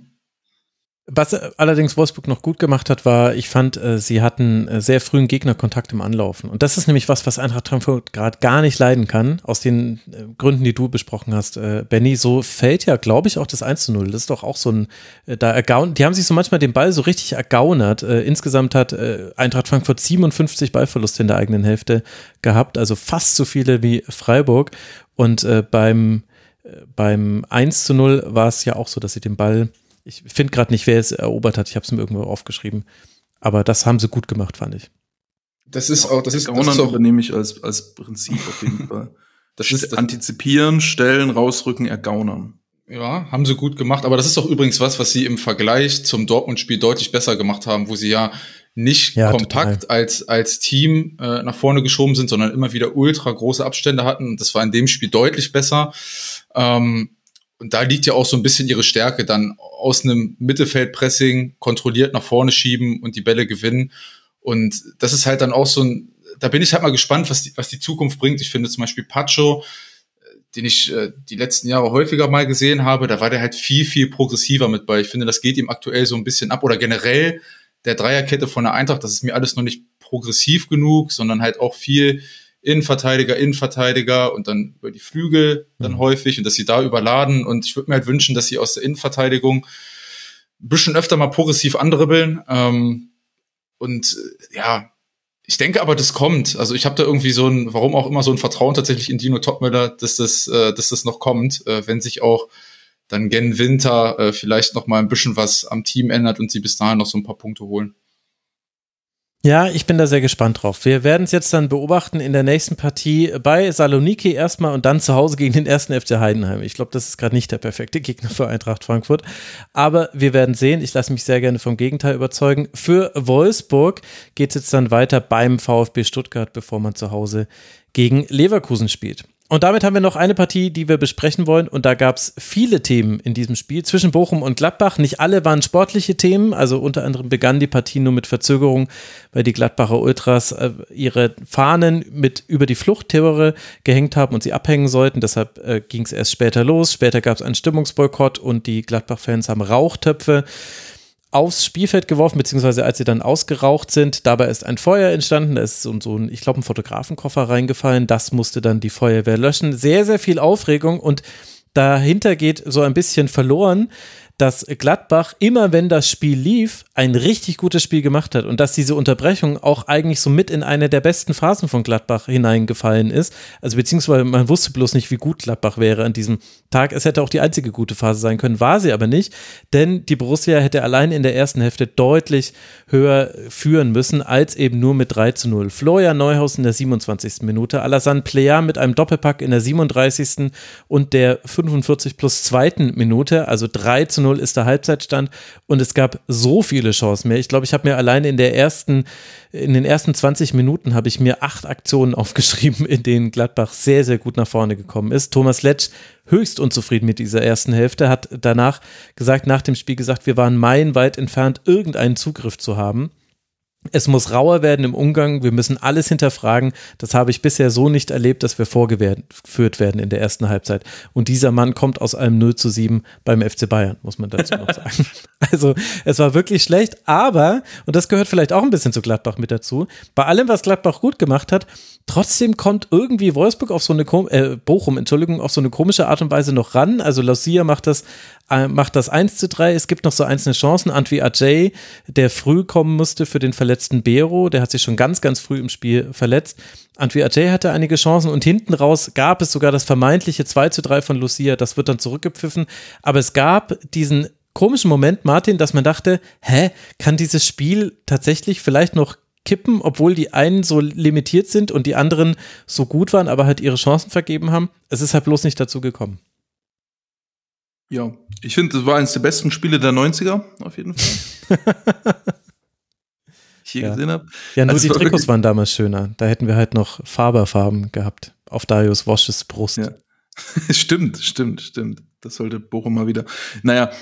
Was äh, allerdings Wolfsburg noch gut gemacht hat, war, ich fand, äh, sie hatten äh, sehr frühen Gegnerkontakt im Anlaufen. Und das ist nämlich was, was Eintracht Frankfurt gerade gar nicht leiden kann, aus den Gründen, die du besprochen hast, Benny. So fällt ja, glaube ich, auch das 1 zu 0. Das ist doch auch so ein, da ergaun die haben sich so manchmal den Ball so richtig ergaunert. Insgesamt hat Eintracht Frankfurt 57 Ballverluste in der eigenen Hälfte gehabt, also fast so viele wie Freiburg. Und beim, beim 1 zu 0 war es ja auch so, dass sie den Ball ich finde gerade nicht, wer es erobert hat. Ich habe es mir irgendwo aufgeschrieben. Aber das haben sie gut gemacht, fand ich. Das ist auch, das ist, das Gaunern ist auch, übernehme ich als, als Prinzip auf jeden Fall. das ist, das, Antizipieren, stellen, rausrücken, ergaunern. ja, haben sie gut gemacht. Aber das ist auch übrigens was, was sie im Vergleich zum Dortmund-Spiel deutlich besser gemacht haben, wo sie ja nicht Ja, kompakt als, als Team äh, nach vorne geschoben sind, sondern immer wieder ultra große Abstände hatten. Und das war in dem Spiel deutlich besser. Ähm, und da liegt ja auch so ein bisschen ihre Stärke, dann aus einem Mittelfeldpressing kontrolliert nach vorne schieben und die Bälle gewinnen. Und das ist halt dann auch so ein, da bin ich halt mal gespannt, was die, was die Zukunft bringt. Ich finde zum Beispiel Pacho, äh, den ich äh, die letzten Jahre häufiger mal gesehen habe, da war der halt viel, viel progressiver mit bei. Ich finde, das geht ihm aktuell so ein bisschen ab. Oder generell der Dreierkette von der Eintracht, das ist mir alles noch nicht progressiv genug, sondern halt auch viel Innenverteidiger, Innenverteidiger und dann über die Flügel dann Mhm. häufig und dass sie da überladen. Und ich würde mir halt wünschen, dass sie aus der Innenverteidigung ein bisschen öfter mal progressiv andribbeln. Ähm, und äh, ja, ich denke aber, das kommt. Also ich habe da irgendwie so ein, warum auch immer, so ein Vertrauen tatsächlich in Dino Topmüller, dass das, äh, dass das noch kommt, äh, wenn sich auch dann gen Winter äh, vielleicht noch mal ein bisschen was am Team ändert und sie bis dahin noch so ein paar Punkte holen. Ja, ich bin da sehr gespannt drauf. Wir werden es jetzt dann beobachten in der nächsten Partie bei Saloniki erstmal und dann zu Hause gegen den ersten FC Heidenheim. Ich glaube, das ist gerade nicht der perfekte Gegner für Eintracht Frankfurt. Aber wir werden sehen. Ich lasse mich sehr gerne vom Gegenteil überzeugen. Für Wolfsburg geht es jetzt dann weiter beim VfB Stuttgart, bevor man zu Hause gegen Leverkusen spielt. Und damit haben wir noch eine Partie, die wir besprechen wollen. Und da gab es viele Themen in diesem Spiel zwischen Bochum und Gladbach. Nicht alle waren sportliche Themen. Also unter anderem begann die Partie nur mit Verzögerung, weil die Gladbacher Ultras äh, ihre Fahnen mit über die Fluchttore gehängt haben und sie abhängen sollten. Deshalb äh, ging es erst später los. Später gab es einen Stimmungsboykott und die Gladbach-Fans haben Rauchtöpfe aufs Spielfeld geworfen, beziehungsweise als sie dann ausgeraucht sind, dabei ist ein Feuer entstanden, da ist so, so ein, ich glaube, ein Fotografenkoffer reingefallen, das musste dann die Feuerwehr löschen. Sehr, sehr viel Aufregung und dahinter geht so ein bisschen verloren, dass Gladbach immer, wenn das Spiel lief, ein richtig gutes Spiel gemacht hat und dass diese Unterbrechung auch eigentlich so mit in eine der besten Phasen von Gladbach hineingefallen ist. Also beziehungsweise man wusste bloß nicht, wie gut Gladbach wäre an diesem Tag. Es hätte auch die einzige gute Phase sein können, war sie aber nicht, denn die Borussia hätte allein in der ersten Hälfte deutlich höher führen müssen, als eben nur mit 3 zu 0. Florian Neuhaus in der 27. Minute, Alassane Plea mit einem Doppelpack in der 37. und der 45 plus zweiten Minute, also 3 zu 0 ist der Halbzeitstand und es gab so viele Chancen mehr. Ich glaube, ich habe mir alleine in der ersten, in den ersten 20 Minuten habe ich mir acht Aktionen aufgeschrieben, in denen Gladbach sehr, sehr gut nach vorne gekommen ist. Thomas Letsch höchst unzufrieden mit dieser ersten Hälfte, hat danach gesagt, nach dem Spiel gesagt, wir waren meilenweit entfernt, irgendeinen Zugriff zu haben. Es muss rauer werden im Umgang. Wir müssen alles hinterfragen. Das habe ich bisher so nicht erlebt, dass wir vorgeführt werden in der ersten Halbzeit. Und dieser Mann kommt aus einem 0 zu 7 beim FC Bayern, muss man dazu noch sagen. Also, es war wirklich schlecht, aber, und das gehört vielleicht auch ein bisschen zu Gladbach mit dazu, bei allem, was Gladbach gut gemacht hat, trotzdem kommt irgendwie Wolfsburg auf so eine, äh, Bochum, Entschuldigung, auf so eine komische Art und Weise noch ran. Also, Lucia macht das macht das 1 zu 3. Es gibt noch so einzelne Chancen. Antwi Ajay, der früh kommen musste für den verletzten Bero, der hat sich schon ganz, ganz früh im Spiel verletzt. Antwi Ajay hatte einige Chancen und hinten raus gab es sogar das vermeintliche 2 zu 3 von Lucia. Das wird dann zurückgepfiffen. Aber es gab diesen komischen Moment, Martin, dass man dachte, hä, kann dieses Spiel tatsächlich vielleicht noch kippen, obwohl die einen so limitiert sind und die anderen so gut waren, aber halt ihre Chancen vergeben haben. Es ist halt bloß nicht dazu gekommen. Ja, ich finde, das war eines der besten Spiele der 90er, auf jeden Fall. ich je ja. gesehen habe. Ja, nur Also die war Trikots waren damals schöner. Da hätten wir halt noch Faberfarben gehabt. Auf Darius Wosches Brust. Ja. stimmt, stimmt, stimmt. Das sollte Bochum mal wieder. Naja,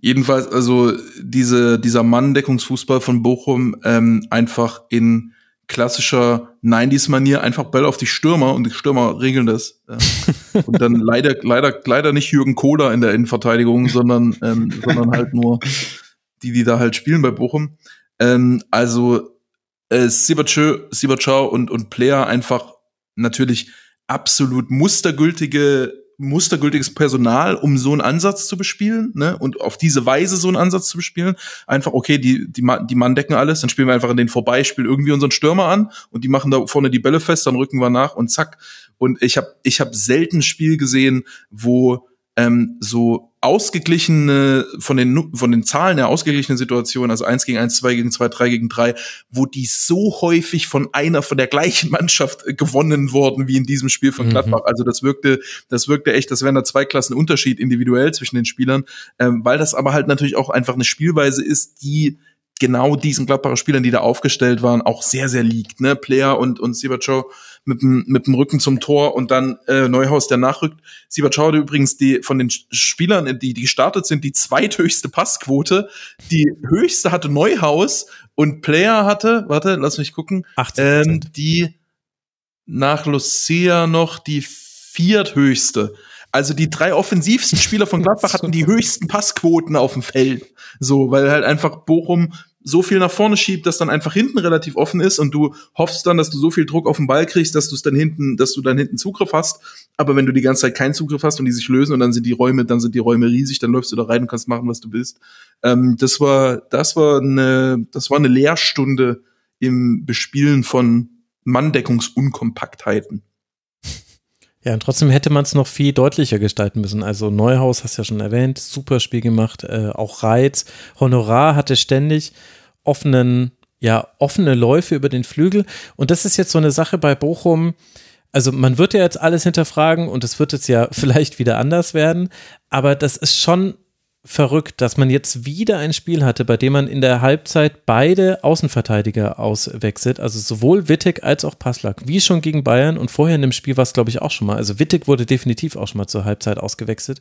jedenfalls, also diese, dieser Manndeckungsfußball von Bochum ähm, einfach in klassischer 90s-Manier einfach Ball auf die Stürmer und die Stürmer regeln das. Ja. Und dann leider, leider, leider nicht Jürgen Kohler in der Innenverteidigung, sondern, ähm, sondern halt nur die, die da halt spielen bei Bochum. Ähm, also äh, Sibachau und, und Player einfach natürlich absolut mustergültige mustergültiges Personal, um so einen Ansatz zu bespielen, ne? Und auf diese Weise so einen Ansatz zu bespielen. Einfach, okay, die, die, Ma- die Mann decken alles, dann spielen wir einfach in den Vorbeispiel irgendwie unseren Stürmer an und die machen da vorne die Bälle fest, dann rücken wir nach und zack. Und ich habe ich hab selten ein Spiel gesehen, wo ähm, so ausgeglichene, von den, von den Zahlen her ausgeglichene Situationen, also 1 gegen 1, 2 gegen 2, 3 gegen 3, wo die so häufig von einer, von der gleichen Mannschaft äh, gewonnen wurden, wie in diesem Spiel von Mhm. Gladbach. Also das wirkte, das wirkte echt, das wären da zwei Klassen Unterschied individuell zwischen den Spielern, ähm, weil das aber halt natürlich auch einfach eine Spielweise ist, die genau diesen Gladbacher Spielern, die da aufgestellt waren, auch sehr, sehr liegt. Ne? Player und, und Siebertschau mit dem, mit dem Rücken zum Tor und dann äh, Neuhaus, der nachrückt. Siebertschau hatte übrigens die von den Spielern, die, die gestartet sind, die zweithöchste Passquote. Die höchste hatte Neuhaus und Player hatte, warte, lass mich gucken, 80 ähm, die nach Lucia noch die vierthöchste. Also die drei offensivsten Spieler von Gladbach hatten die höchsten Passquoten auf dem Feld. So, weil halt einfach Bochum so viel nach vorne schiebt, dass dann einfach hinten relativ offen ist und du hoffst dann, dass du so viel Druck auf den Ball kriegst, dass du es dann hinten, dass du dann hinten Zugriff hast. Aber wenn du die ganze Zeit keinen Zugriff hast und die sich lösen und dann sind die Räume, dann sind die Räume riesig, dann läufst du da rein und kannst machen, was du willst. Ähm, das war, das war eine, das war eine Lehrstunde im Bespielen von Manndeckungsunkompaktheiten. Ja, und trotzdem hätte man es noch viel deutlicher gestalten müssen. Also Neuhaus, hast du ja schon erwähnt, super Spiel gemacht, äh, auch Reiz. Honorar hatte ständig offenen, ja, offene Läufe über den Flügel. Und das ist jetzt so eine Sache bei Bochum. Also man wird ja jetzt alles hinterfragen und es wird jetzt ja vielleicht wieder anders werden. Aber das ist schon verrückt, dass man jetzt wieder ein Spiel hatte, bei dem man in der Halbzeit beide Außenverteidiger auswechselt, also sowohl Wittig als auch Passlack, wie schon gegen Bayern und vorher in dem Spiel war es, glaube ich, auch schon mal. Also Wittig wurde definitiv auch schon mal zur Halbzeit ausgewechselt.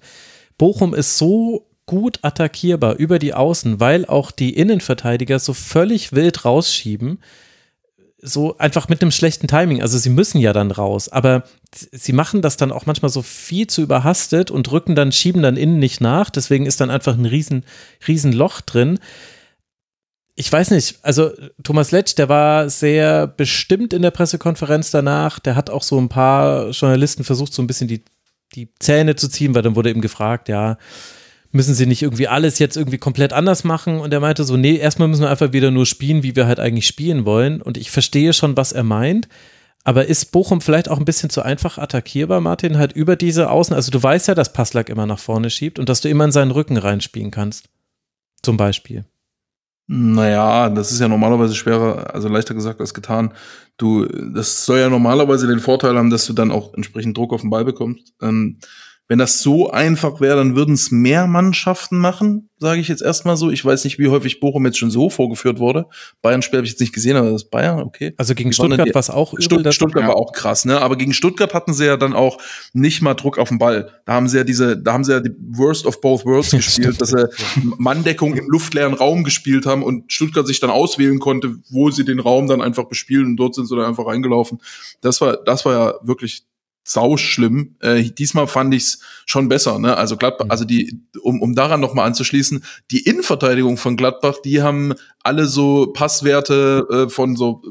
Bochum ist so gut attackierbar über die Außen, weil auch die Innenverteidiger so völlig wild rausschieben, so einfach mit einem schlechten Timing. Also sie müssen ja dann raus, aber sie machen das dann auch manchmal so viel zu überhastet und rücken dann, schieben dann innen nicht nach. Deswegen ist dann einfach ein riesen, riesen Loch drin. Ich weiß nicht, also Thomas Letsch, der war sehr bestimmt in der Pressekonferenz danach. Der hat auch so ein paar Journalisten versucht, so ein bisschen die, die Zähne zu ziehen, weil dann wurde ihm gefragt, ja, müssen sie nicht irgendwie alles jetzt irgendwie komplett anders machen? Und er meinte so, nee, erstmal müssen wir einfach wieder nur spielen, wie wir halt eigentlich spielen wollen. Und ich verstehe schon, was er meint. Aber ist Bochum vielleicht auch ein bisschen zu einfach attackierbar, Martin, halt über diese Außen? Also du weißt ja, dass Passlack immer nach vorne schiebt und dass du immer in seinen Rücken reinspielen kannst. Zum Beispiel. Naja, das ist ja normalerweise schwerer, also leichter gesagt als getan. Du, das soll ja normalerweise den Vorteil haben, dass du dann auch entsprechend Druck auf den Ball bekommst. Ähm, wenn das so einfach wäre, dann würden es mehr Mannschaften machen, sage ich jetzt erstmal so. Ich weiß nicht, wie häufig Bochum jetzt schon so vorgeführt wurde. Bayern-Spiel habe ich jetzt nicht gesehen, aber das ist Bayern, okay. Also gegen Stuttgart war es auch übel. Stutt Stuttgart ja. war auch krass, ne? Aber gegen Stuttgart hatten sie ja dann auch nicht mal Druck auf den Ball. Da haben sie ja diese, da haben sie ja die Worst of both worlds gespielt, dass sie Manndeckung im luftleeren Raum gespielt haben und Stuttgart sich dann auswählen konnte, wo sie den Raum dann einfach bespielen und dort sind sie dann einfach reingelaufen. Das war, das war ja wirklich sau schlimm. Äh, diesmal fand ich's schon besser. Ne? Also Gladbach, mhm. also die, um, um daran noch mal anzuschließen, die Innenverteidigung von Gladbach, die haben alle so Passwerte äh, von so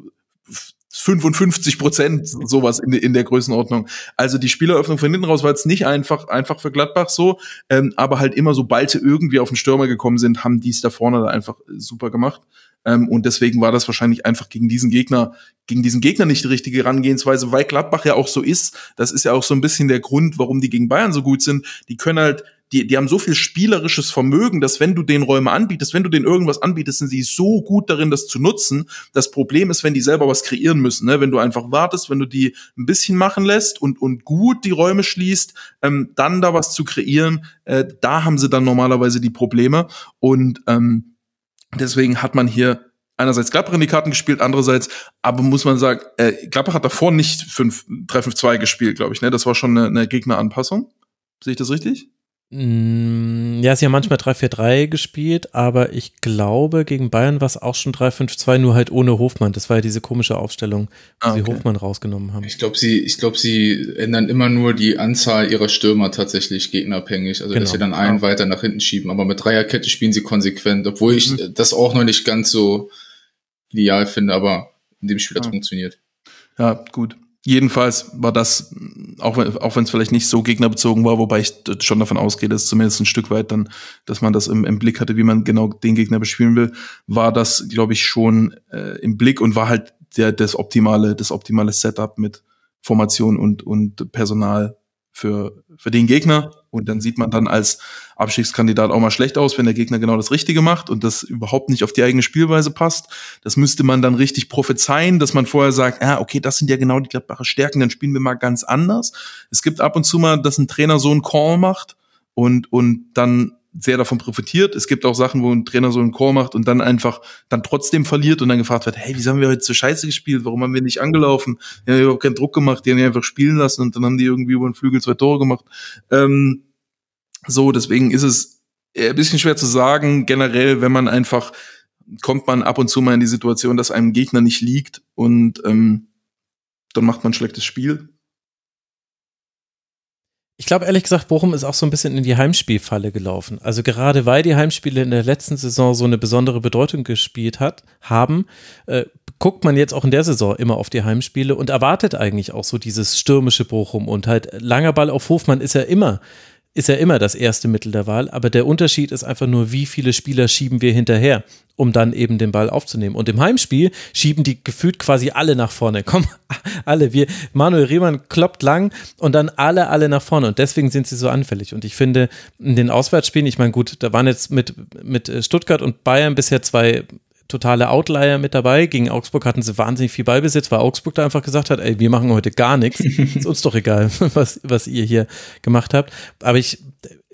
55 Prozent sowas in, in der Größenordnung. Also die Spieleröffnung von hinten raus war jetzt nicht einfach einfach für Gladbach so, ähm, aber halt immer sobald sie irgendwie auf den Stürmer gekommen sind, haben die es da vorne da einfach super gemacht. Ähm, und deswegen war das wahrscheinlich einfach gegen diesen Gegner, gegen diesen Gegner nicht die richtige Herangehensweise, weil Gladbach ja auch so ist. Das ist ja auch so ein bisschen der Grund, warum die gegen Bayern so gut sind. Die können halt die, die haben so viel spielerisches Vermögen, dass wenn du den Räume anbietest, wenn du denen irgendwas anbietest, sind sie so gut darin, das zu nutzen. Das Problem ist, wenn die selber was kreieren müssen, ne? wenn du einfach wartest, wenn du die ein bisschen machen lässt und, und gut die Räume schließt, ähm, dann da was zu kreieren, äh, da haben sie dann normalerweise die Probleme. Und ähm, Deswegen hat man hier einerseits Gladbach in die Karten gespielt, andererseits, aber muss man sagen, äh, Gladbach hat davor nicht 3-5-2 gespielt, glaube ich. Ne? Das war schon eine, eine Gegneranpassung. Sehe ich das richtig? Mm, ja, sie haben manchmal 3-4-3 gespielt, aber ich glaube, gegen Bayern war es auch schon 3-5-2, nur halt ohne Hofmann. Das war ja diese komische Aufstellung, wo ah, okay. sie Hofmann rausgenommen haben. Ich glaube, sie, ich glaube, sie ändern immer nur die Anzahl ihrer Stürmer tatsächlich gegnerabhängig. Also, genau. dass sie dann einen ja. weiter nach hinten schieben. Aber mit Dreierkette spielen sie konsequent, obwohl ich mhm. das auch noch nicht ganz so ideal finde, aber in dem Spiel hat es funktioniert. Ja, gut. Jedenfalls war das, auch wenn auch wenn es vielleicht nicht so gegnerbezogen war, wobei ich schon davon ausgehe, dass zumindest ein Stück weit dann, dass man das im, im Blick hatte, wie man genau den Gegner bespielen will, war das, glaube ich, schon äh, im Blick und war halt der das optimale, das optimale Setup mit Formation und und Personal für, für den Gegner. Und dann sieht man dann als Abstiegskandidat auch mal schlecht aus, wenn der Gegner genau das Richtige macht und das überhaupt nicht auf die eigene Spielweise passt. Das müsste man dann richtig prophezeien, dass man vorher sagt, ja, okay, das sind ja genau die Gladbacher Stärken, dann spielen wir mal ganz anders. Es gibt ab und zu mal, dass ein Trainer so einen Call macht und, und dann sehr davon profitiert. Es gibt auch Sachen, wo ein Trainer so einen Call macht und dann einfach dann trotzdem verliert und dann gefragt wird, hey, wieso haben wir heute so scheiße gespielt? Warum haben wir nicht angelaufen? Die haben überhaupt keinen Druck gemacht, die haben die einfach spielen lassen und dann haben die irgendwie über den Flügel zwei Tore gemacht. Ähm, so, deswegen ist es ein bisschen schwer zu sagen. Generell, wenn man einfach, kommt man ab und zu mal in die Situation, dass einem Gegner nicht liegt und ähm, dann macht man ein schlechtes Spiel. Ich glaube ehrlich gesagt, Bochum ist auch so ein bisschen in die Heimspielfalle gelaufen. Also gerade weil die Heimspiele in der letzten Saison so eine besondere Bedeutung gespielt hat, haben, äh, guckt man jetzt auch in der Saison immer auf die Heimspiele und erwartet eigentlich auch so dieses stürmische Bochum und halt langer Ball auf Hofmann ist ja immer ist ja immer das erste Mittel der Wahl, aber der Unterschied ist einfach nur, wie viele Spieler schieben wir hinterher, um dann eben den Ball aufzunehmen. Und im Heimspiel schieben die gefühlt quasi alle nach vorne. Komm, alle. Wir, Manuel Riemann kloppt lang und dann alle, alle nach vorne. Und deswegen sind sie so anfällig. Und ich finde, in den Auswärtsspielen, ich meine, gut, da waren jetzt mit, mit Stuttgart und Bayern bisher zwei totale Outlier mit dabei. Gegen Augsburg hatten sie wahnsinnig viel Ballbesitz, weil Augsburg da einfach gesagt hat, ey, wir machen heute gar nichts. ist uns doch egal, was, was ihr hier gemacht habt. Aber ich,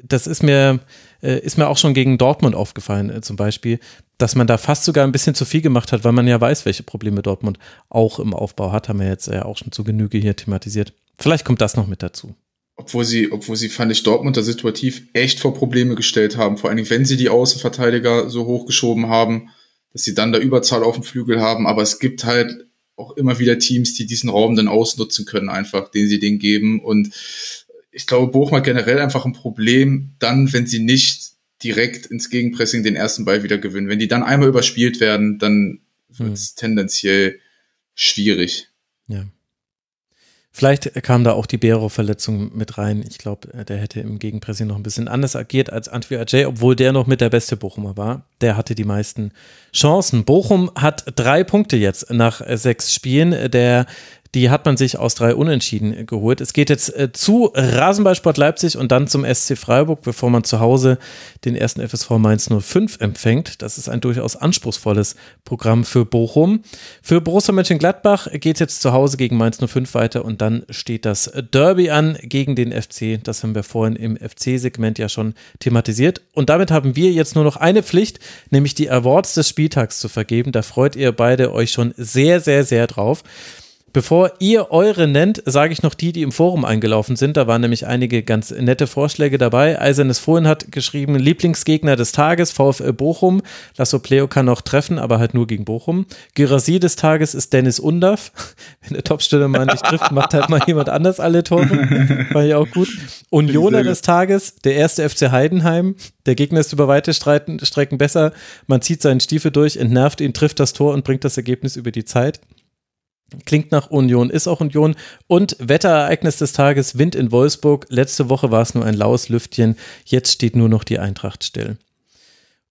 das ist mir, äh, ist mir auch schon gegen Dortmund aufgefallen, äh, zum Beispiel, dass man da fast sogar ein bisschen zu viel gemacht hat, weil man ja weiß, welche Probleme Dortmund auch im Aufbau hat, haben wir jetzt ja auch schon zu Genüge hier thematisiert. Vielleicht kommt das noch mit dazu obwohl sie, obwohl sie, fand ich, Dortmund da situativ echt vor Probleme gestellt haben. Vor allen Dingen, wenn sie die Außenverteidiger so hochgeschoben haben, dass sie dann da Überzahl auf dem Flügel haben, aber es gibt halt auch immer wieder Teams, die diesen Raum dann ausnutzen können, einfach, den sie den geben. Und ich glaube, Bochum hat generell einfach ein Problem, dann, wenn sie nicht direkt ins Gegenpressing den ersten Ball wieder gewinnen. Wenn die dann einmal überspielt werden, dann wird es hm. tendenziell schwierig. Ja. Vielleicht kam da auch die Bero-Verletzung mit rein. Ich glaube, äh, der hätte im Gegenpressing noch ein bisschen anders agiert als Antwi Ajay, obwohl der noch mit der beste Bochumer war. Der hatte die meisten Chancen. Bochum hat drei Punkte jetzt nach sechs Spielen. Der Die hat man sich aus drei Unentschieden geholt. Es geht jetzt äh, zu Rasenballsport Leipzig und dann zum SC Freiburg, bevor man zu Hause den ersten FSV Mainz 05 empfängt. Das ist ein durchaus anspruchsvolles Programm für Bochum. Für Borussia Mönchengladbach geht es jetzt zu Hause gegen Mainz 05 weiter und dann steht das Derby an gegen den FC. Das haben wir vorhin im FC-Segment ja schon thematisiert. Und damit haben wir jetzt nur noch eine Pflicht, nämlich die Awards des Spieltags zu vergeben. Da freut ihr beide euch schon sehr, sehr, sehr drauf. Bevor ihr eure nennt, sage ich noch die, die im Forum eingelaufen sind. Da waren nämlich einige ganz nette Vorschläge dabei. Eisernes Fohlen hat geschrieben, Lieblingsgegner des Tages, VfL Bochum. Lasso Pleo kann noch treffen, aber halt nur gegen Bochum. Gyrassie des Tages ist Dennis Undaff. Wenn der Topstürmer mal nicht trifft, macht halt mal jemand anders alle Tore. War ich auch gut. Unioner des Tages, der erste FC Heidenheim. Der Gegner ist über weite Streiten, Strecken besser. Man zieht seinen Stiefel durch, entnervt ihn, trifft das Tor und bringt das Ergebnis über die Zeit. Klingt nach Union, ist auch Union. Und Wetterereignis des Tages, Wind in Wolfsburg. Letzte Woche war es nur ein laues Lüftchen. Jetzt steht nur noch die Eintracht still.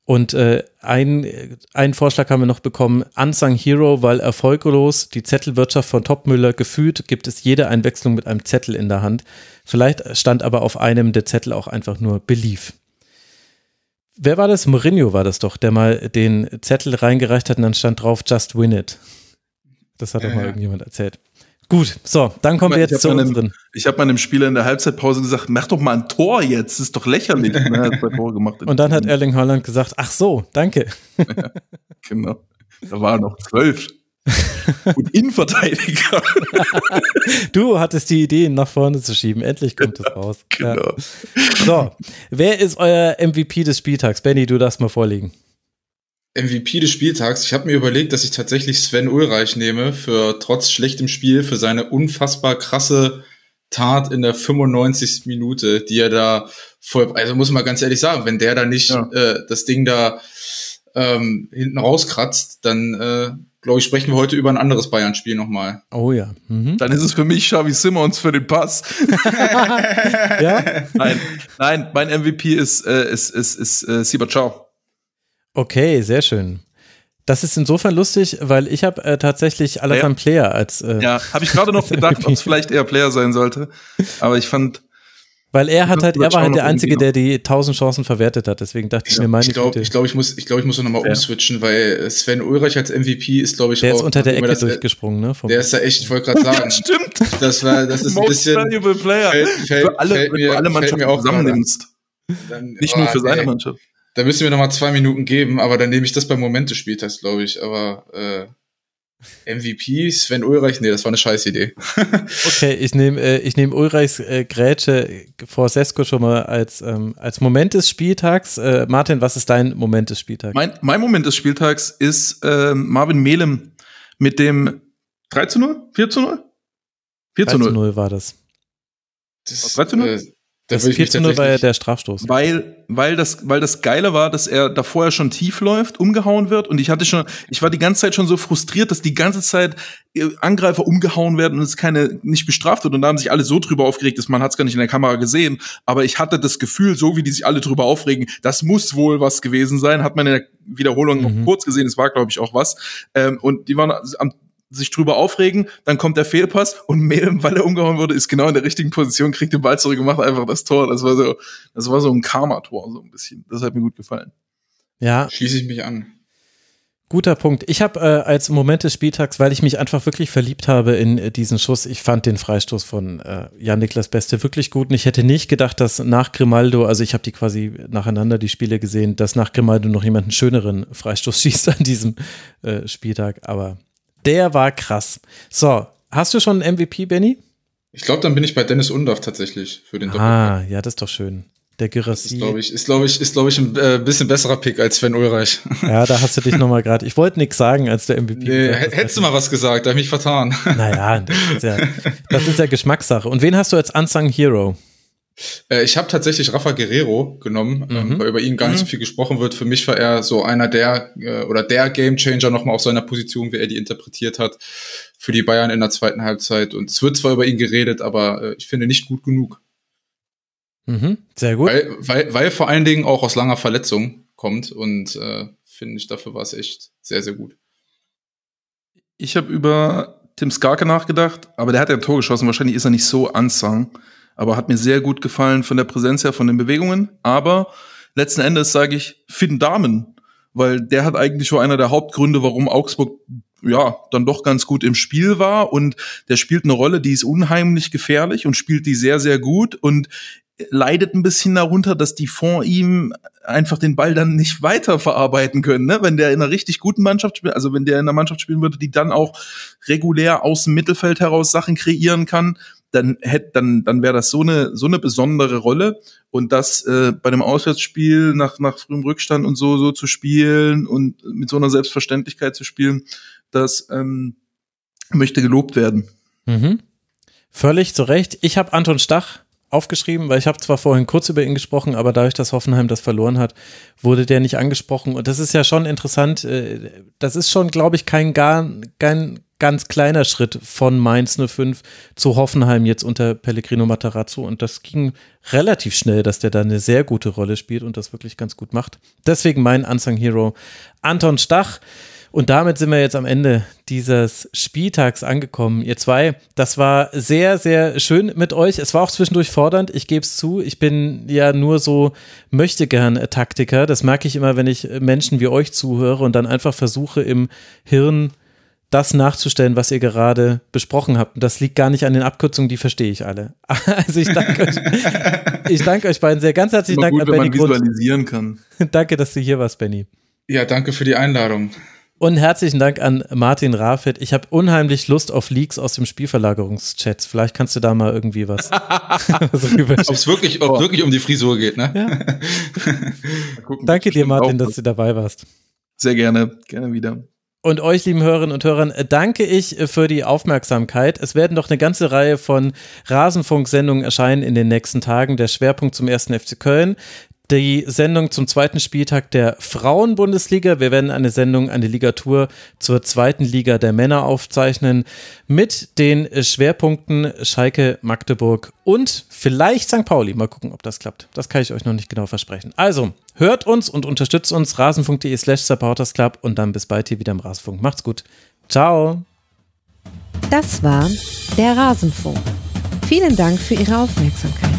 Und äh, ein, einen Vorschlag haben wir noch bekommen, Unsung Hero, weil erfolglos die Zettelwirtschaft von Topmüller gefühlt, gibt es jede Einwechslung mit einem Zettel in der Hand. Vielleicht stand aber auf einem der Zettel auch einfach nur Belief. Wer war das? Mourinho war das doch, der mal den Zettel reingereicht hat und dann stand drauf Just Win It. Das hat doch mal irgendjemand erzählt. Gut, so, dann kommen wir jetzt zu unseren. Ich habe meinem Spieler in der Halbzeitpause gesagt, mach doch mal ein Tor jetzt, das ist doch lächerlich. er Tore gemacht. Und dann hat Erling Holland gesagt, ach so, danke. Ja, genau. Da waren noch zwölf. Und Innenverteidiger. du hattest die Idee, ihn nach vorne zu schieben. Endlich kommt es raus. Genau. Ja. So, wer ist euer MVP des Spieltags? Benny, du darfst mal vorlegen. MVP des Spieltags. Ich habe mir überlegt, dass ich tatsächlich Sven Ulreich nehme für trotz schlechtem Spiel für seine unfassbar krasse Tat in der 95. Minute, die er da voll, also muss man ganz ehrlich sagen, wenn der da nicht ja. äh, das Ding da ähm, hinten rauskratzt, dann äh, glaube ich, sprechen wir heute über ein anderes Bayern-Spiel nochmal. Oh ja. Mhm. Dann ist es für mich Xavi Simmons für den Pass. ja? Nein, nein, mein MVP ist, äh, ist, ist, ist äh, Sieber Ciao. Okay, sehr schön. Das ist insofern lustig, weil ich habe äh, tatsächlich Alassane Player als äh, Ja, habe ich gerade noch gedacht, ob es vielleicht eher Player sein sollte. Aber ich fand weil er hat halt, er war halt der Einzige, der die tausend Chancen verwertet hat. Deswegen dachte ich mir, meine ich glaube, ich, glaub, ich muss, ich glaube, ich muss noch mal ja. umswitchen, weil Sven Ulreich als MVP ist, glaube ich, der auch, ist unter der Ecke das, durchgesprungen, ne? Der ist da echt, ich wollte gerade sagen. Ja, stimmt. Das war, das ist ein bisschen. Valuable Player. Fällt, fällt, für alle, fällt mir, alle Mannschaften zusammennimmst. Nicht nur für seine nee. Mannschaft. Da müssen wir noch mal zwei Minuten geben, aber dann nehme ich das beim Moment des Spieltags, glaube ich. Aber äh, MVP, Sven Ulreich, nee, das war eine scheiß Idee. okay, ich nehme äh, ich nehm Ulreichs äh, Grätsche vor Sesko schon mal als, ähm, als Moment des Spieltags. Äh, Martin, was ist dein Moment des Spieltags? Mein, mein Moment des Spieltags ist äh, Marvin Melem mit dem 3 zu 0? 4 zu 0? 4 zu 0. 3 zu 0 war das. das 3 zu 0? Das 4 zu 0 war ja der Strafstoß. Weil, weil das, weil das Geile war, dass er da vorher schon tief läuft, umgehauen wird und ich hatte schon, ich war die ganze Zeit schon so frustriert, dass die ganze Zeit äh, Angreifer umgehauen werden und es keine, nicht bestraft wird und da haben sich alle so drüber aufgeregt, dass man hat es gar nicht in der Kamera gesehen, aber ich hatte das Gefühl, so wie die sich alle drüber aufregen, das muss wohl was gewesen sein, hat man in der Wiederholung mhm. noch kurz gesehen, es war glaube ich auch was ähm, und die waren am sich drüber aufregen, dann kommt der Fehlpass und Melem, weil er umgehauen wurde, ist genau in der richtigen Position, kriegt den Ball zurück und macht einfach das Tor. Das war so, das war so ein Karma-Tor, so ein bisschen. Das hat mir gut gefallen. Ja. Schließe ich mich an. Guter Punkt. Ich habe äh, als Moment des Spieltags, weil ich mich einfach wirklich verliebt habe in äh, diesen Schuss, ich fand den Freistoß von äh, Jan-Niklas Beste wirklich gut und ich hätte nicht gedacht, dass nach Grimaldo, also ich habe die quasi nacheinander die Spiele gesehen, dass nach Grimaldo noch jemand einen schöneren Freistoß schießt an diesem äh, Spieltag, aber der war krass. So, hast du schon einen MVP, Benny? Ich glaube, dann bin ich bei Dennis Undorf tatsächlich für den Doppelpack. Ah, ja, das ist doch schön. Der Girassi. Ist, glaube ich, ist, glaube ich, ist, glaube ich, ein äh, bisschen besserer Pick als Sven Ulreich. Ja, da hast du dich nochmal gerade. Ich wollte nichts sagen als der MVP. Nee, hättest du mal was gesagt, da habe ich mich vertan. Naja, das ist, ja, das ist ja Geschmackssache. Und wen hast du als Unsung Hero? Äh, ich habe tatsächlich Rafa Guerrero genommen, ähm, mhm. weil über ihn gar nicht so mhm. viel gesprochen wird. Für mich war er so einer der äh, oder der Gamechanger nochmal auf seiner Position, wie er die interpretiert hat für die Bayern in der zweiten Halbzeit. Und es wird zwar über ihn geredet, aber äh, ich finde nicht gut genug. Mhm. Sehr gut. Weil, weil, weil vor allen Dingen auch aus langer Verletzung kommt und äh, finde ich, dafür war es echt sehr, sehr gut. Ich habe über Tim Skarke nachgedacht, aber der hat ja ein Tor geschossen. Wahrscheinlich ist er nicht so unsung, aber hat mir sehr gut gefallen von der Präsenz her, von den Bewegungen. Aber letzten Endes sage ich Finn Dahmen, weil der hat eigentlich schon einer der Hauptgründe, warum Augsburg ja dann doch ganz gut im Spiel war und der spielt eine Rolle, die ist unheimlich gefährlich und spielt die sehr sehr gut und leidet ein bisschen darunter, dass die vor ihm einfach den Ball dann nicht weiter verarbeiten können. Ne? Wenn der in einer richtig guten Mannschaft spielt, also wenn der in einer Mannschaft spielen würde, die dann auch regulär aus dem Mittelfeld heraus Sachen kreieren kann, dann hätte dann dann wäre das so eine so eine besondere Rolle und das äh, bei dem Auswärtsspiel nach nach frühem Rückstand und so so zu spielen und mit so einer Selbstverständlichkeit zu spielen, das ähm, möchte gelobt werden. Mhm. Völlig zu Recht. Ich habe Anton Stach aufgeschrieben, weil ich habe zwar vorhin kurz über ihn gesprochen, aber dadurch, dass Hoffenheim das verloren hat, wurde der nicht angesprochen. Und das ist ja schon interessant. Äh, das ist schon, glaube ich, kein, gar, kein ganz kleiner Schritt von Mainz 05 zu Hoffenheim jetzt unter Pellegrino Matarazzo. Und das ging relativ schnell, dass der da eine sehr gute Rolle spielt und das wirklich ganz gut macht. Deswegen mein Unsung Hero Anton Stach. Und damit sind wir jetzt am Ende dieses Spieltags angekommen. Ihr zwei, das war sehr, sehr schön mit euch. Es war auch zwischendurch fordernd, ich gebe es zu. Ich bin ja nur so möchte gern Taktiker. Das merke ich immer, wenn ich Menschen wie euch zuhöre und dann einfach versuche im Hirn das nachzustellen, was ihr gerade besprochen habt. Und das liegt gar nicht an den Abkürzungen, die verstehe ich alle. Also ich danke euch, ich danke euch beiden sehr. Ganz herzlichen Dank gut, an Benny Grund. visualisieren kann. Danke, dass du hier warst, Benny. Ja, danke für die Einladung. Und herzlichen Dank an Martin Rafet. Ich habe unheimlich Lust auf Leaks aus dem Spielverlagerungschats. Vielleicht kannst du da mal irgendwie was, was Ob es wirklich, ob wirklich um die Frisur geht, ne? Ja. Gucken, Danke dir, Martin, auch dass du dabei warst. Sehr gerne, gerne wieder. Und euch, lieben Hörerinnen und Hörern, danke ich für die Aufmerksamkeit. Es werden noch eine ganze Reihe von Rasenfunk-Sendungen erscheinen in den nächsten Tagen. Der Schwerpunkt zum ersten FC Köln. Die Sendung zum zweiten Spieltag der Frauenbundesliga. Wir werden eine Sendung, eine Ligatur zur zweiten Liga der Männer aufzeichnen mit den Schwerpunkten Schalke, Magdeburg und vielleicht St. Pauli. Mal gucken, ob das klappt. Das kann ich euch noch nicht genau versprechen. Also, hört uns und unterstützt uns rasenfunk.de slash supportersclub und dann bis bald hier wieder im Rasenfunk. Macht's gut. Ciao. Das war der Rasenfunk. Vielen Dank für Ihre Aufmerksamkeit.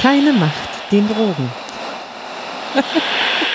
Keine Macht den Drogen.